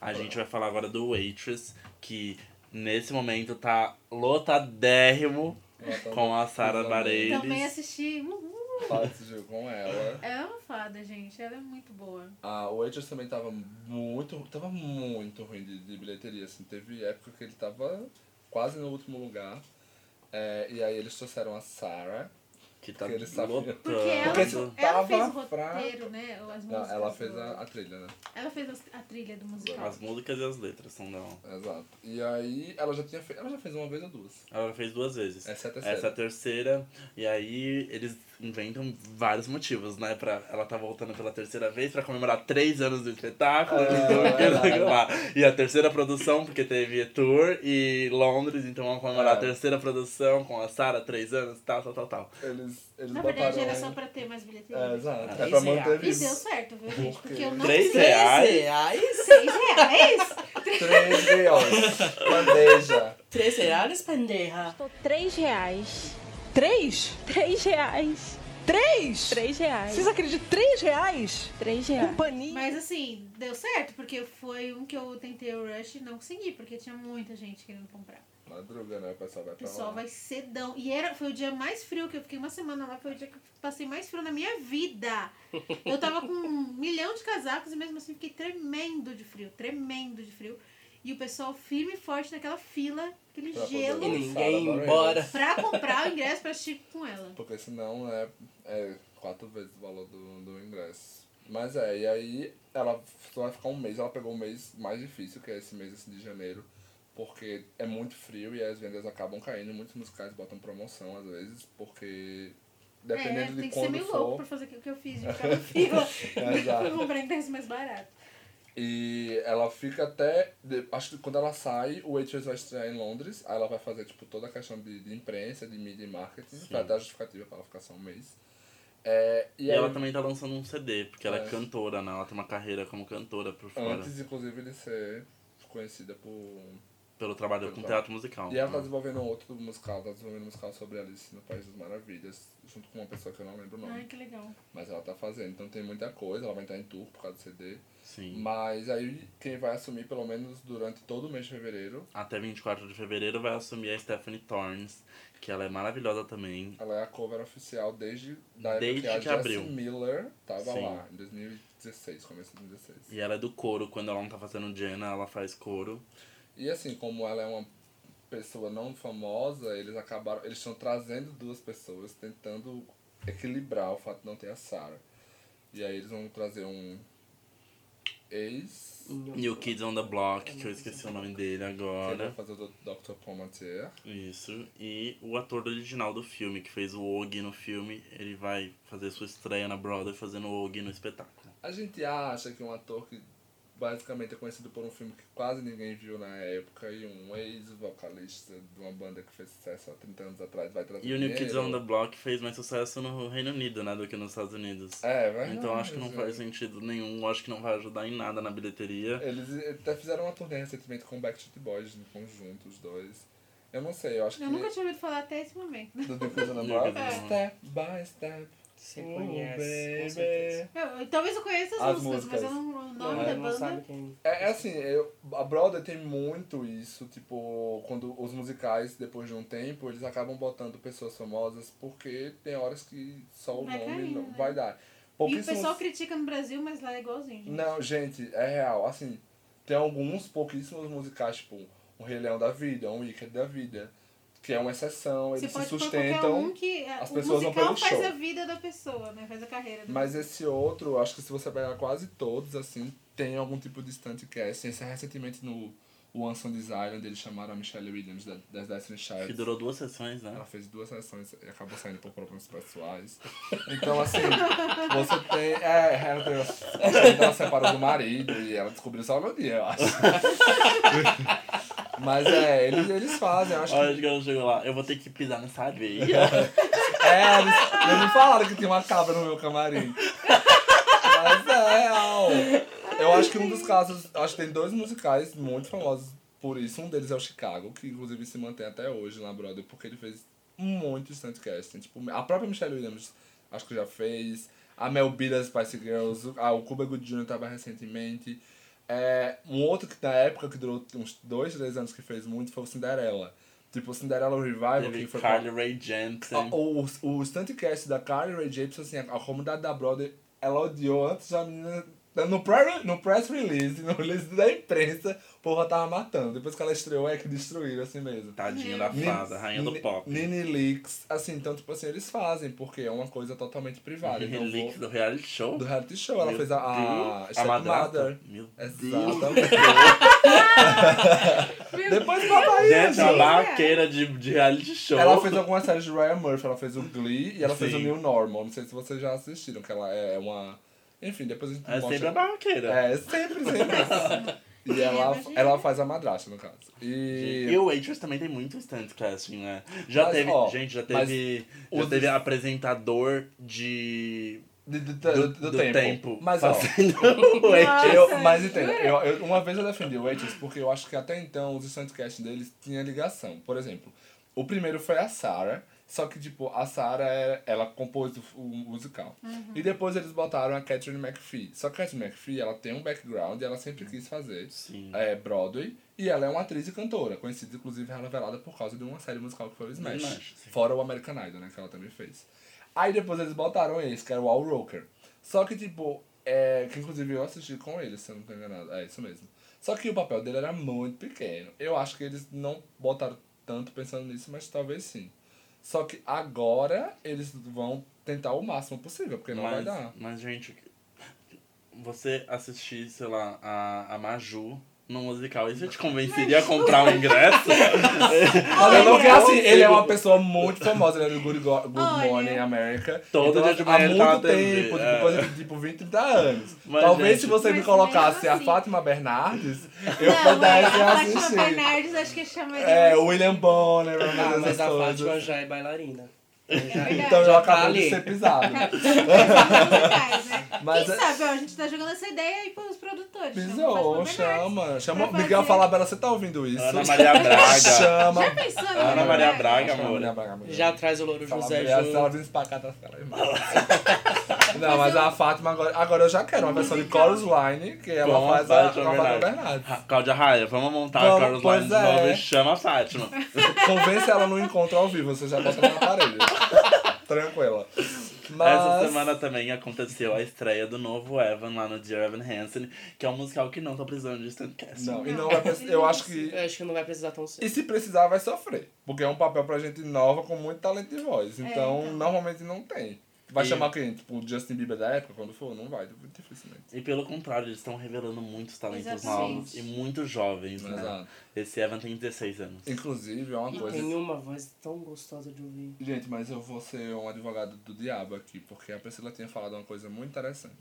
a gente vai falar agora do Waitress, que nesse momento tá lotadérrimo Ela tá com a Sara. Bareilles. Também assisti. uhul. Fala jogo com ela. Ela é uma fada, gente. Ela é muito boa. Ah, o Waitress também tava muito, tava muito ruim de, de bilheteria, assim. Teve época que ele tava quase no último lugar. É, e aí eles trouxeram a Sarah, Que tá Porque lotando. Porque ela, Porque ela tava fez o pra- roteiro, né? As Não, músicas ela do- fez a, a trilha, né? Ela fez as- a trilha do musical. As músicas e as letras são dela. Exato. E aí ela já tinha feito. Ela já fez uma vez ou duas. Ela fez duas vezes. Essa é a terceira. Essa é a terceira. E aí eles inventam vários motivos, né? Pra, ela tá voltando pela terceira vez pra comemorar três anos do espetáculo. É, então, é verdade. lá. E a terceira produção, porque teve tour e Londres, então vamos comemorar É. a terceira produção com a Sarah, três anos, tal, tal, tal, tal. Eles, eles Na botaram. verdade, era só pra ter mais bilheteria. É, exato. É Três pra manter reais. E deu certo, viu, gente? Porque eu não Três reais? reais? Seis reais? Três reais. Bandeja. Três reais, pendeja. Tô três reais. Três? Três reais. Três? Três reais. Vocês acreditam? Três reais? Três reais. Companhia. Mas assim, deu certo, porque foi um que eu tentei o Rush e não consegui, porque tinha muita gente querendo comprar. Madruga, né? O pessoal vai O pra pessoal lá. vai cedão. E era, foi o dia mais frio que eu fiquei uma semana lá, foi o dia que eu passei mais frio na minha vida. Eu tava com um milhão de casacos e mesmo assim fiquei tremendo de frio, tremendo de frio. E o pessoal firme e forte naquela fila, aquele Pra gelo, E ninguém embora. pra comprar o ingresso pra assistir com ela. Porque senão é, é quatro vezes o valor do, do ingresso. Mas é, e aí ela só vai ficar um mês, ela pegou o mês mais difícil, que é esse mês assim, de janeiro, porque é muito frio e as vendas acabam caindo. Muitos musicais botam promoção às vezes, porque é, dependendo tem de que ser quando meio louco for. pra fazer o que eu fiz, de ficar na fila. Comprar ingresso mais barato. E ela fica até. acho que quando ela sai, o Waitress vai estrear em Londres. Aí ela vai fazer tipo, toda a questão de, de imprensa, de mídia e marketing, pra dar justificativa pra ela ficar só um mês. É, e E, aí, ela também tá lançando um CD, porque ela é É. cantora, né? Ela tem uma carreira como cantora por fora. antes, inclusive, de ser conhecida por. Pelo trabalho com teatro musical. E ela tá né? desenvolvendo outro musical, tá desenvolvendo um musical sobre Alice no País das Maravilhas, junto com uma pessoa que eu não lembro o nome. Ai, que legal. Mas ela tá fazendo, então tem muita coisa, ela vai entrar em tour por causa do CD. Sim. Mas aí quem vai assumir pelo menos durante todo o mês de fevereiro Até 24 de fevereiro vai assumir a Stephanie Torns, que ela é maravilhosa também. Ela é a cover oficial desde da época Desde que a que Jessie abriu. Miller tava Sim. lá, em 2016, começo de 2016. E ela é do coro, quando ela não tá fazendo Jenna, ela faz coro. E assim, como ela é uma pessoa não famosa, eles acabaram, eles estão trazendo duas pessoas, tentando equilibrar o fato de não ter a Sarah. E aí eles vão trazer um ex, New Kids on the Block, que eu esqueci o nome dele que vai agora. fazer o Dr. Pomatier. Isso. E o ator original do filme, que fez o Og no filme, ele vai fazer sua estreia na Broadway fazendo o Og no espetáculo. A gente acha que um ator que basicamente é conhecido por um filme que quase ninguém viu na época e um ex-vocalista de uma banda que fez sucesso há 30 anos atrás vai trazer E o New. Kids on the Block fez mais sucesso no Reino Unido, né, do que nos Estados Unidos. É, vai Então acho que não faz sentido nenhum, acho que não vai ajudar em nada na bilheteria. Eles até fizeram uma turnê recentemente com o Backstreet Boys em conjunto, os dois. Eu não sei, eu acho Eu que... nunca tinha ouvido falar até esse momento. Do New Kids on the Block. Step by step. Você Oh, conhece, com baby. certeza. Eu- talvez eu conheça as, As músicas, mas eu músicas. não, o nome da não banda. quem. É, é assim, eu, a Broadway tem muito isso, tipo, quando os musicais, depois de um tempo, eles acabam botando pessoas famosas porque tem horas que só o Vai nome caindo, não né? vai dar. E o Pouquíssimos- pessoal critica no Brasil, mas lá é igualzinho. gente. Não, gente, é real. Assim, tem alguns pouquíssimos musicais, tipo, um Rei Leão da Vida, um Wicked da Vida, que é uma exceção, eles se sustentam. um que é, as o pessoas vão musical pelo faz show. a vida da pessoa, né? Faz a carreira da Mas esse outro, acho que se você pegar quase todos, assim, tem algum tipo de stuntcast. Esse é recentemente no One Song Design, onde eles chamaram a Michelle Williams da- das Destiny Que Childs. durou duas sessões, né? Ela fez duas sessões e acabou saindo por problemas pessoais. Então, assim, você tem. É, ela, teve, ela separou do marido e ela descobriu só no dia, eu acho. Mas é, eles, eles fazem, eu acho que. Olha que ela chegou lá, eu vou ter que pisar nessa areia. É, eles, eles me falaram que tinha uma cabra no meu camarim. Mas é real. Eu acho que um dos casos. Acho que tem dois musicais muito famosos por isso. Um deles é o Chicago, que inclusive se mantém até hoje na Broadway, porque ele fez muito stuntcasting. Tipo, a própria Michelle Williams acho que já fez. A Mel B das Spice Girls. A, o Cuba Good Jr. tava recentemente. É, um outro que na época que durou uns dois, três anos que fez muito foi o Cinderella. Tipo, o Cinderella Revival, Teve que foi Carly Rae Jepsen. a- O, o stuntcast da Carly Rae Jepsen, assim, a, a comunidade da Broadway, ela odiou antes da menina No, pre no press release, no release da imprensa, o povo já tava matando. Depois que ela estreou, é que destruíram assim mesmo. Tadinha da fada, rainha do Nini- pop. Nini Leaks, assim, então, tipo assim, eles fazem, porque é uma coisa totalmente privada. Então, eu Relíquio vou- do reality show. do reality show. Ela Meu fez a, a, a madrasta. Meu Exatamente. Depois papai. Gente, a barraqueira de, de reality show. Ela fez algumas séries de Ryan Murphy, ela fez o Glee e ela fez o. New Normal. Não sei se vocês já assistiram, que ela é uma. Enfim, depois a gente É mostra. sempre a barraqueira. É, sempre, sempre. e ela, ela faz a madrasta, no caso. E. E o Waitress também tem muito stunt casting, né? Já Mas, teve, ó, gente, já teve, já os- teve apresentador de de- do, do, do tempo. Mas, ó. fazendo o Waitress. Eu, mas entenda, eu, eu- uma vez eu defendi o Waitress porque eu acho que até então os stuntcast deles tinham ligação. Por exemplo, o primeiro foi a Sarah, só que tipo, a Sarah é- ela compôs o, o musical. E depois eles botaram a Catherine McPhee. Só que a Catherine McPhee, ela tem um background e ela sempre quis fazer Sim. é, Broadway. E ela é uma atriz e cantora, conhecida inclusive revelada por causa de uma série musical que foi o Smash. Smash. Fora o American Idol, né, que ela também fez. Aí depois eles botaram esse, que era o Al Roker. Só que, tipo, é, que inclusive eu assisti com ele, se eu não tô enganado. É isso mesmo. Só que o papel dele era muito pequeno. Eu acho que eles não botaram tanto pensando nisso, mas talvez sim. Só que agora eles vão tentar o máximo possível, porque não vai Mas, dar. mas, gente, você assistir, sei lá, a, a Maju no musical, isso te convenceria a comprar um ingresso? Mas eu não que assim, ele é uma pessoa muito famosa, ele é do Good, Go- Good Olha. Morning America. Todo então, dia de há manhã ele tá muito tempo, é. coisa de tipo 20, 30 anos. Mas, Talvez gente, se você me colocasse mesmo a assim. Fátima Bernardes, eu Não, pudesse a Fátima assistir. Bernardes acho que chamaria. É, William Bonner, Ah, mas a. Fátima já é bailarina. Então já- verdade. Então eu Já tá acabei ali. de ser pisado. musicais, né? Mas Quem é- sabe, ó, a gente tá jogando essa ideia aí pros produtores. chama Pisou, chama. Chama. Pra Miguel fazer- Falabella, você tá ouvindo isso? Ana Maria Braga. Chama. Já pensou Ana Ana Maria Braga? Amor. Maria Braga, amiga. Já traz o Louro José Maria, se ela vir espacar, tá ficando aí. Não, mas a Fátima agora. Agora eu já quero uma versão de Chorus Line, que ela Com faz a, Fátima Bernardes. Cláudia Raia, vamos montar Vamos, a Carlos pois Line de novo é. e chama a Fátima. Convence ela no encontro ao vivo, você já bota no aparelho. Tranquila. Mas. Essa semana também aconteceu a estreia do novo Evan lá no Dear Evan Hansen, que é um musical que não tá precisando de standcast. Não, e Não, não vai precis- ele Eu não acho que. Eu acho que não vai precisar tão E cedo. se precisar, vai sofrer. Porque é um papel pra gente nova com muito talento de voz. Então, então. normalmente não tem. Vai E- chamar quem? Tipo, o Justin Bieber da época, quando for? Não vai, dificilmente. E pelo contrário, eles estão revelando muitos talentos Exatamente. novos e muito jovens, né? Exato. Esse Evan tem 16 anos. Inclusive, é uma E coisa. tem uma voz tão gostosa de ouvir. Gente, mas eu vou ser um advogado do diabo aqui, porque a Priscila tinha falado uma coisa muito interessante.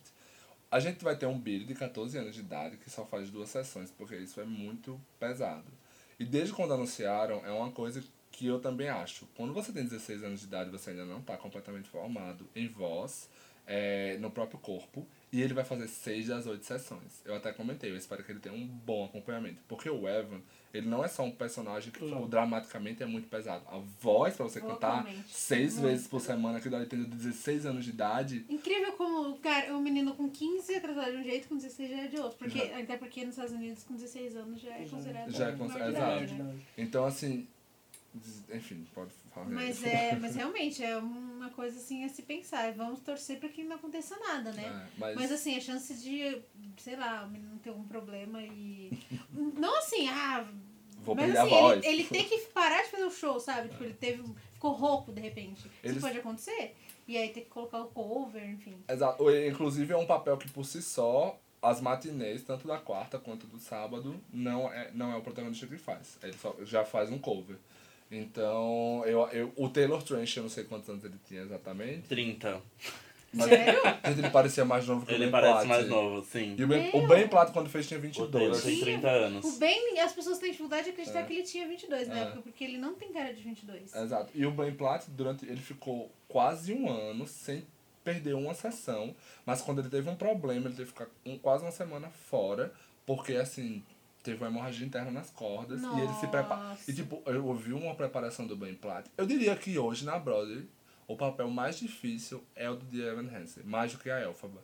A gente vai ter um Billy de 14 anos de idade que só faz duas sessões, porque isso é muito pesado. E desde quando anunciaram, é uma coisa que eu também acho. Quando você tem 16 anos de idade, você ainda não está completamente formado em voz, é, no próprio corpo, e ele vai fazer 6 das 8 sessões. Eu até comentei, eu espero que ele tenha um bom acompanhamento. Porque o Evan, ele não é só um personagem que tipo, dramaticamente é muito pesado. A voz pra você cantar seis Muito vezes por semana, que dá tendo 16 anos de idade. Incrível como o, cara, o menino com 15 é tratado de um jeito, com 16 já é de outro. Porque, até porque nos Estados Unidos, com 16 anos já é considerado. já é considerado- de exato. né? Então, assim. Enfim, pode falar. Mas, é, mas realmente é uma coisa assim a se pensar. Vamos torcer pra que não aconteça nada, né? É, mas, Mas assim, a chance de, sei lá, o menino ter algum problema e. Não assim, ah. vou mas assim, ele, ele tem que parar de fazer o show, sabe? Tipo, ele teve. Ficou rouco de repente. Eles- Isso pode acontecer. E aí tem que colocar o cover, enfim. Exato. Inclusive, é um papel que por si só, as matinês, tanto da quarta quanto do sábado, não é, não é o protagonista que faz. Ele só, já faz um cover. Então, eu, eu, o Taylor Trench, eu não sei quantos anos ele tinha exatamente. 30. Mas Sério? Ele parecia mais novo que o Ele Ben parece Platt. mais novo, sim. E o Ben, o Meu. Ben Platt, quando fez, tinha O 22. Taylor tem 30 anos. O Ben, as pessoas têm dificuldade de acreditar É. que ele tinha 22 na É. época, porque ele não tem cara de 22. Exato. E o Ben Platt, durante, ele ficou quase um ano sem perder uma sessão, mas quando ele teve um problema, ele teve que ficar um, quase uma semana fora, porque assim, teve uma hemorragia interna nas cordas e ele se prepara. Nossa. E tipo, eu ouvi uma preparação do Ben Platt. Eu diria que hoje na Broadway, o papel mais difícil é o do The Evan Hansen, mais do que a Elphaba.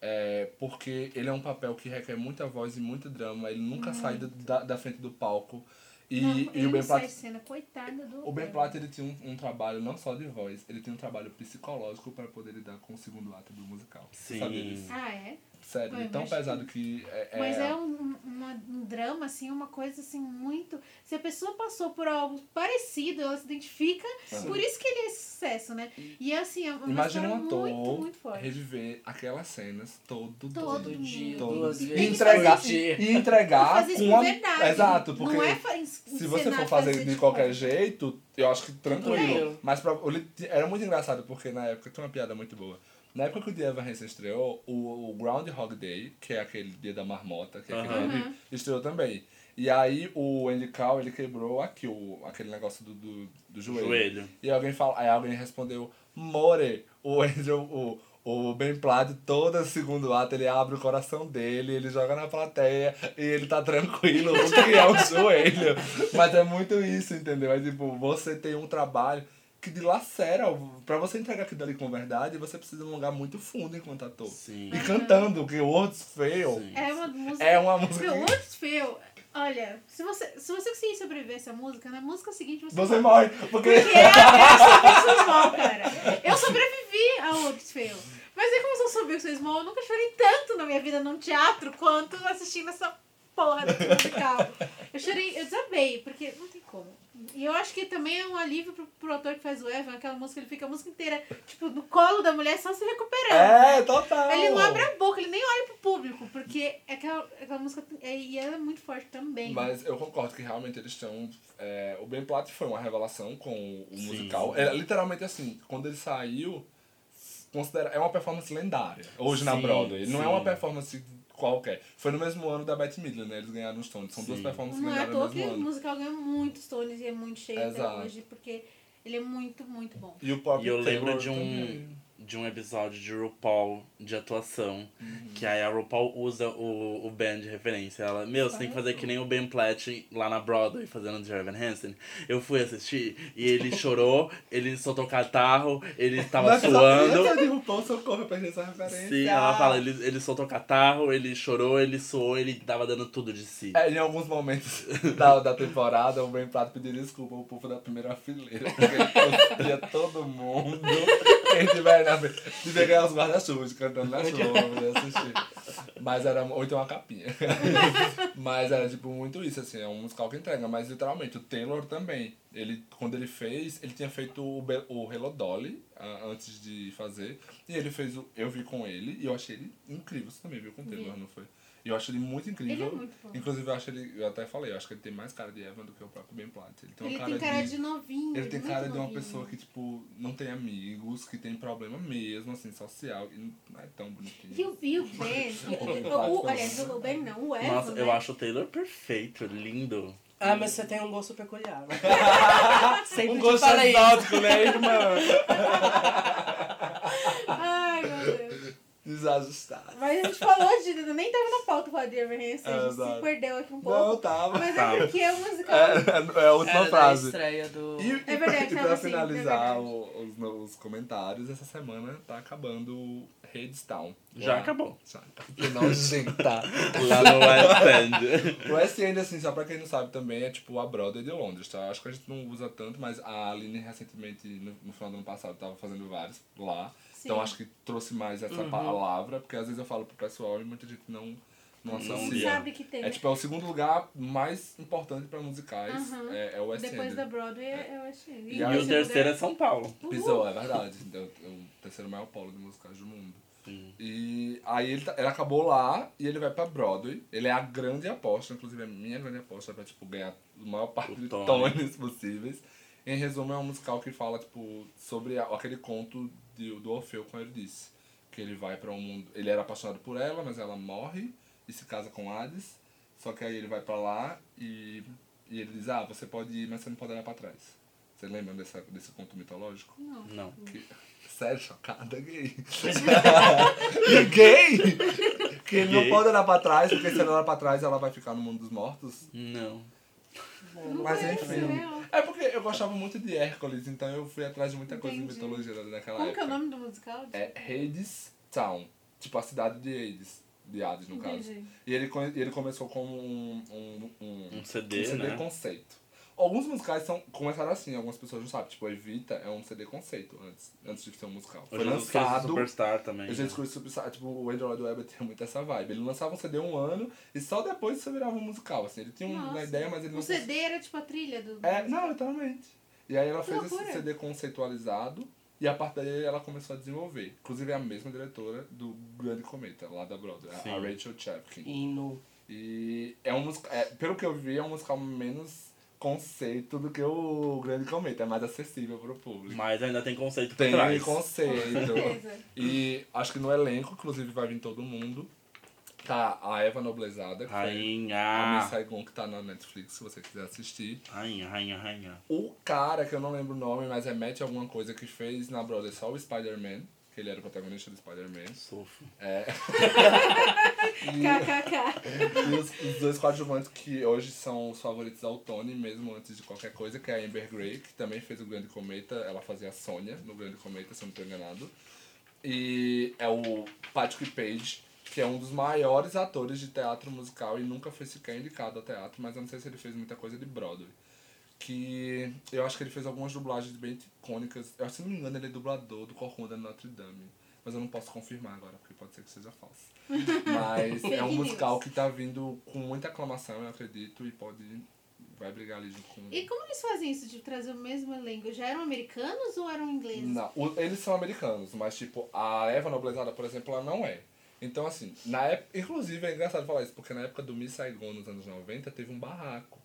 É, porque ele é um papel que requer muita voz e muito drama, ele nunca sai do- da, da frente do palco. E, não, e o Ben sai Platt cena, coitada do. o Ben Platt ele tinha um, um trabalho não só de voz, ele tinha um trabalho psicológico para poder lidar com o segundo ato do musical. Você Sim. Sabia disso? Ah, é? Sério, é tão pesado que é, Mas é um, um- uma- um drama, assim, uma coisa assim muito. Se a pessoa passou por algo parecido, ela se identifica, por isso que ele é esse sucesso, né? E assim, é uma Imagina um ator muito, muito forte. reviver aquelas cenas todo, Todo Todo dia, Todo duas dia. vezes E entregar, dia. e entregar fazer isso com com a... verdade. Exato, porque Não é se você for fazer de qualquer jeito, eu acho que tranquilo. Mas pra, era muito engraçado, porque na época tinha uma piada muito boa. Na época que o The Evan Hansen estreou, o, o Groundhog Day, que é aquele dia da marmota, que é aquele Aham. filme, estreou também. E aí o Andy Call, ele quebrou aqui o, aquele negócio do, do, do joelho. Joelho. E alguém fala, aí alguém respondeu, More, o Andrew, o, o Ben Platt, todo segundo ato, ele abre o coração dele, ele joga na plateia e ele tá tranquilo, o que é um joelho. Mas é muito isso, entendeu? É tipo, você tem um trabalho que dilacera, pra você entregar aquilo ali com verdade, você precisa de um lugar muito fundo enquanto ator. Sim. E cantando, que Words Fail Sim. É uma música. é uma música Meu, que Words Fail. Olha, se você, se você conseguir sobreviver essa música, na música seguinte você, você morre, porque... Porque é, é seu small, cara. Eu sobrevivi a Words Fail. Mas aí como eu soube o seu small, eu nunca chorei tanto na minha vida num teatro quanto assistindo essa porra desse musical. Eu chorei, eu desabei, porque não tem como. E eu acho que também é um alívio pro, pro ator que faz o Evan, aquela música, ele fica a música inteira, tipo, no colo da mulher só se recuperando. É, total. Ele não abre a boca, ele nem olha pro público, porque aquela, aquela música. é- E ela é muito forte também. Mas eu concordo que realmente eles estão. é, o Ben Platt foi uma revelação com o Sim. musical. É literalmente assim, quando ele saiu, considera, é uma performance lendária. Hoje na Sim, Broadway. Não é uma performance qualquer. Foi no mesmo ano da Bette Midler, né? Eles ganharam os Stones. São duas Sim. performances Não é à lendárias toa no que o musical ganha muitos tones e é muito cheio até Exato. hoje, porque ele é muito, muito bom. E o próprio E eu lembro Taylor de um, também. De um episódio de RuPaul de atuação, Uhum. que aí a RuPaul usa o, o Ben de referência. Ela, meu, você tem que fazer que nem o Ben Platt lá na Broadway fazendo o Jervin Hansen. Eu fui assistir e ele chorou, ele soltou catarro, ele tava Nossa, suando. Eu de RuPaul, socorro, perdi essa referência. Sim, ela fala, ele, ele soltou catarro, ele chorou, ele suou, ele tava dando tudo de si. É, em alguns momentos da, da temporada, o Ben Prato pediu desculpa ao povo da primeira fileira, porque ele todo mundo. Quem tiver na devia ganhar os guarda-chuvas cantando na chuva, assistir. Mas era, ou então uma capinha. Mas era, tipo, muito isso, assim, é um musical que entrega. Mas, literalmente, o Taylor também, ele, quando ele fez, ele tinha feito o, Be- o Hello Dolly, ah, antes de fazer. E ele fez o Eu Vi Com Ele, e eu achei ele incrível. Você também viu com o Taylor, não foi? E eu acho ele muito incrível. Ele é muito bom. Inclusive, eu acho ele, eu até falei, eu acho que ele tem mais cara de Evan do que o próprio Ben Platt. Ele tem, Ele uma tem cara de de, novinho. ele tem muito cara de uma novinho. pessoa que, tipo, não tem amigos, que tem problema mesmo, assim, social, e não é tão bonitinho. E o, e o Ben, o, aliás, o Ben não, o Evan, Nossa, eu né? acho o Taylor perfeito, lindo. Ah, mas você tem um gosto peculiar. Sempre Um gosto exótico, né, irmã? Desajustado. Mas a gente falou de. Nem tava na pauta falar de Evan Hansen, a É, gente se perdeu aqui um Não, pouco. tava. Mas Tava. é porque é um musical. É, é a última Era da frase. estreia do... E, É verdade, e tava pra assim, é finalizar o- os, os comentários, essa semana tá acabando o Hadestown. Já Lá- acabou. Já. Que nojenta. Lá no West End. O West End, assim, só pra quem não sabe também, é tipo a Broadway de Londres, tá? Acho que a gente não usa tanto, mas a Aline recentemente, no, no final do ano passado, tava fazendo vários lá. Então Sim. acho que trouxe mais essa Uhum. palavra, porque às vezes eu falo pro pessoal e muita gente não, não associa. sabe que tem. É tipo, é o segundo lugar mais importante pra musicais, Aham. é, é o West Depois End. da Broadway é o West End. E E aí, o terceiro é São Paulo. Pisou, é verdade. É o, é o terceiro maior polo de musicais do mundo. Sim. E aí ele, tá- ele acabou lá e ele vai pra Broadway. Ele é a grande aposta, inclusive é a minha grande aposta pra tipo, ganhar a maior parte O de Tony. tones possíveis. Em resumo, é um musical que fala tipo, sobre aquele conto de, do Orfeu com Eurídice. Que ele vai pra um mundo. Ele era apaixonado por ela, mas ela morre e se casa com Hades. Só que aí ele vai pra lá e, e ele diz: Ah, você pode ir, mas você não pode olhar pra trás. Você lembra dessa, desse conto mitológico? Não. Não. Que... Sério, chocada, gay. gay? Que ele não Gay? pode olhar pra trás, porque se ele olhar pra trás, ela vai ficar no mundo dos mortos. Não. Não Mas enfim. real. É porque eu gostava muito de Hércules, então eu fui atrás de muita coisa Entendi. de mitologia da- daquela Como que é o época. nome do musical? É Hades Town. Tipo a cidade de Hades. De Hades, no caso. Entendi. E ele, ele começou com um, um, um, Um CD, um CD né? conceito. Alguns musicais são, começaram assim, algumas pessoas não sabem. Tipo, Evita é um CD conceito antes, antes de ser um musical. Foi Jesus lançado. Superstar também. O Jesus Cristo Superstar, tipo, o Andrew Lloyd Webber tinha muito essa vibe. Ele lançava um CD um ano e só depois isso virava um musical. Assim, ele tinha uma Nossa. ideia, mas ele não O CD era tipo a trilha do. é, não, literalmente. E aí ela Que fez esse loucura. CD conceitualizado e a partir daí ela começou a desenvolver. Inclusive é a mesma diretora do Grande Cometa, lá da Broadway, a- a Sim. Rachel Chapkin. E no. E é um musical, é, pelo que eu vi, é um musical menos conceito do que o Grande Cometa, é mais acessível pro público. Mas ainda tem conceito Tem trás. conceito. e acho que no elenco, inclusive, vai vir todo mundo. Tá a Eva Noblezada, que foi a Rainha. Miss Saigon, que tá na Netflix, se você quiser assistir. Rainha, rainha, rainha. O cara, que eu não lembro o nome, mas é Matt alguma coisa, que fez na Broadway só o Spider-Man, que ele era o protagonista do Spider-Man. Sofro. É. KKK. E os, os dois coadjuvantes que hoje são os favoritos ao Tony, mesmo antes de qualquer coisa, que é a Amber Gray, que também fez o Grande Cometa, ela fazia a Sônia no Grande Cometa, se eu não estou enganado. E é o Patrick Page, que é um dos maiores atores de teatro musical e nunca foi sequer indicado ao teatro, mas eu não sei se ele fez muita coisa de Broadway. Que eu acho que ele fez algumas dublagens bem icônicas. Eu, se não me engano, ele é dublador do Corcunda de Notre Dame. Mas eu não posso confirmar agora, porque pode ser que seja falso. Mas é um musical que tá vindo com muita aclamação, eu acredito, e pode. Vai brigar ali junto com. E como eles fazem isso de trazer o mesmo elenco? Já eram americanos ou eram ingleses? Não, o- eles são americanos, mas tipo, a Eva Noblezada, por exemplo, ela não é. Então, assim, na época. Inclusive é engraçado falar isso, porque na época do Miss Saigon, nos anos 90, teve um barraco.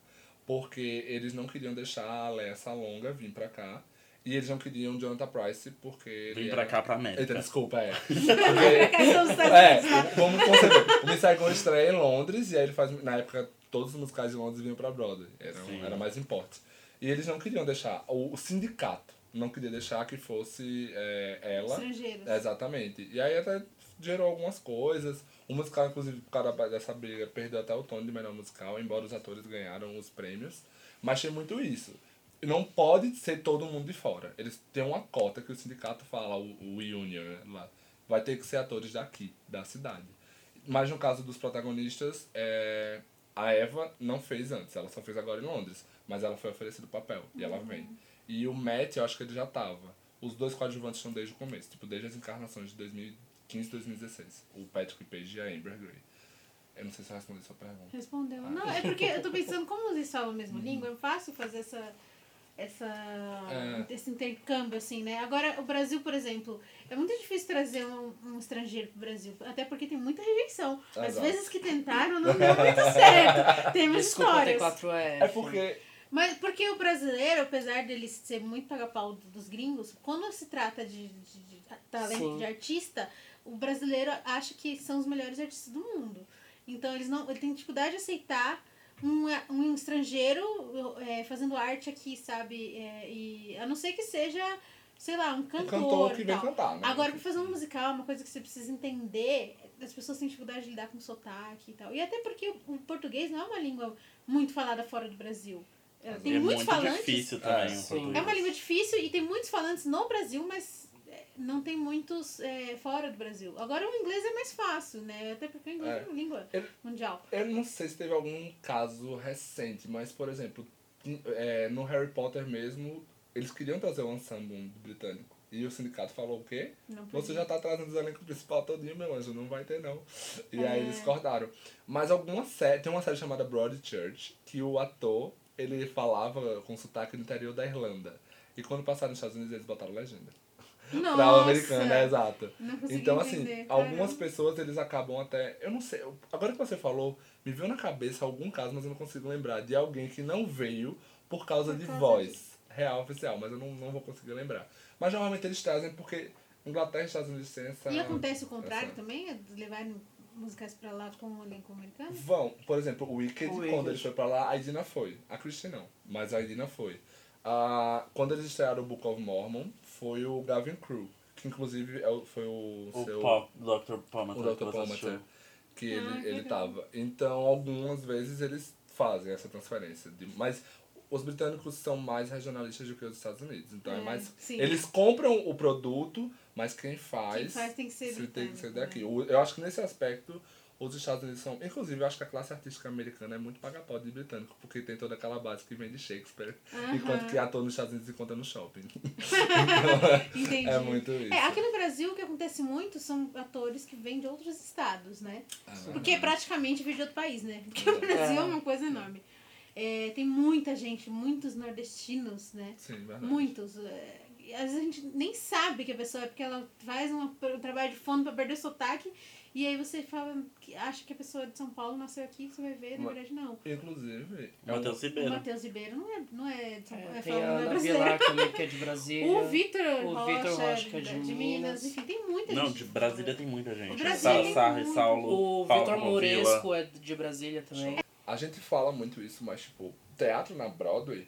Porque eles não queriam deixar a Léa Salonga vir pra cá. E eles não queriam Jonathan Price, porque. Vim era- pra cá, pra América. Eita, desculpa, é. Porque Questão dos Estados É, né? vamos conceber. O Miss Saigon estreia em Londres e aí ele faz. Na época, todos os musicais de Londres vinham pra Broadway. Era, Sim. era mais importe. E eles não queriam deixar. O, o sindicato não queria deixar que fosse é, ela. Estrangeiros. Exatamente. E aí até gerou algumas coisas. O musical, inclusive, por causa dessa briga, perdeu até o tom de melhor musical, embora os atores ganharam os prêmios. Mas tem muito isso. Não pode ser todo mundo de fora. Eles têm uma cota que o sindicato fala, o, o union, né, lá. Vai ter que ser atores daqui, da cidade. Mas no caso dos protagonistas, é, a Eva não fez antes, ela só fez agora em Londres. Mas ela foi oferecida o papel, e ela vem. E o Matt, eu acho que ele já tava. Os dois coadjuvantes estão desde o começo, tipo, desde as encarnações de 2015 e 2016. O Patrick Page e a Amber Gray. Eu não sei se eu respondi a sua pergunta. Respondeu. Não, é porque eu tô pensando, como eles falam a mesma língua, é fácil fazer essa. Essa, É. esse intercâmbio, assim, né? Agora, o Brasil, por exemplo, é muito difícil trazer um, um estrangeiro pro Brasil, até porque tem muita rejeição. Às Exato. vezes que tentaram, não deu muito certo. Temos Desculpa, histórias. T4F. É porque. Mas porque o brasileiro, apesar dele ser muito paga-pau dos gringos, quando se trata de, de- de talento Sim. de artista, o brasileiro acha que são os melhores artistas do mundo. Então eles não, ele tem dificuldade de aceitar um, um estrangeiro é, fazendo arte aqui, sabe? É, e, a não ser que seja, sei lá, um cantor. cantor que vem cantar, né? Agora, pra fazer um musical, uma coisa que você precisa entender, as pessoas têm dificuldade de lidar com sotaque e tal. E até porque o português não é uma língua muito falada fora do Brasil. Ela tem é muitos muito falantes. difícil também É, português. É uma língua difícil e tem muitos falantes no Brasil, mas é, não tem muitos é, fora do Brasil. Agora o inglês é mais fácil, né? Até porque o inglês é, É. uma língua Ele- mundial. Eu não sei se teve algum caso recente, mas, por exemplo, é, no Harry Potter mesmo, eles queriam trazer o ensemble britânico. E o sindicato falou o quê? Você já tá trazendo o elenco principal todinho, meu anjo, não vai ter não. E É. aí eles cortaram. Mas alguma série, tem uma série chamada Broadchurch, que o ator, ele falava com sotaque do interior da Irlanda. E quando passaram nos Estados Unidos, eles botaram legenda. Nossa! Pra o americano, é exato. Não consegui Então, assim, entender, algumas caramba. pessoas eles acabam até. Eu não sei. Agora que você falou, me veio na cabeça algum caso, mas eu não consigo lembrar, de alguém que não veio por causa Por de causa voz real oficial, mas eu não, não vou conseguir lembrar. Mas normalmente eles trazem porque Inglaterra e Estados Unidos têm essa. E acontece o contrário essa- também? É de levarem musicais pra lá com o elenco americano? Vão, por exemplo, o Wicked, O quando Wicked. ele foi pra lá, a Idina foi. A Christie não, mas a Idina foi. Ah, quando eles estrearam o Book of Mormon, foi o Gavin Crew, que inclusive é o- foi o, O seu... Pop, Dr. Palmer. o Dr. Palmer, que Ah, ele, que ele legal. tava. Então, algumas vezes eles fazem essa transferência. de- mas os britânicos são mais regionalistas do que os Estados Unidos. Então, é, É, mais... sim. Eles compram o produto, mas quem faz... Quem faz tem que ser se tem que ser daqui. né? Eu acho que nesse aspecto, Os Estados Unidos são. Inclusive, eu acho que a classe artística americana é muito pagapode de britânico, porque tem toda aquela base que vem de Shakespeare, enquanto que ator nos Estados Unidos encontra no shopping. Entendi. É muito isso. É, aqui no Brasil o que acontece muito são atores que vêm de outros estados, né? Ah, Porque é praticamente vir de outro país, né? Porque o Brasil é uma coisa enorme. É, tem muita gente, muitos nordestinos, né? Sim, verdade. Muitos. é, às vezes a gente nem sabe que a pessoa é porque ela faz uma- um trabalho de fundo pra perder o sotaque. E aí você fala, que acha que a pessoa é de São Paulo nasceu aqui, você vai ver, na verdade não. Inclusive, é Matheus O Ribeiro. Matheus Ribeiro não é, não é de São Paulo, É, é, tem a não é Ana. Vilar também, que é de Brasília. O Vitor O Rocha, Vitor Rocha, que é de, de Minas. Minas. enfim, tem muita Não, gente. de Brasília tem muita gente. O Brasília e. Saulo. O Vitor. Moresco é de Brasília também. A gente fala muito isso, mas, tipo, teatro na Broadway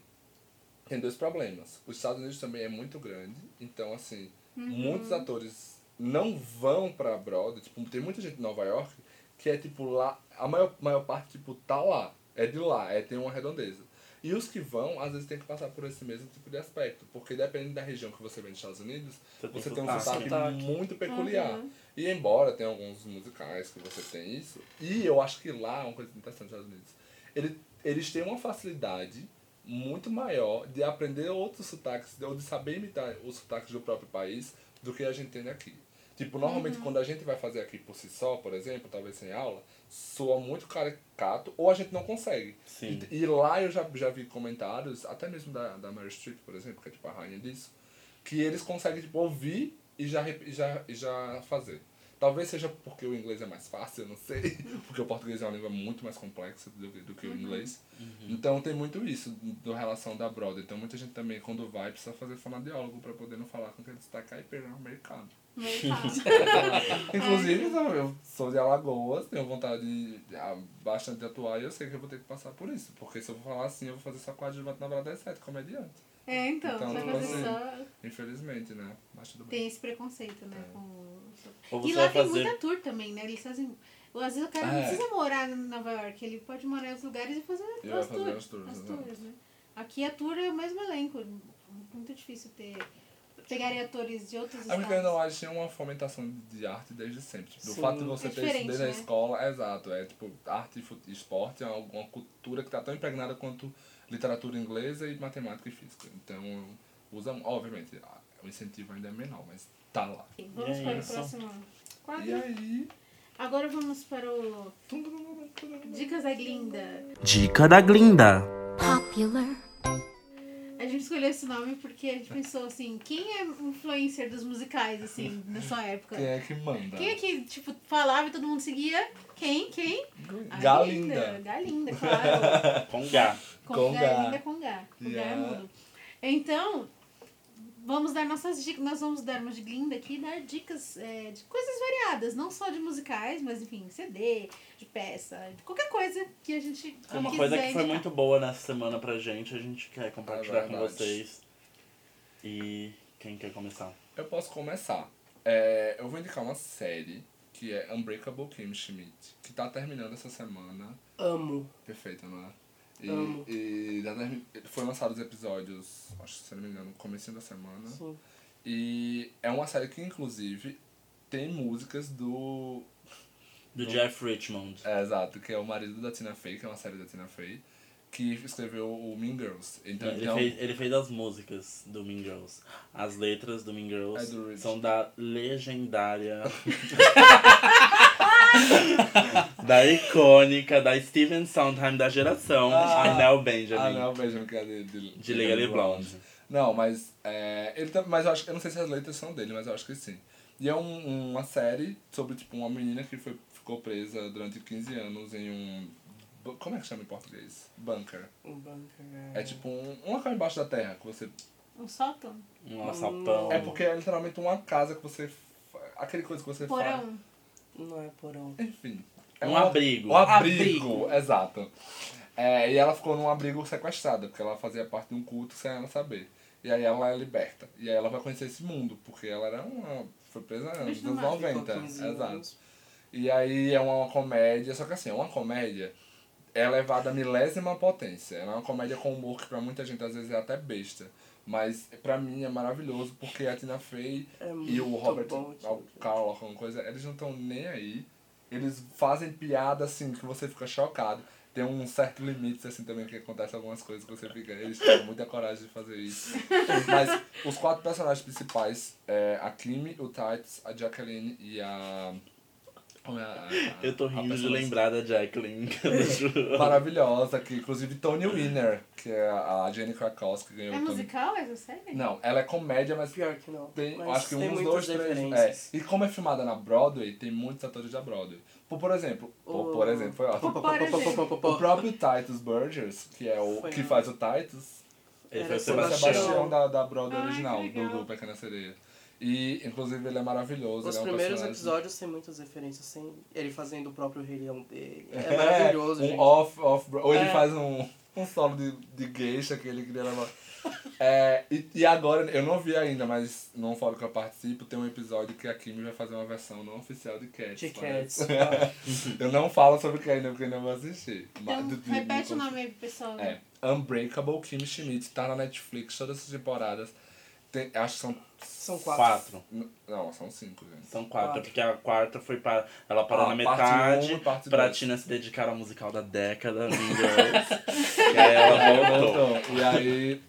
tem dois problemas. Os Estados Unidos também é muito grande, então, assim, muitos atores não vão pra Broadway. Tipo, tem muita gente em Nova York que é, tipo, lá... A maior, maior parte, tipo, tá lá. É de lá, é, tem uma redondeza. E os que vão, às vezes, tem que passar por esse mesmo tipo de aspecto. Porque dependendo da região que você vem dos Estados Unidos, Você tem você tem um sotaque. sotaque Sotaque. muito peculiar. Uhum. E embora tenha alguns musicais que você tem isso, e eu acho que lá, uma coisa interessante nos Estados Unidos, ele, eles têm uma facilidade muito maior de aprender outros sotaques, ou de saber imitar os sotaques do próprio país, do que a gente tem aqui. Tipo, normalmente quando a gente vai fazer aqui por si só, por exemplo, talvez sem aula, soa muito caricato, ou a gente não consegue. Sim. E, e lá eu já, já vi comentários, até mesmo da, da Mary Street, por exemplo, que é tipo a rainha disso, que eles conseguem tipo, ouvir e já, e já, e já fazer. Talvez seja porque o inglês é mais fácil, eu não sei. Porque o português é uma língua muito mais complexa do, que- do que o inglês. Então tem muito isso do relação da Broadway. Então muita gente também, quando vai, precisa fazer fonoaudiólogo para poder não falar com aquele destaque caipira americano. Inclusive, então, eu sou de Alagoas, tenho vontade de, ah, bastante de atuar e eu sei que eu vou ter que passar por isso. Porque se eu for falar assim, eu vou fazer só coadjuvante na verdade é sete comediante. É, então, Então, você vai tipo fazer assim, só. Infelizmente, né? Mas tudo bem. Tem esse preconceito, né? É. Com... E lá tem fazer. muita tour também, né? Eles fazem. Às vezes o cara não É. precisa morar em Nova York, ele pode morar em outros lugares e fazer E as fazer tours. as tours, as tours, né? Aqui a tour é o mesmo elenco. Muito difícil ter. Pegarem atores de outros porque estados. ainda mais tinha uma fomentação de arte desde sempre. Tipo, o Sim. fato de você É ter isso desde a né? escola, é exato. É tipo, arte e esporte é uma, cultura que tá tão impregnada quanto literatura inglesa e matemática e física. Então, usa, obviamente, a- o incentivo ainda é menor, mas tá lá. Vamos E é para o próximo quadro. E aí. Agora vamos para o Dicas da Glinda. Dica da Glinda. Popular. A gente escolheu esse nome porque a gente pensou assim, quem é influencer dos musicais, assim, na sua época? Quem é que manda? Quem é que, tipo, falava e todo mundo seguia? Quem? Quem? A Galinda. Galinda, claro. Com Gá. Com, Com Galinda Gá. com Gá. Com Gá é Yeah. mudo. Então, vamos dar nossas dicas. Nós vamos dar uma de Glinda aqui e dar dicas é, de coisas variadas. Não só de musicais, mas enfim, CD, de peça, de qualquer coisa que a gente É uma coisa que foi indicar. muito boa nessa semana pra gente, a gente quer compartilhar É com vocês. E quem quer começar? Eu posso começar. É, eu vou indicar uma série que é Unbreakable Kim Schmidt, que tá terminando essa semana. Amo. Perfeita, não é? E, Amo. e foi lançado os episódios, acho que se não me engano, no começo da semana. Sim. E é uma série que, inclusive, tem músicas do... Do Jeff Richmond. É, exato, que é o marido da Tina Fey, que é uma série da Tina Fey, que escreveu o Mean Girls. Então, Ele então- fez, ele fez as músicas do Mean Girls. As letras do Mean É Girls do Rich. são da legendária. da icônica, da Steven Sondheim da geração, Ah. a Nell Benjamin. Não, Benjamin, que é de, de, De Legally Blonde. Não, mas é, ele mas eu acho eu não sei se as letras são dele, mas eu acho que sim. E é um- uma série sobre tipo uma menina que foi, ficou presa durante 15 anos em um como é que chama em português? Bunker. Um bunker. É tipo um, um local embaixo da terra que você Um sótão? Um alçapão. é porque é literalmente uma casa que você aquele coisa que você faz. Não é porão. Enfim. É Um abrigo. Um abrigo, Abrigo. exato. É, e ela ficou num abrigo sequestrada, porque ela fazia parte de um culto sem ela saber. E aí ela é liberta. E aí ela vai conhecer esse mundo, porque ela era uma. Foi presa nos anos Bicho do mato. 90. Ficou 15 Exato. E aí é uma comédia, só que assim, é uma comédia é levada à milésima potência. Ela é uma comédia com humor que pra muita gente às vezes é até besta. Mas pra mim é maravilhoso porque a Tina Fey É e o Robert, bom, o Carl, alguma coisa, eles não estão nem aí. eles fazem piada assim que você fica chocado. Tem um certo limite assim também que acontece algumas coisas que você fica. Eles têm muita coragem de fazer isso. Mas os quatro personagens principais é a Kimi, o Titus, a Jacqueline e a. como é a- a- Eu tô rindo de personagem- lembrar da Jacqueline. Maravilhosa, que inclusive Tony Winner, que é a Jenny Krakowski, ganhou É musical essa série? Não, ela é comédia, mas Pior que não. tem, Mas acho que tem uns muitas dois, três. É. E como é filmada na Broadway, tem muitos atores da Broadway. Por, por exemplo, por, exemplo, foi ótimo. O próprio Titus Burgers, que é o Foi que faz o Titus, Ele foi o Sebastião. Da, da Broadway original, do, do Pequena Sereia. E, inclusive, ele é maravilhoso. Os ele é um primeiros personagem- episódios têm muitas referências, sem ele fazendo o próprio Rei Leão dele. É, É, maravilhoso, um gente. off, off, ou ele É. faz um, um solo de, de geisha que ele queria levar. É, e, e agora, eu não vi ainda, mas num fórum que eu participo, tem um episódio que a Kimi vai fazer uma versão não oficial de Cats. De parece. Cats. eu não falo sobre que ainda, porque eu não vou assistir. Então, repete de- o nome aí pro pessoal. né? É, Unbreakable Kimi Schmidt, tá na Netflix todas as temporadas. Tem, acho que são. São quatro. Quatro. Não, são cinco, gente. São quatro, Quatro. porque a quarta foi para. Ela parou Ah, na metade um pra dois. Tina se dedicar ao musical da década, e aí ela voltou. E aí.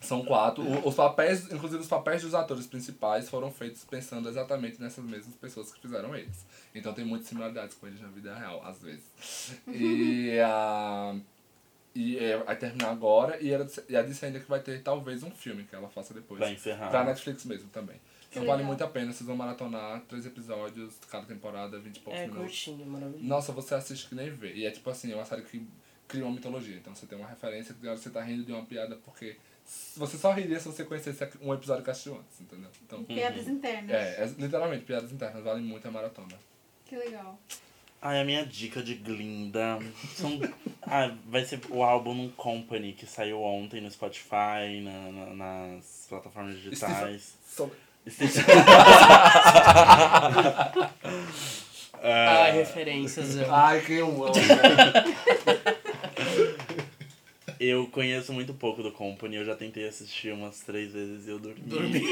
São quatro. O- Os papéis, inclusive os papéis dos atores principais foram feitos pensando exatamente nessas mesmas pessoas que fizeram eles. Então tem muitas similaridades com eles na vida real, às vezes. E a. E é, vai terminar agora, e, ela, e a disse ainda que vai ter talvez um filme que ela faça depois. Pra encerrar. Pra Netflix mesmo também. Que Então vale muito a pena, vocês vão maratonar três episódios, cada temporada, 20 e poucos É minutos. curtinho, maravilhoso. Nossa, você assiste que nem vê. E é tipo assim, é uma série que cria uma mitologia. Então você tem uma referência que você tá rindo de uma piada porque você só riria se você conhecesse um episódio que assistiu antes, entendeu? Então, Piadas internas. é, é literalmente, piadas internas, vale muito a maratona. Que legal. Ai, a minha dica de Glinda. São... ah, vai ser o álbum Company, que saiu ontem no Spotify, na, na- nas plataformas digitais. Sobre- Ai, referências. eu- Ai, que eu amo. Eu conheço muito pouco do Company, eu já tentei assistir umas três vezes e eu dormi.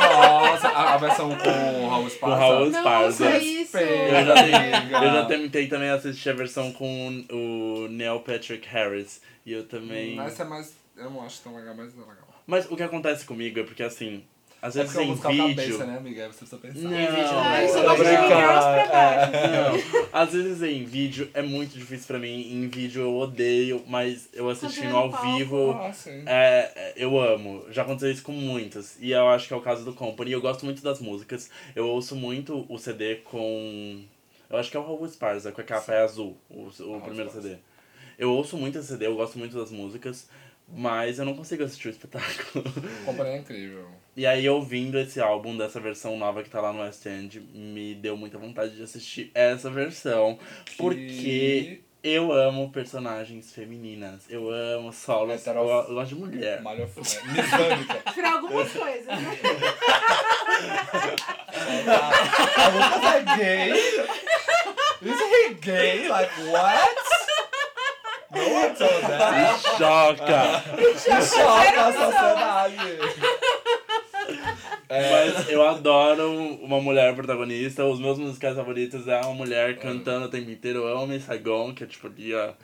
Nossa, a, a versão com o Raul Esparza. o Raul Esparza. é isso. Eu já, tentei, eu já tentei também assistir a versão com o Neil Patrick Harris. E eu também. Mas essa é mais. Eu não acho tão legal, mas é legal. Mas o que acontece comigo é porque assim, às É vezes é em vídeo. cabeça, né, amiga? Você precisa pensar. Não, Em vídeo não é. baixo. Não, às vezes em vídeo é muito difícil pra mim. Em vídeo eu odeio, mas eu assistindo ao vivo. Ah, sim. É, é, eu amo. Já aconteceu isso com muitas. E eu acho que é o caso do Company. Eu gosto muito das músicas. Eu ouço muito o CD com. Eu acho que é o Raul Esparza, com a capa é azul, o, o primeiro. CD. Eu ouço muito esse CD, eu gosto muito das músicas, mas eu não consigo assistir o espetáculo. Companhia é incrível. E aí, ouvindo esse álbum dessa versão nova que tá lá no West End, me deu muita vontade de assistir essa versão. Porque eu amo personagens femininas. Eu amo solos. Hetero- Eu gosto de mulher. Malha misânica. Por algumas coisas, né? A Lucas é gay. Is he gay? Like, what? No one told that. Choca! Choca a sociedade. Mas eu adoro uma mulher protagonista. Os meus musicais favoritos é uma mulher cantando o tempo inteiro. Eu amo Saigon, que é tipo ali a,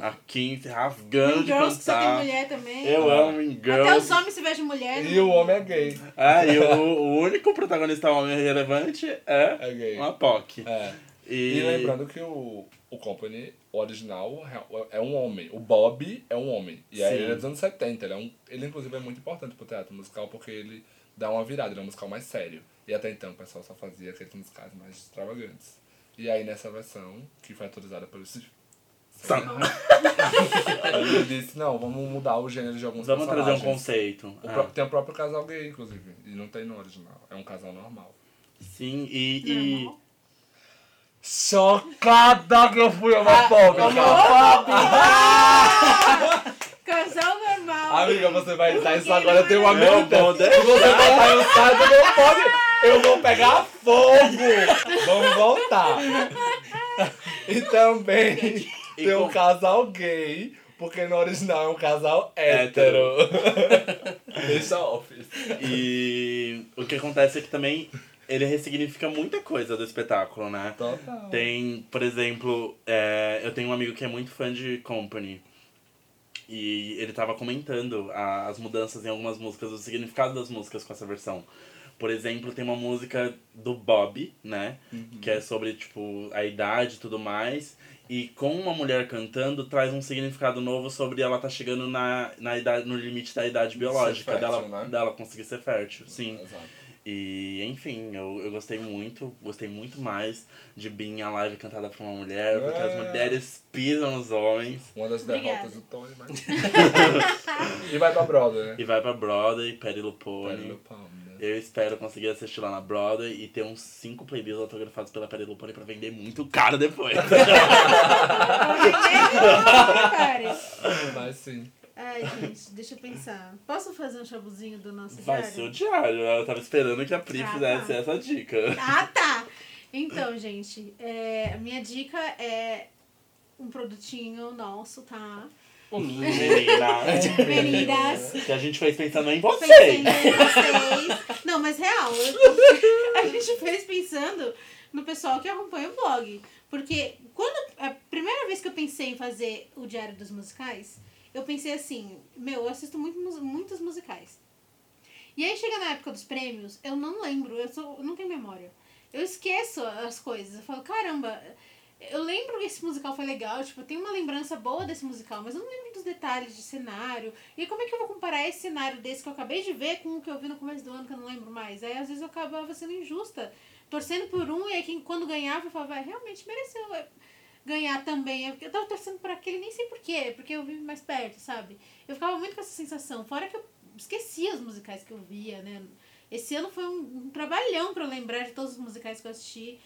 a Kim se rasgando de Girls que só tem cantar. mulher também. Eu amo Mean Até Girls. os homens se vestem mulher. E o homem é gay. Ah, e o, o único protagonista homem relevante é, É gay. uma POC. É. E, E lembrando que o, o Company, o original, é um homem. O Bob é um homem. E aí Sim. ele é dos anos 70. Ele, é um, ele inclusive, é muito importante pro teatro musical porque ele dá uma virada. Ele é um musical mais sério. E até então o pessoal só fazia aqueles musicais mais extravagantes. E aí nessa versão, que foi autorizada pelo Sam. ele disse, não, vamos mudar o gênero de alguns Vamos trazer um personagens. conceito. O Ah, pró- Tem o próprio casal gay, inclusive. E não tem no original. É um casal normal. Sim, e, e. Chocada que eu fui homofóbica! Casal normal. Amiga, você vai editar isso agora, eu tenho uma Eu vou Se você botar eu saio do meu fone, eu vou pegar fogo! Vamos voltar. E também E tem um com- casal gay, porque no original é um casal hétero. Deixa office. E o que acontece é que também ele ressignifica muita coisa do espetáculo, né? Total. Tem, por exemplo, é, eu tenho um amigo que é muito fã de Company. E ele tava comentando a- as mudanças em algumas músicas, o significado das músicas com essa versão. Por exemplo, tem uma música do Bob, né? Que é sobre, tipo, a idade e tudo mais. E com uma mulher cantando, traz um significado novo sobre ela tá chegando na, na idade, no limite da idade biológica, fértil, dela, né? dela conseguir ser fértil. Sim. Exato. E, enfim, eu, eu gostei muito, gostei muito mais de Being a live cantada por uma mulher, porque as É. mulheres pisam nos homens Uma das Obrigada. derrotas do Tony, mas... e vai pra Brother, né? e vai pra Broadway, Perry Lupone. Né? Eu espero conseguir assistir lá na Broadway e ter uns 5 playbills autografados pela Perry Lupone pra vender muito caro depois. Mas sim. Ai, gente, deixa eu pensar. Posso fazer um chabuzinho do nosso Vai diário? ser o diário, né? eu tava esperando que a Pri Ah, fizesse tá. essa dica. Ah, tá! Então, gente, é, a minha dica é um produtinho nosso, tá? Menina, Meninas, que a gente fez pensando em vocês. pensando em vocês. Não, mas real, eu- a gente fez pensando no pessoal que acompanha o blog. Porque quando a primeira vez que eu pensei em fazer o Diário dos Musicais, eu pensei assim, meu, eu assisto muito, muitos musicais. E aí chega na época dos prêmios, eu não lembro, eu, sou, eu não tenho memória. Eu esqueço as coisas. Eu falo, caramba, eu lembro que esse musical foi legal, tipo, eu tenho uma lembrança boa desse musical, mas eu não lembro dos detalhes de cenário. E como é que eu vou comparar esse cenário desse que eu acabei de ver com o que eu vi no começo do ano que eu não lembro mais? Aí às vezes eu acabava sendo injusta, torcendo por um, e aí quando ganhava eu falava, "Ah, realmente mereceu é, ganhar também. Porque Eu tava torcendo por aquele, nem sei porquê, porque eu vi mais perto, sabe? Eu ficava muito com essa sensação. Fora que eu esquecia os musicais que eu via, né? Esse ano foi um, um trabalhão eu lembrar de todos os musicais que eu assisti.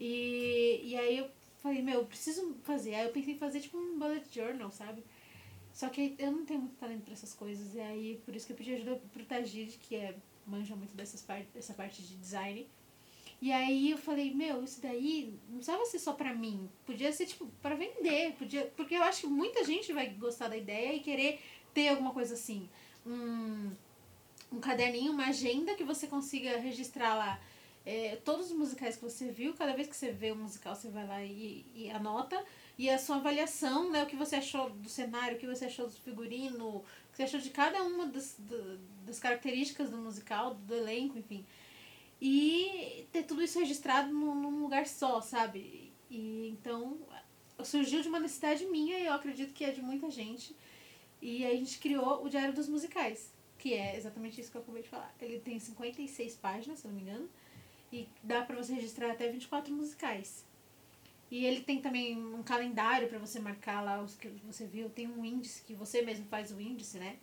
E, e aí eu falei, meu, eu preciso fazer. Aí eu pensei em fazer tipo um bullet journal, sabe? Só que eu não tenho muito talento pra essas coisas. E aí, por isso que eu pedi ajuda pro Tajid, que é, manja muito dessas part, dessa parte de design. E aí eu falei, meu, isso daí não precisava ser só pra mim. Podia ser, tipo, pra vender. Podia, porque eu acho que muita gente vai gostar da ideia e querer ter alguma coisa assim. Um, um caderninho, uma agenda que você consiga registrar lá é, todos os musicais que você viu. Cada vez que você vê um musical, você vai lá e, e anota. E a sua avaliação, né? O que você achou do cenário, o que você achou do figurino, o que você achou de cada uma das, das características do musical, do elenco, enfim. E ter tudo isso registrado num, lugar só, sabe? E então surgiu de uma necessidade minha e eu acredito que é de muita gente. E a gente criou o Diário dos Musicais, que é exatamente isso que eu acabei de falar. Ele tem 56 páginas, se não me engano, e dá pra você registrar até 24 musicais. E ele tem também um calendário pra você marcar lá os que você viu, tem um índice que você mesmo faz o índice, né?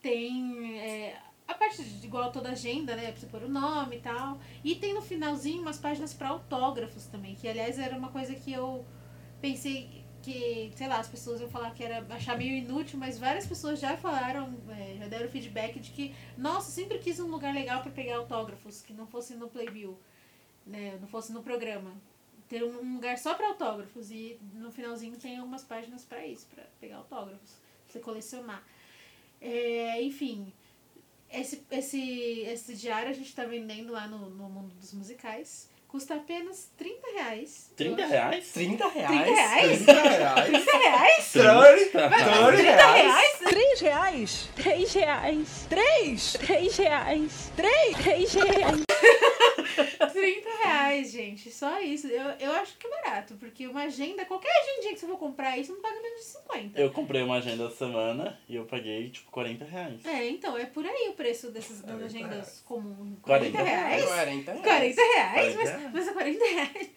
Tem é, a parte de igual a toda agenda, né? Pra você pôr o nome e tal. E tem no finalzinho umas páginas pra autógrafos também, que aliás era uma coisa que eu pensei que, sei lá, as pessoas iam falar que era achar meio inútil, mas várias pessoas já falaram, é, já deram feedback de que, nossa, sempre quis um lugar legal pra pegar autógrafos, que não fosse no Playbill, né? Não fosse no programa. Ter um lugar só pra autógrafos e no finalzinho tem algumas páginas pra isso, pra pegar autógrafos, pra você colecionar. É, enfim, esse, esse, esse diário a gente tá vendendo lá no, no mundo dos musicais. Custa apenas 30 reais. 30 reais? 30 reais? 30 reais? 30 reais? 30 reais? 30 30 reais? Três reais? Três reais. Três? Três reais. Três? Três reais. 30 reais, gente. Só isso. Eu, eu acho que é barato, porque uma agenda, qualquer agendinha que você for comprar isso, não paga menos de 50. Eu comprei uma agenda essa semana e eu paguei tipo 40 reais. É, então, é por aí o preço dessas das 40 agendas comuns. 40 reais? 40 reais. 40 reais? 40 Mas, reais. mas é 40 reais.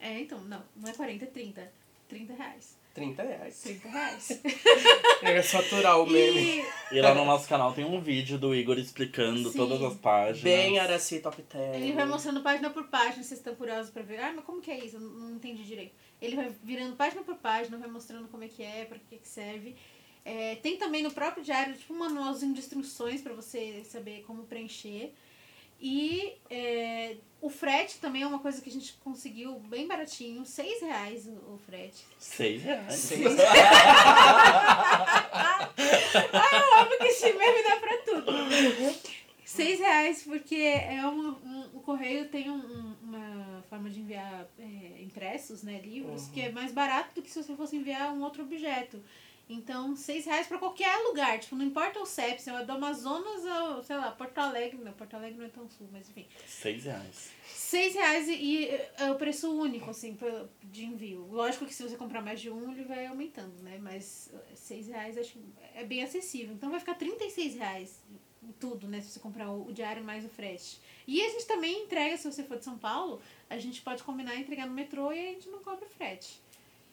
É, então, não, não é 40, é 30. 30 reais. 30 reais. 30 reais. É faturar o meme. E E lá no nosso canal tem um vídeo do Igor explicando Sim. todas as páginas. Bem Araci Top 10. ele vai mostrando página por página, vocês estão curiosos pra ver. Ah, mas como que é isso? Eu não, não entendi direito. Ele vai virando página por página, vai mostrando como é que é, pra que, que serve. É, tem também no próprio diário, tipo, um manualzinho de instruções pra você saber como preencher. E é, o frete também é uma coisa que a gente conseguiu bem baratinho, seis reais o, o frete. 6 reais. Seis Ah, óbvio que esse meme dá pra tudo. Seis reais, porque é um, um- o correio tem um- um- uma forma de enviar é, impressos, né, livros, que é mais barato do que se você fosse enviar um outro objeto. Então, seis reais pra qualquer lugar. Tipo, não importa o CEP, se é do Amazonas ou, sei lá, Porto Alegre. Não, Porto Alegre não é tão sul, mas enfim. Seis reais. Seis reais e, e é o preço único, assim, de envio. Lógico que se você comprar mais de um, ele vai aumentando, né? Mas eh, seis reais acho que é bem acessível. Então vai ficar 36 reais em tudo, né? Se você comprar o, o diário mais o frete. E a gente também entrega, se você for de São Paulo, a gente pode combinar e entregar no metrô e a gente não cobra frete.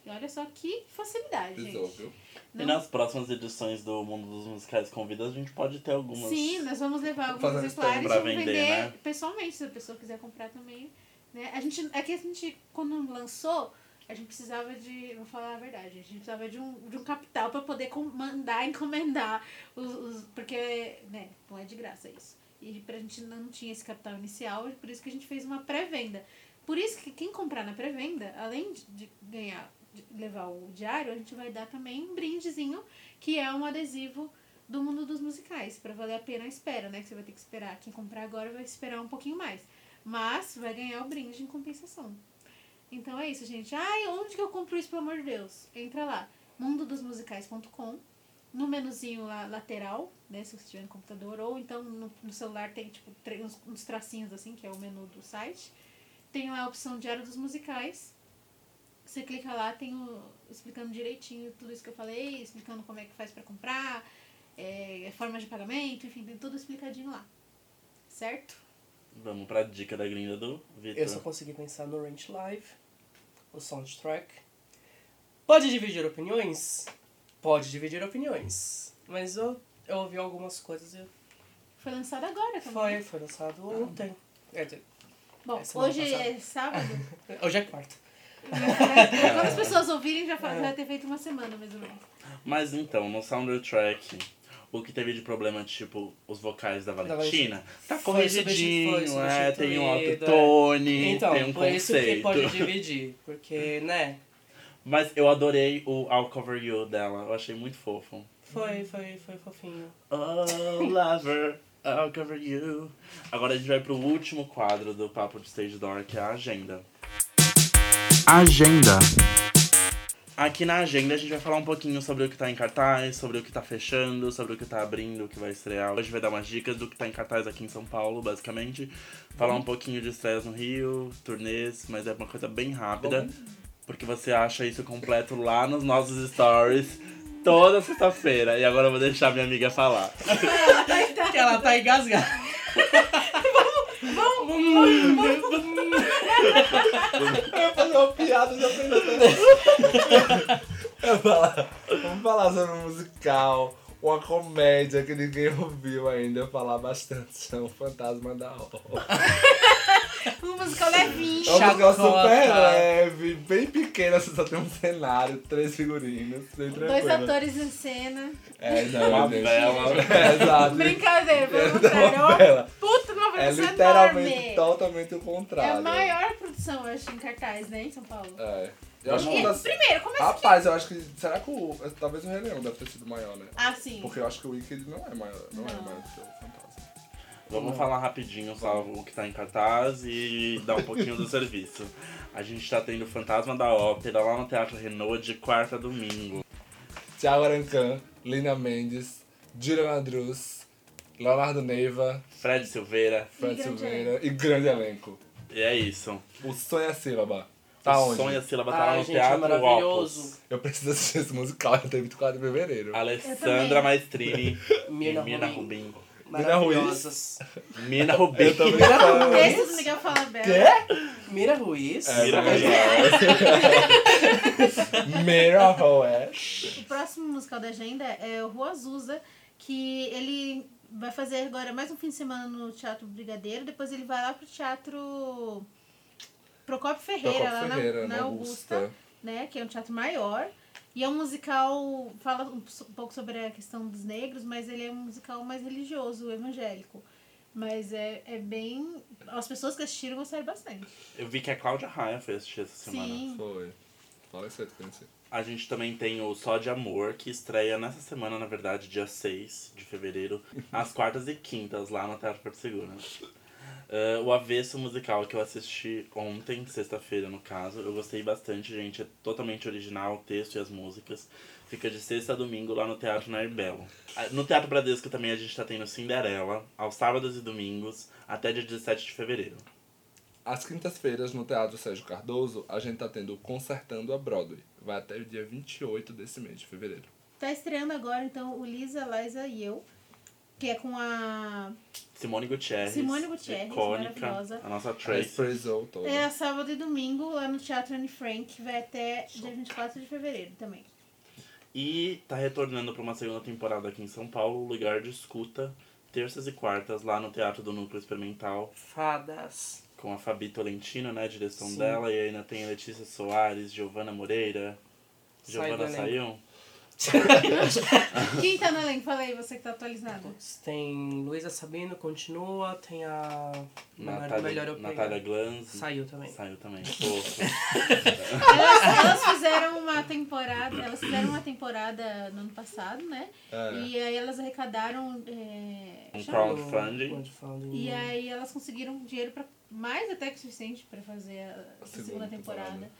E olha só que facilidade, Pisou, gente. Viu? E Não- nas próximas edições do Mundo dos Musicais Convidas, a gente pode ter algumas. Sim, nós vamos levar alguns Fazendo exemplares e vamos vender, vender né? pessoalmente, se a pessoa quiser comprar também. Né? A gente, é que a gente, quando lançou, a gente precisava de, vou falar a verdade, a gente precisava de um, de um capital para poder com- mandar, encomendar os, os- porque, né, não é de graça isso. E pra gente não tinha esse capital inicial, por isso que a gente fez uma pré-venda. Por isso que quem comprar na pré-venda, além de- de ganhar, levar o diário, a gente vai dar também um brindezinho, que é um adesivo do mundo dos musicais, pra valer a pena a espera, né? Que você vai ter que esperar. Quem comprar agora vai esperar um pouquinho mais. Mas vai ganhar o brinde em compensação. Então é isso, gente. Ai, onde que eu compro isso, pelo amor de Deus? Entra lá, mundodosmusicais.com, no menuzinho lá lateral, né? Se você tiver no computador, ou então no, no celular tem tipo uns, uns tracinhos assim, que é o menu do site. Tem lá a opção Diário dos Musicais. Você clica lá, tem o, explicando direitinho tudo isso que eu falei, explicando como é que faz pra comprar, é, forma de pagamento, enfim, tem tudo explicadinho lá. Certo? Vamos pra dica da gringa do Vitor. Eu só consegui pensar no Range Live, o soundtrack. Pode dividir opiniões? Pode dividir opiniões. Mas eu, eu ouvi algumas coisas e Foi lançado agora também. foi, foi lançado ontem. É, de- Bom, É, semana hoje passada. é sábado. hoje é quarta. Quando as pessoas ouvirem, já, fa- já vai ter feito uma semana, mais ou menos. Mas então, no soundtrack, o que teve de problema, tipo, os vocais da Valentina, Valentina. tá Foi corrigidinho, substitu- foi é, tem um substituído, autotone, Então, tem um por isso que conceito. pode dividir. Porque, né? Mas eu adorei o I'll Cover You dela, eu achei muito fofo. Foi, foi, foi fofinho. Oh, lover, I'll cover you. Agora a gente vai pro último quadro do Papo de Stage Door, que é a agenda. Agenda. Aqui na agenda a gente vai falar um pouquinho sobre o que tá em cartaz, sobre o que tá fechando, sobre o que tá abrindo, o que vai estrear. Hoje vai dar umas dicas do que tá em cartaz aqui em São Paulo, basicamente. Falar um pouquinho de estreias no Rio, turnês, mas é uma coisa bem rápida. Porque você acha isso completo lá nos nossos stories toda sexta-feira. E agora eu vou deixar minha amiga falar. Que ela tá engasgada. Eu ia fazer uma piada já pensando. Eu ia falar, vamos falar sobre musical, uma comédia que ninguém ouviu ainda falar bastante. Chama o Fantasma da Ópera. Um musical levinho. É um musical Chacota. super leve, bem pequeno, você só tem um cenário, três figurinos, Dois tranquilo. atores em cena. É, não, Uma gente. bela. É, exato. Brincadeira, pelo É. É uma uma bela. puta uma É produção literalmente enorme. totalmente o É contrário. a maior produção, eu acho, em cartaz, né, em São Paulo. É. Eu acho que E, uma das... primeiro, como é que... Rapaz, eu acho que. Será que o. Talvez o Rei Leão deve ter sido maior, né? Ah, sim. Porque eu acho que o Wicked não é maior, não, é Não. maior que o Fantasma. Vamos falar rapidinho só o que tá em cartaz e dar um pouquinho do serviço. A gente tá tendo Fantasma da Ópera lá no Teatro Renault de quarta a domingo. Thiago Arancan, Lina Mendes, Júlia Madruz, Leonardo Neiva, Fred Silveira. Fred grande Silveira e grande elenco. E é isso. O Sonho é Sílaba. Tá o onde? Sonho a Sílaba tá lá no gente, é Teatro maravilhoso. Opus. Eu preciso assistir esse musical, já tem 24 de fevereiro. Alessandra. Maestrini Mirna e Mina Rubin. Rubin. Maravilhosas. Mina Rubin. Eu também falo. Ruiz. Esse do Miguel Falabella. Quê? Mira Ruiz. É, Mira mas- Mira Roesh. O próximo musical da agenda é o Rua Azusa, que ele vai fazer agora mais um fim de semana no Teatro Brigadeiro, depois ele vai lá pro Teatro Procópio Ferreira, Procópio lá na- Ferreira, na, na Augusta, Augusta. né, que é um teatro maior. E é um musical, fala um um pouco sobre a questão dos negros, mas ele é um musical mais religioso, evangélico. Mas é, é bem. As pessoas que assistiram gostaram bastante. Eu vi que a Cláudia Raia foi assistir essa semana. Sim. Foi. Fala isso aí. A gente também tem o Só de Amor, que estreia nessa semana, na verdade, dia 6 de fevereiro, às quartas e quintas, lá no Teatro Porto Seguro. Uh, o Avesso Musical que eu assisti ontem, sexta-feira no caso, eu gostei bastante, gente. É totalmente original o texto e as músicas. Fica de sexta a domingo lá no Teatro Nair Belo. Ah, No Teatro Bradesco também a gente tá tendo Cinderela, aos sábados e domingos, até dia 17 de fevereiro. Às quintas-feiras, no Teatro Sérgio Cardoso, a gente tá tendo Consertando a Broadway. Vai até o dia 28 desse mês de fevereiro. Tá estreando agora, então, o Lisa, Liza e eu, que é com a... Simone Gutierrez. Simone Gutierrez, icônica, maravilhosa. a nossa Trace. É sábado e domingo lá no Teatro Anne Frank, vai até dia 24 de fevereiro também. E tá retornando para uma segunda temporada aqui em São Paulo, Lugar de Escuta, terças e quartas, lá no Teatro do Núcleo Experimental, Fadas. com a Fabi Tolentino, né, a direção Sim. dela, e ainda tem a Letícia Soares, Giovana Moreira. Giovana saiu? Quem tá no elenco? Fala aí, você que tá atualizado. Tem Luísa Sabino, continua. Tem a Melhor, Natália, melhor eu Natália. Glanz. Saiu também. Saiu também. Elas, elas fizeram uma temporada, elas fizeram uma temporada no ano passado, né? É. E aí elas arrecadaram. É, Um crowdfunding. Crowdfunding. E aí elas conseguiram dinheiro pra mais até que suficiente pra fazer a, a segunda segunda temporada. temporada.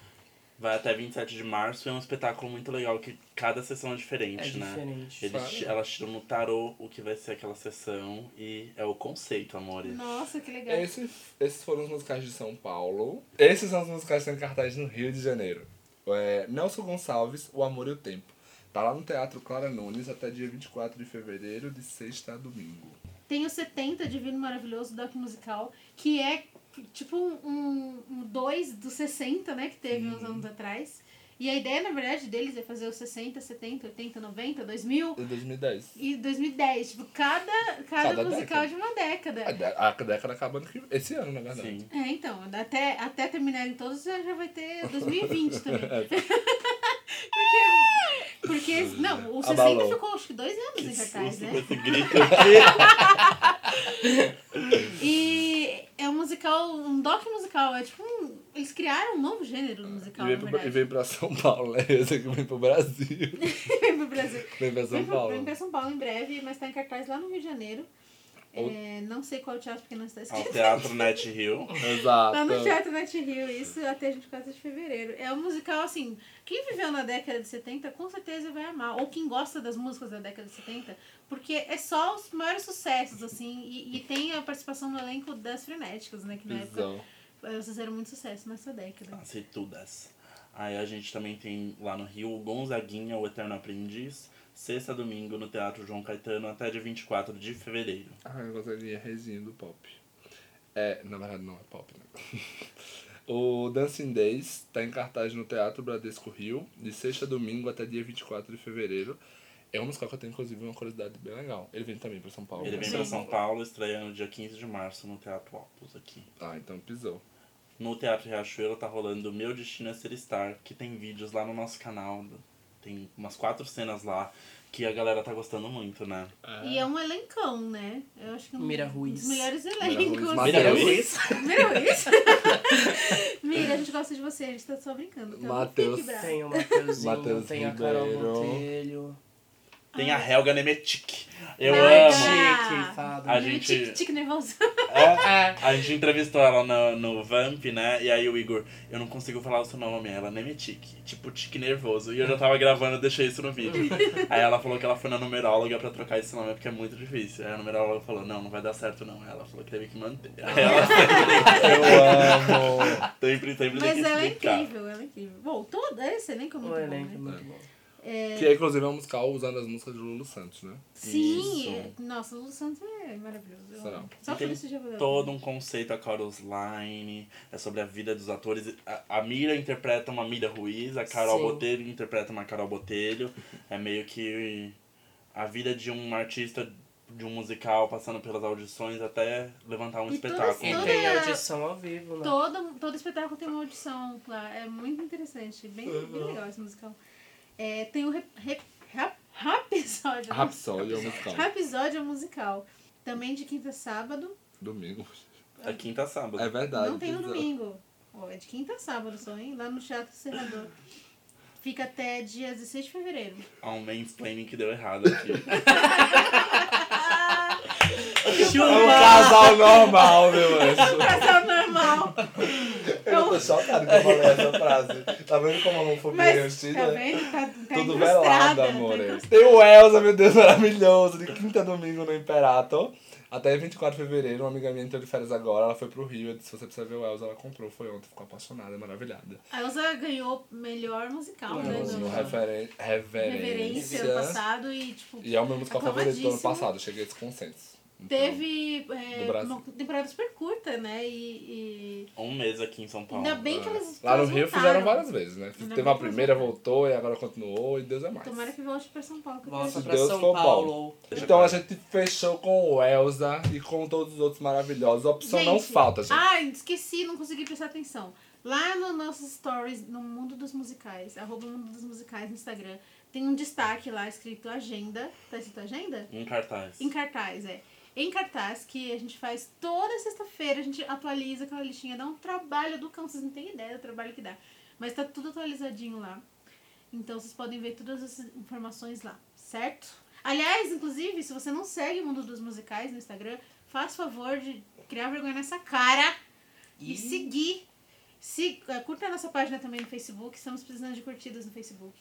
Vai até 27 de março e é um espetáculo muito legal, que cada sessão é diferente, É né? diferente. Eles, Claro. elas tiram no tarô o que vai ser aquela sessão e é o conceito, amores. Nossa, que legal. Esse, esses foram os musicais de São Paulo. Esses são os musicais que estão em cartaz no Rio de Janeiro. É, Nelson Gonçalves, O Amor e o Tempo. Tá lá no Teatro Clara Nunes até dia 24 de fevereiro, de sexta a domingo. Tem o 70 Divino Maravilhoso Doc Musical, que é tipo um, um 2 dos 60, né? Que teve uns anos atrás. E a ideia, na verdade, deles é fazer os 60, 70, 80, 90, 2000 De 2010. e 2010. Tipo, cada, cada, Cada musical década. de uma década. A, a década acabando que- esse ano, na verdade. Sim. É, então, até, até terminarem todos já já vai ter 2020 também. porque, porque, não, o 60 Abalou. ficou acho que dois anos Que em cartaz, né? esse grito. E é um musical, um doc musical, é tipo um, Eles criaram um novo gênero no musical, E vem, na pro, e pra São Paulo, né? Esse aqui vem pro Brasil. Vem pro Brasil. Vem pra São Vem pra, Paulo. vem pra São Paulo em breve, mas tá em cartaz lá no Rio de Janeiro. É, não sei qual teatro, porque não está Ao escrito. Teatro Net Hill. Exato. Lá no Teatro Net Rio, isso até 24 de fevereiro. É um musical, assim, quem viveu na década de 70 com certeza vai amar. Ou quem gosta das músicas da década de 70, porque é só os maiores sucessos, assim, e, e tem a participação no elenco das Frenéticas, né? Que na época Visão. elas fizeram muito sucesso nessa década. Aceitudas. Aí a gente também tem lá no Rio o Gonzaguinha, o Eterno Aprendiz. Sexta a domingo no Teatro João Caetano até dia 24 de fevereiro. Ah, eu gostaria resinha do pop. É, na verdade não é pop, né? O Dancing Days tá em cartaz no Teatro Bradesco Rio, de sexta a domingo até dia 24 de fevereiro. É um musical que eu tenho, inclusive, uma curiosidade bem legal. Ele vem também pra São Paulo. Ele vem Sim. pra São Paulo, estreando dia 15 de março no Teatro Opus aqui. Ah, então pisou. No Teatro Riachuelo tá rolando Meu Destino é Ser Star, que tem vídeos lá no nosso canal. Tem umas quatro cenas lá que a galera tá gostando muito, né? E é um elencão, né? Eu acho que é um Mira dos Ruiz. melhores Ruiz, elencos. Mira Ruiz. Mira Ruiz? Mira, a gente gosta de você, a gente tá só brincando. Tá? Matheus. Tem o Mateuzinho, Matheus tem a Carol Ribeiro. Tem a Helga Nemetic. Eu Ai, amo. Chique, fada. A Tique, gente, tique nervoso. é, a gente entrevistou ela no, no Vamp, né? E aí o Igor, eu não consigo falar o seu nome. Ela, Nemetic. Tipo, tique nervoso. E eu já tava gravando, eu deixei isso no vídeo. Aí ela falou que ela foi na numeróloga pra trocar esse nome, porque é muito difícil. Aí a numeróloga falou, não, não vai dar certo não. Aí ela falou que teve que manter. Aí ela Eu amo! sempre, sempre tem Mas que ela é explicar. incrível, ela é incrível. Bom, todo esse elenco é muito O bom, elenco é né? muito bom. Que é, inclusive, é um musical usando as músicas de Lulu Santos, né? Sim, Isso. é- nossa, o Lulu Santos é maravilhoso. eu Será? Só E por isso já valeu. todo um conceito a Chorus Line, é sobre a vida dos atores. A, a Mira interpreta uma Mira Ruiz, a Carol Sim. Botelho interpreta uma Carol Botelho. É meio que a vida de um artista de um musical passando pelas audições até levantar um E espetáculo. E Toda- tem audição ao vivo, né? Todo, todo espetáculo tem uma audição lá. É muito interessante. Bem, bem Uhum. legal esse musical. É, tem o rap, rap, rap, Rapisódio. Rhapsody é um musical. Rapisódio é um musical. Também de quinta a sábado. Domingo. É quinta a sábado. É verdade. não tem no pisou. domingo. Ó, é de quinta a sábado só, hein? Lá no Teatro Serrador. Fica até dia 16 de fevereiro. Há um mansplaining que deu errado aqui. É um casal normal, meu anjo. Casal normal. Eu tô chocado que eu falei essa frase. Tá vendo como a homofobia é Mas, hostile? tá vendo? Tá, tá Tudo velado, tá amores. incrustada. Tem o Elza, meu Deus, maravilhoso. De quinta a domingo no Imperato. Até 24 de fevereiro, uma amiga minha entrou de férias agora, ela foi pro Rio. Eu disse, se você precisa ver o Elza, ela comprou. Foi ontem, ficou apaixonada, maravilhada. A Elsa ganhou melhor musical, né? Referen reverência. Reverência ano passado e, tipo, E é o meu musical favorito do ano passado, cheguei a esse consenso. Então, teve é, uma temporada super curta, né? E, Um mês aqui em São e Paulo. ainda bem que elas Lá no Rio voltaram. fizeram várias vezes, né? Ainda Teve uma primeira, voltaram. voltou, e agora continuou, e Deus é mais. Tomara que volte pra São Paulo. Volta pra Deus São bom. Paulo. Então a gente fechou com o Elza e com todos os outros maravilhosos. A opção não Gente, falta, gente. Ah, esqueci, não consegui prestar atenção. Lá no nossos stories, no Mundo dos Musicais, arroba Mundo dos Musicais no Instagram, tem um destaque lá escrito agenda. Tá escrito agenda? Em cartaz. Em cartaz, é. Em cartaz, que a gente faz toda sexta-feira, a gente atualiza aquela listinha, dá um trabalho do cão, vocês não têm ideia do trabalho que dá. Mas tá tudo atualizadinho lá. Então vocês podem ver todas as informações lá, certo? Aliás, inclusive, se você não segue o Mundo dos Musicais no Instagram, faz favor de criar vergonha nessa cara e, E- seguir. Se, eh, curta a nossa página também no Facebook, estamos precisando de curtidas no Facebook.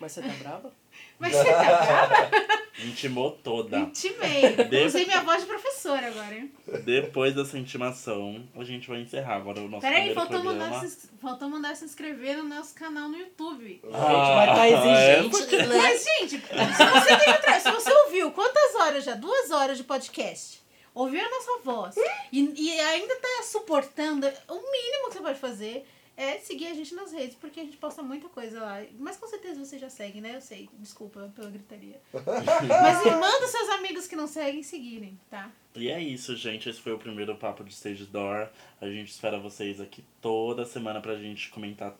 Mas você tá brava? Mas você tá brava? Intimou toda. Intimei. Deve- Usei minha voz de professora agora, hein? Depois dessa intimação, a gente vai encerrar agora o nosso Peraí, primeiro faltou programa. mandar, se, faltou mandar se inscrever no nosso canal no YouTube. A gente vai estar exigente, né? Mas, gente, se você, se você ouviu quantas horas já? Duas horas de podcast. Ouviu a nossa voz e, e ainda tá suportando, o mínimo que você pode fazer é seguir a gente nas redes, porque a gente posta muita coisa lá. Mas com certeza você já segue, né? Eu sei, desculpa pela gritaria. Mas manda seus amigos que não seguem seguirem, tá? E é isso, gente. Esse foi o primeiro Papo de Stage Door. A gente espera vocês aqui toda semana pra gente comentar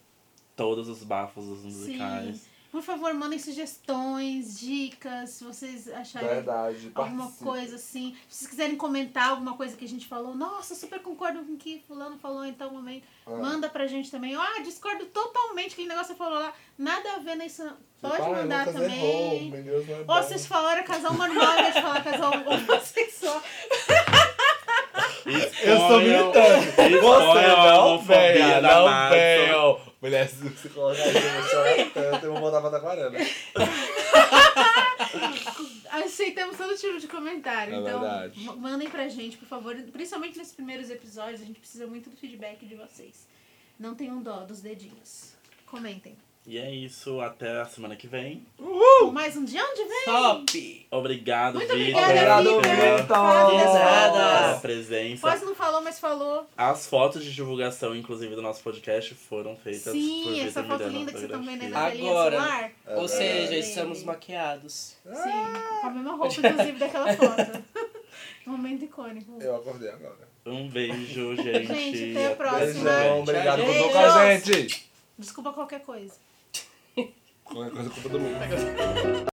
todos os bafos dos musicais. Sim. Por favor, mandem sugestões, dicas, se vocês acharem Verdade. alguma participe. coisa assim. Se vocês quiserem comentar alguma coisa que a gente falou, nossa, super concordo com o que fulano falou em tal momento. É. Manda pra gente também. Ah, discordo totalmente aquele negócio que você falou lá. Nada a ver nisso. Pode ah, mandar errou, também. meu Deus, não é Ou vocês falaram casal normal de falar casal homossexual. Eu sou militante. Você não da não Madison. Mulher, se você colocar isso, eu vou chorar tanto, eu vou voltar pra Taquarana. Aceitamos todo tipo de comentário. É então, verdade. ma- mandem pra gente, por favor. Principalmente nesses primeiros episódios, a gente precisa muito do feedback de vocês. Não tenham dó dos dedinhos. Comentem. E é isso. Até a semana que vem. Com mais um dia onde vem? Top! Obrigado, Muito Vitor. Obrigado, Vitor. Pela presença. Quase não falou, mas falou. As fotos de divulgação, inclusive, do nosso podcast foram feitas por Sim, essa foto Miranda, linda que vocês estão vendo aí na Agora. celular. Ou seja, É. estamos maquiados. Sim, com a mesma roupa, inclusive, daquela foto. Momento icônico. Eu acordei agora. Um beijo, gente. Gente, até a próxima. Beijão, obrigado por Beijos. estar com a gente. Desculpa qualquer coisa. Qualquer coisa, culpa do mundo.